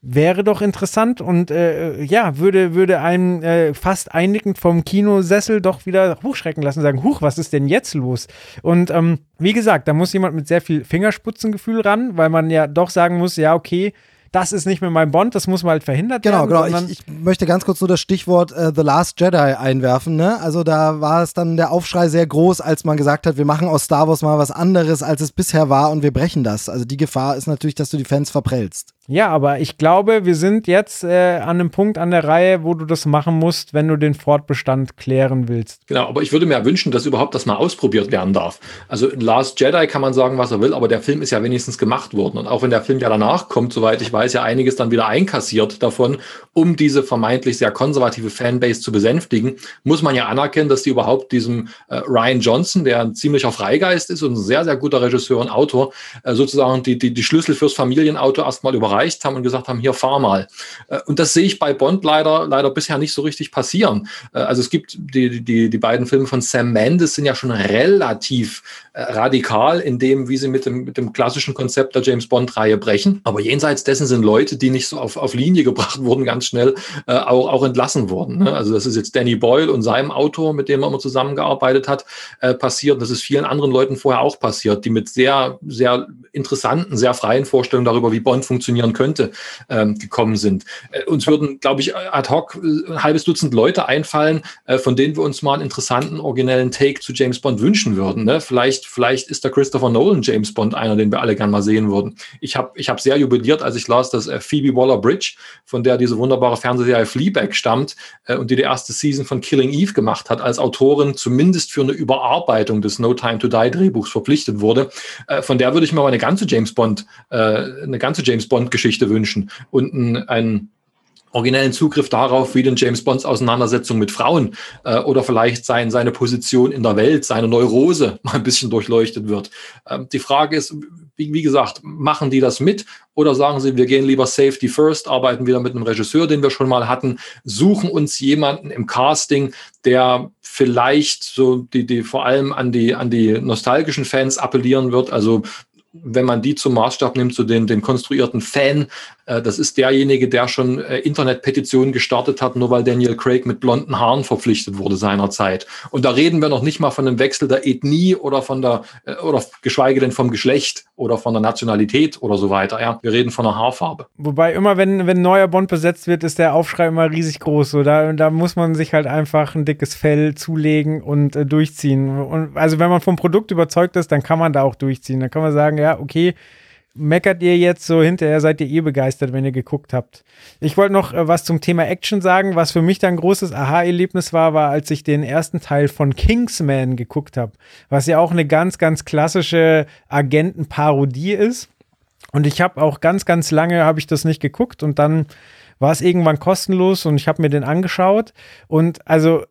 wäre doch interessant und äh, ja, würde, würde einen äh, fast einnickend vom Kinosessel doch wieder hochschrecken lassen, sagen, huch, was ist denn jetzt los? Und ähm, wie gesagt, da muss jemand mit sehr viel Fingersputzengefühl ran, weil man ja doch sagen muss, ja, okay, das ist nicht mehr mein Bond, das muss mal halt verhindert genau, werden. Genau, genau. Ich, ich, möchte ganz kurz nur das Stichwort äh, The Last Jedi einwerfen. Ne? Also da war es dann der Aufschrei sehr groß, als man gesagt hat, wir machen aus Star Wars mal was anderes, als es bisher war und wir brechen das. Also die Gefahr ist natürlich, dass du die Fans verprellst. Ja, aber ich glaube, wir sind jetzt äh, an einem Punkt an der Reihe, wo du das machen musst, wenn du den Fortbestand klären willst. Genau, aber ich würde mir wünschen, dass überhaupt das mal ausprobiert werden darf. Also in Last Jedi kann man sagen, was er will, aber der Film ist ja wenigstens gemacht worden. Und auch wenn der Film ja danach kommt, soweit ich weiß, ja einiges dann wieder einkassiert davon, um diese vermeintlich sehr konservative Fanbase zu besänftigen, muss man ja anerkennen, dass die überhaupt diesem äh, Ryan Johnson, der ein ziemlicher Freigeist ist und ein sehr, sehr guter Regisseur und Autor, äh, sozusagen die, die, die Schlüssel fürs Familienauto erstmal überreicht erreicht haben und gesagt haben, hier fahr mal. Äh, und das sehe ich bei Bond leider, leider bisher nicht so richtig passieren. Äh, also es gibt die, die, die beiden Filme von Sam Mendes sind ja schon relativ äh, radikal in dem, wie sie mit dem, mit dem klassischen Konzept der James Bond-Reihe brechen. Aber jenseits dessen sind Leute, die nicht so auf, auf Linie gebracht wurden, ganz schnell auch, auch entlassen worden. Ne? Also das ist jetzt Danny Boyle und seinem Autor, mit dem er immer zusammengearbeitet hat, passiert. Das ist vielen anderen Leuten vorher auch passiert, die mit sehr, sehr interessanten, sehr freien Vorstellungen darüber, wie Bond funktionieren könnte, ähm, gekommen sind. Äh, uns würden, glaube ich, ad hoc äh, ein halbes Dutzend Leute einfallen, äh, von denen wir uns mal einen interessanten, originellen Take zu James Bond wünschen würden. Ne? Vielleicht, vielleicht ist der Christopher Nolan James Bond einer, den wir alle gern mal sehen würden. Ich habe ich hab sehr jubiliert, als ich las, dass äh, Phoebe Waller-Bridge, von der diese wunderbare Fernsehserie Fleabag stammt äh, und die die erste Season von Killing Eve gemacht hat, als Autorin zumindest für eine Überarbeitung des No Time to Die Drehbuchs verpflichtet wurde. Äh, von der würde ich mir mal eine ganze James Bond, äh, eine ganze James Bond Geschichte wünschen und ein, ein originellen Zugriff darauf, wie denn James Bonds Auseinandersetzung mit Frauen äh, oder vielleicht sein, seine Position in der Welt, seine Neurose [laughs] mal ein bisschen durchleuchtet wird. Ähm, die Frage ist, wie, wie gesagt, machen die das mit oder sagen sie, wir gehen lieber Safety First, arbeiten wieder mit einem Regisseur, den wir schon mal hatten, suchen uns jemanden im Casting, der vielleicht so die, die vor allem an die, an die nostalgischen Fans appellieren wird. Also wenn man die zum Maßstab nimmt, zu den, den konstruierten Fan, das ist derjenige, der schon äh, Internetpetitionen gestartet hat, nur weil Daniel Craig mit blonden Haaren verpflichtet wurde seinerzeit. Und da reden wir noch nicht mal von einem Wechsel der Ethnie oder von der, äh, oder geschweige denn vom Geschlecht oder von der Nationalität oder so weiter. Ja, wir reden von der Haarfarbe. Wobei immer, wenn, wenn neuer Bond besetzt wird, ist der Aufschrei immer riesig groß. So, da, da muss man sich halt einfach ein dickes Fell zulegen und äh, durchziehen. Und also wenn man vom Produkt überzeugt ist, dann kann man da auch durchziehen. Dann kann man sagen, ja, okay, meckert ihr jetzt so hinterher, seid ihr eh begeistert, wenn ihr geguckt habt. Ich wollte noch äh, was zum Thema Action sagen. Was für mich dann ein großes Aha-Erlebnis war, war, als ich den ersten Teil von Kingsman geguckt habe, was ja auch eine ganz, ganz klassische Agentenparodie ist. Und ich habe auch ganz, ganz lange habe ich das nicht geguckt und dann war es irgendwann kostenlos und ich habe mir den angeschaut und also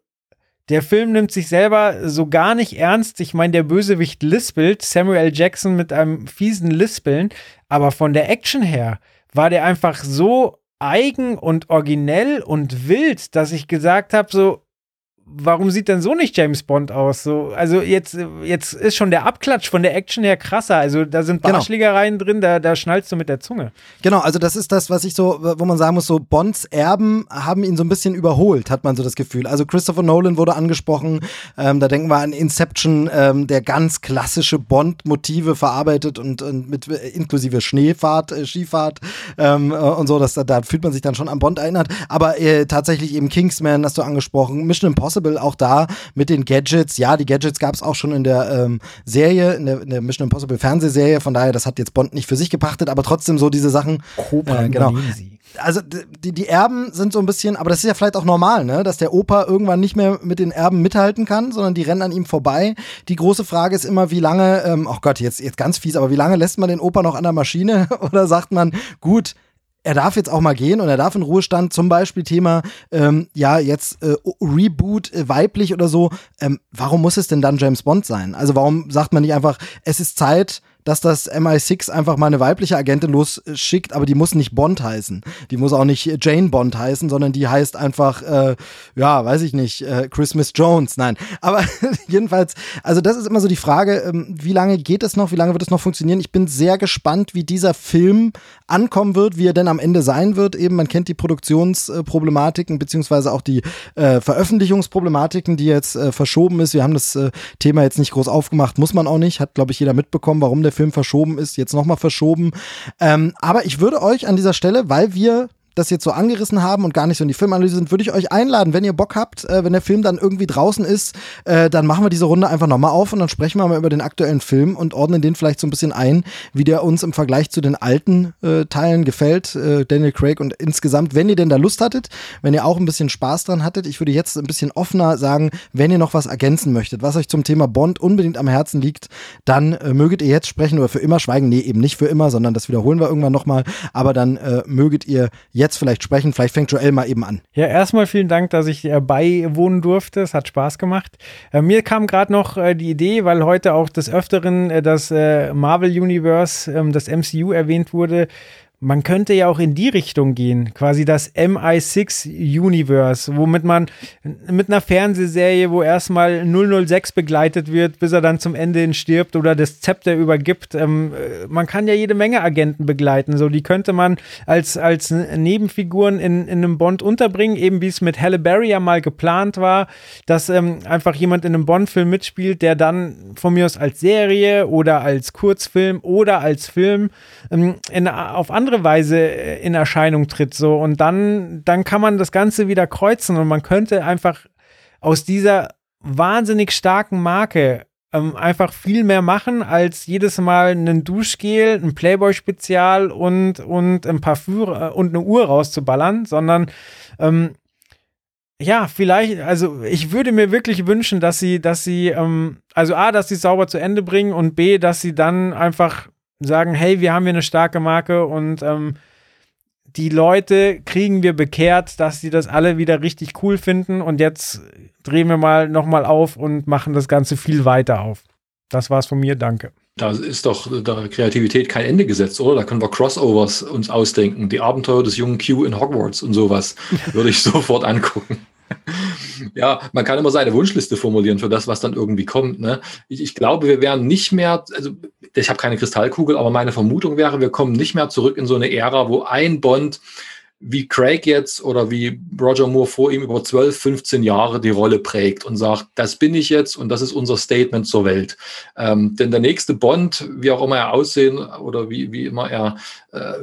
der Film nimmt sich selber so gar nicht ernst. Ich meine, der Bösewicht lispelt, Samuel Jackson mit einem fiesen Lispeln, aber von der Action her war der einfach so eigen und originell und wild, dass ich gesagt habe, so, warum sieht denn so nicht James Bond aus? So, also jetzt, jetzt ist schon der Abklatsch von der Action her krasser. Also da sind Genau. Barschlägereien drin, da, da schnallst du mit der Zunge. Genau, also das ist das, was ich so, wo man sagen muss, so Bonds Erben haben ihn so ein bisschen überholt, hat man so das Gefühl. Also Christopher Nolan wurde angesprochen, ähm, da denken wir an Inception, ähm, der ganz klassische Bond-Motive verarbeitet und, und mit äh, inklusive Schneefahrt, äh, Skifahrt ähm, äh, und so, dass da, da fühlt man sich dann schon an Bond erinnert. Aber äh, tatsächlich eben Kingsman hast du angesprochen, Mission Impossible auch da mit den Gadgets. Ja, die Gadgets gab es auch schon in der ähm, Serie, in der, in der Mission Impossible Fernsehserie. Von daher, das hat jetzt Bond nicht für sich gepachtet, aber trotzdem so diese Sachen. Cobra Äh, genau. Also die, die Erben sind so ein bisschen, aber das ist ja vielleicht auch normal, ne? dass der Opa irgendwann nicht mehr mit den Erben mithalten kann, sondern die rennen an ihm vorbei. Die große Frage ist immer, wie lange, ähm, oh Gott, jetzt, jetzt ganz fies, aber wie lange lässt man den Opa noch an der Maschine [laughs] oder sagt man, gut, er darf jetzt auch mal gehen und er darf in Ruhestand, zum Beispiel Thema, ähm, ja, jetzt äh, Reboot äh, weiblich oder so. Ähm, warum muss es denn dann James Bond sein? Also warum sagt man nicht einfach, es ist Zeit, dass das MI6 einfach mal eine weibliche Agentin losschickt, aber die muss nicht Bond heißen. Die muss auch nicht Jane Bond heißen, sondern die heißt einfach, äh, ja, weiß ich nicht, äh, Christmas Jones. Nein, aber [laughs] jedenfalls, also das ist immer so die Frage, ähm, wie lange geht es noch, wie lange wird es noch funktionieren? Ich bin sehr gespannt, wie dieser Film ankommen wird, wie er denn am Ende sein wird. Eben, man kennt die Produktionsproblematiken beziehungsweise auch die äh, Veröffentlichungsproblematiken, die jetzt äh, verschoben ist. Wir haben das äh, Thema jetzt nicht groß aufgemacht, muss man auch nicht. Hat, glaube ich, jeder mitbekommen, warum der Film verschoben ist, jetzt nochmal verschoben. Ähm, aber ich würde euch an dieser Stelle, weil wir das jetzt so angerissen haben und gar nicht so in die Filmanalyse sind, würde ich euch einladen, wenn ihr Bock habt, äh, wenn der Film dann irgendwie draußen ist, äh, dann machen wir diese Runde einfach nochmal auf und dann sprechen wir mal über den aktuellen Film und ordnen den vielleicht so ein bisschen ein, wie der uns im Vergleich zu den alten äh, Teilen gefällt, äh, Daniel Craig und insgesamt, wenn ihr denn da Lust hattet, wenn ihr auch ein bisschen Spaß dran hattet, ich würde jetzt ein bisschen offener sagen, wenn ihr noch was ergänzen möchtet, was euch zum Thema Bond unbedingt am Herzen liegt, dann äh, möget ihr jetzt sprechen oder für immer schweigen. Nee, eben nicht für immer, sondern das wiederholen wir irgendwann nochmal. Aber dann äh, möget ihr jetzt vielleicht sprechen. Vielleicht fängt Joel mal eben an. Ja, erstmal vielen Dank, dass ich äh, beiwohnen durfte. Es hat Spaß gemacht. Äh, mir kam gerade noch äh, die Idee, weil heute auch des Öfteren das Marvel Universe, ähm, das MCU erwähnt wurde. Man könnte ja auch in die Richtung gehen, quasi das MI6 Universe, womit man mit einer Fernsehserie, wo erstmal 006 begleitet wird, bis er dann zum Ende hin stirbt oder das Zepter übergibt. Ähm, äh, man kann ja jede Menge Agenten begleiten, so die könnte man als, als Nebenfiguren in, in einem Bond unterbringen, eben wie es mit Halle Berry ja mal geplant war, dass ähm, einfach jemand in einem Bond-Film mitspielt, der dann von mir aus als Serie oder als Kurzfilm oder als Film ähm, in, auf andere Weise äh, in Erscheinung tritt. So. Und dann, dann kann man das Ganze wieder kreuzen und man könnte einfach aus dieser wahnsinnig starken Marke ähm, einfach viel mehr machen, als jedes Mal einen Duschgel, ein Playboy-Spezial und, und ein Parfüm äh, und eine Uhr rauszuballern, sondern ähm, ja, vielleicht, also ich würde mir wirklich wünschen, dass sie, dass sie, ähm, also A, dass sie sauber zu Ende bringen und B, dass sie dann einfach sagen, hey, wir haben hier eine starke Marke und ähm, die Leute kriegen wir bekehrt, dass sie das alle wieder richtig cool finden und jetzt drehen wir mal nochmal auf und machen das Ganze viel weiter auf. Das war's von mir, danke. Da ist doch der Kreativität kein Ende gesetzt, oder? Da können wir Crossovers uns ausdenken. Die Abenteuer des jungen Q in Hogwarts und sowas [laughs] würde ich sofort angucken. Ja, man kann immer seine Wunschliste formulieren für das, was dann irgendwie kommt. Ne? Ich, ich glaube, wir werden nicht mehr, also ich habe keine Kristallkugel, aber meine Vermutung wäre, wir kommen nicht mehr zurück in so eine Ära, wo ein Bond wie Craig jetzt oder wie Roger Moore vor ihm über 12, 15 Jahre die Rolle prägt und sagt, das bin ich jetzt und das ist unser Statement zur Welt. Ähm, denn der nächste Bond, wie auch immer er aussehen oder wie, wie immer er, äh,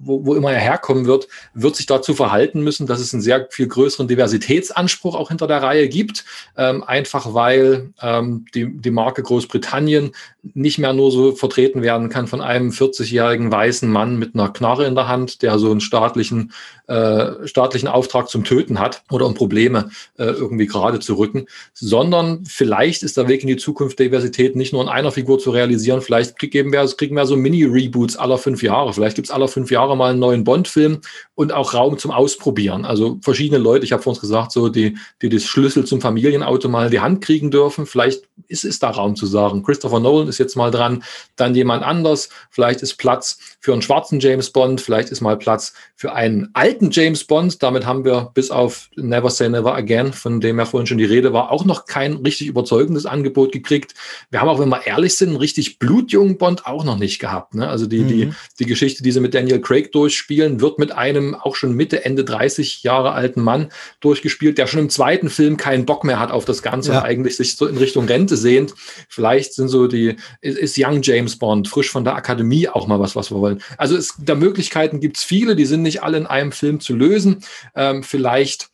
wo, wo immer er herkommen wird, wird sich dazu verhalten müssen, dass es einen sehr viel größeren Diversitätsanspruch auch hinter der Reihe gibt. Ähm, einfach weil ähm, die, die Marke Großbritannien nicht mehr nur so vertreten werden kann von einem 40-jährigen weißen Mann mit einer Knarre in der Hand, der so einen staatlichen äh, staatlichen Auftrag zum Töten hat oder um Probleme äh, irgendwie gerade zu rücken, sondern vielleicht ist der Weg in die Zukunft Diversität nicht nur in einer Figur zu realisieren, vielleicht kriegen wir, kriegen wir so Mini-Reboots aller fünf Jahre, vielleicht gibt es aller fünf Jahre mal einen neuen Bond-Film und auch Raum zum Ausprobieren. Also verschiedene Leute, ich habe vor uns gesagt, so die, die das Schlüssel zum Familienauto mal in die Hand kriegen dürfen, vielleicht ist, ist da Raum zu sagen. Christopher Nolan ist jetzt mal dran, dann jemand anders, vielleicht ist Platz für einen schwarzen James Bond, vielleicht ist mal Platz für einen alten James Bond, damit haben wir bis auf Never Say Never Again, von dem ja vorhin schon die Rede war, auch noch kein richtig überzeugendes Angebot gekriegt. Wir haben auch, wenn wir ehrlich sind, einen richtig blutjungen Bond auch noch nicht gehabt. Ne? Also die, mhm. die, die Geschichte, die sie mit Daniel Craig durchspielen, wird mit einem auch schon Mitte, Ende 30 Jahre alten Mann durchgespielt, der schon im zweiten Film keinen Bock mehr hat auf das Ganze ja. und eigentlich sich so in Richtung Rente sehnt. Vielleicht sind so die, ist Young James Bond, frisch von der Akademie auch mal was, was wir wollen. Also es, der Möglichkeiten gibt es viele, die sind nicht alle in einem Film zu lösen. Ähm, vielleicht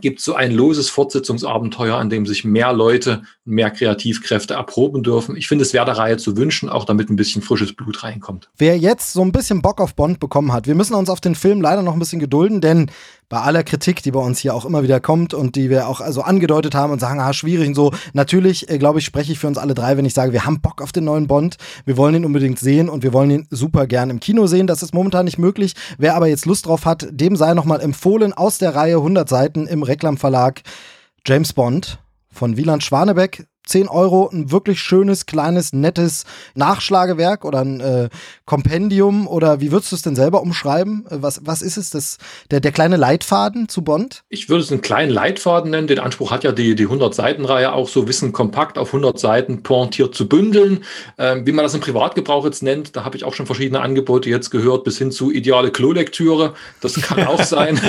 gibt es so ein loses Fortsetzungsabenteuer, an dem sich mehr Leute, mehr Kreativkräfte erproben dürfen. Ich finde, es wäre der Reihe zu wünschen, auch damit ein bisschen frisches Blut reinkommt. Wer jetzt so ein bisschen Bock auf Bond bekommen hat, wir müssen uns auf den Film leider noch ein bisschen gedulden, denn bei aller Kritik, die bei uns hier auch immer wieder kommt und die wir auch also angedeutet haben und sagen, ah, schwierig und so. Natürlich, äh, glaube ich, spreche ich für uns alle drei, wenn ich sage, wir haben Bock auf den neuen Bond. Wir wollen ihn unbedingt sehen und wir wollen ihn super gern im Kino sehen. Das ist momentan nicht möglich. Wer aber jetzt Lust drauf hat, dem sei nochmal empfohlen aus der Reihe 100 Seiten im Reklamverlag James Bond von Wieland Schwanebeck 10 Euro ein wirklich schönes, kleines, nettes Nachschlagewerk oder ein äh, Kompendium oder wie würdest du es denn selber umschreiben? Äh, was, was ist es? Das, der, der kleine Leitfaden zu Bond? Ich würde es einen kleinen Leitfaden nennen. Den Anspruch hat ja die, die 100-Seiten-Reihe auch so Wissen kompakt auf 100 Seiten pointiert zu bündeln. Ähm, wie man das im Privatgebrauch jetzt nennt, da habe ich auch schon verschiedene Angebote jetzt gehört, bis hin zu ideale Klolektüre. Das kann auch [laughs] sein.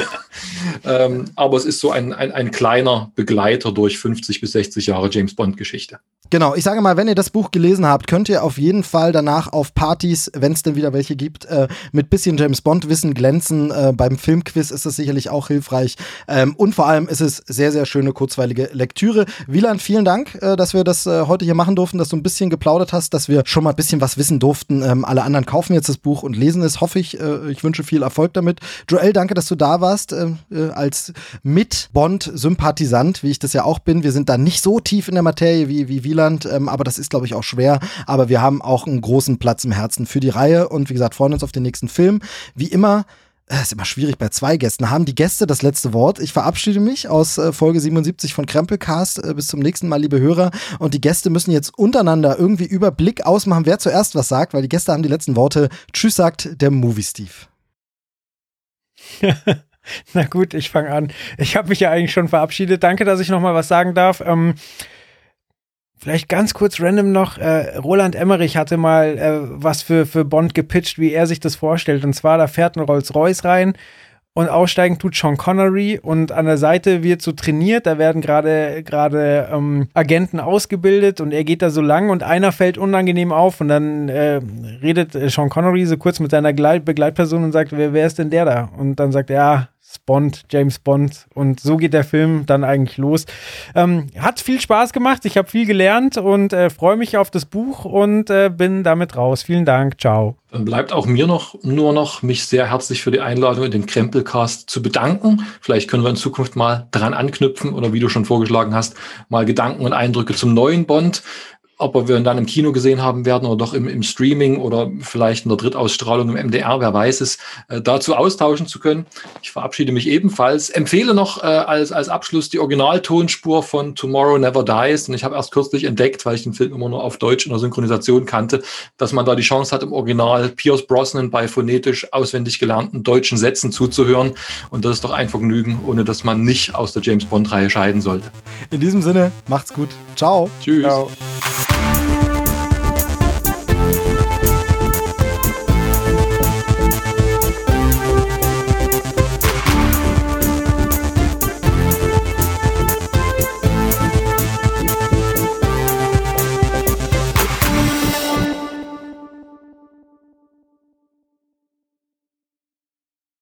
ähm, aber es ist so ein, ein, ein kleiner Begleiter durch 50 bis 60 Jahre James Bond-Geschichte. Geschichte. Genau, ich sage mal, wenn ihr das Buch gelesen habt, könnt ihr auf jeden Fall danach auf Partys, wenn es denn wieder welche gibt, äh, mit bisschen James Bond-Wissen glänzen. Äh, beim Filmquiz ist das sicherlich auch hilfreich. Ähm, und vor allem ist es sehr, sehr schöne, kurzweilige Lektüre. Wieland, vielen Dank, äh, dass wir das äh, heute hier machen durften, dass du ein bisschen geplaudert hast, dass wir schon mal ein bisschen was wissen durften. Ähm, alle anderen kaufen jetzt das Buch und lesen es, hoffe ich. Äh, ich wünsche viel Erfolg damit. Joel, danke, dass du da warst, äh, als Mit-Bond-Sympathisant, wie ich das ja auch bin. Wir sind da nicht so tief in der Materie wie, wie Wieland, ähm, aber das ist, glaube ich, auch schwer. Aber wir haben auch einen großen Platz im Herzen für die Reihe und wie gesagt, freuen uns auf den nächsten Film. Wie immer, äh, ist immer schwierig bei zwei Gästen. Haben die Gäste das letzte Wort? Ich verabschiede mich aus äh, Folge 77 von Krempelcast. Äh, bis zum nächsten Mal, liebe Hörer. Und die Gäste müssen jetzt untereinander irgendwie Überblick ausmachen, wer zuerst was sagt, weil die Gäste haben die letzten Worte. Tschüss, sagt der Movie Steve. [laughs] Na gut, ich fange an. Ich habe mich ja eigentlich schon verabschiedet. Danke, dass ich noch mal was sagen darf. Ähm Vielleicht ganz kurz random noch, äh, Roland Emmerich hatte mal äh, was für, für Bond gepitcht, wie er sich das vorstellt. Und zwar, da fährt ein Rolls-Royce rein und aussteigen tut Sean Connery und an der Seite wird so trainiert, da werden gerade gerade ähm, Agenten ausgebildet und er geht da so lang und einer fällt unangenehm auf und dann äh, redet Sean Connery so kurz mit seiner Gleit Begleitperson und sagt, wer, wer ist denn der da? Und dann sagt er, ja, Bond, James Bond. Und so geht der Film dann eigentlich los. Ähm, hat viel Spaß gemacht, ich habe viel gelernt und äh, freue mich auf das Buch und äh, bin damit raus. Vielen Dank, ciao. Dann bleibt auch mir noch nur noch, mich sehr herzlich für die Einladung in den Krempelcast zu bedanken. Vielleicht können wir in Zukunft mal dran anknüpfen oder wie du schon vorgeschlagen hast, mal Gedanken und Eindrücke zum neuen Bond ob wir ihn dann im Kino gesehen haben werden oder doch im, im Streaming oder vielleicht in der Drittausstrahlung im MDR, wer weiß es, äh, dazu austauschen zu können. Ich verabschiede mich ebenfalls. Empfehle noch äh, als, als Abschluss die Originaltonspur von Tomorrow Never Dies. Und ich habe erst kürzlich entdeckt, weil ich den Film immer nur auf Deutsch in der Synchronisation kannte, dass man da die Chance hat, im Original Pierce Brosnan bei phonetisch auswendig gelernten deutschen Sätzen zuzuhören. Und das ist doch ein Vergnügen, ohne dass man nicht aus der James Bond-Reihe scheiden sollte. In diesem Sinne, macht's gut. Ciao. Tschüss. Ciao.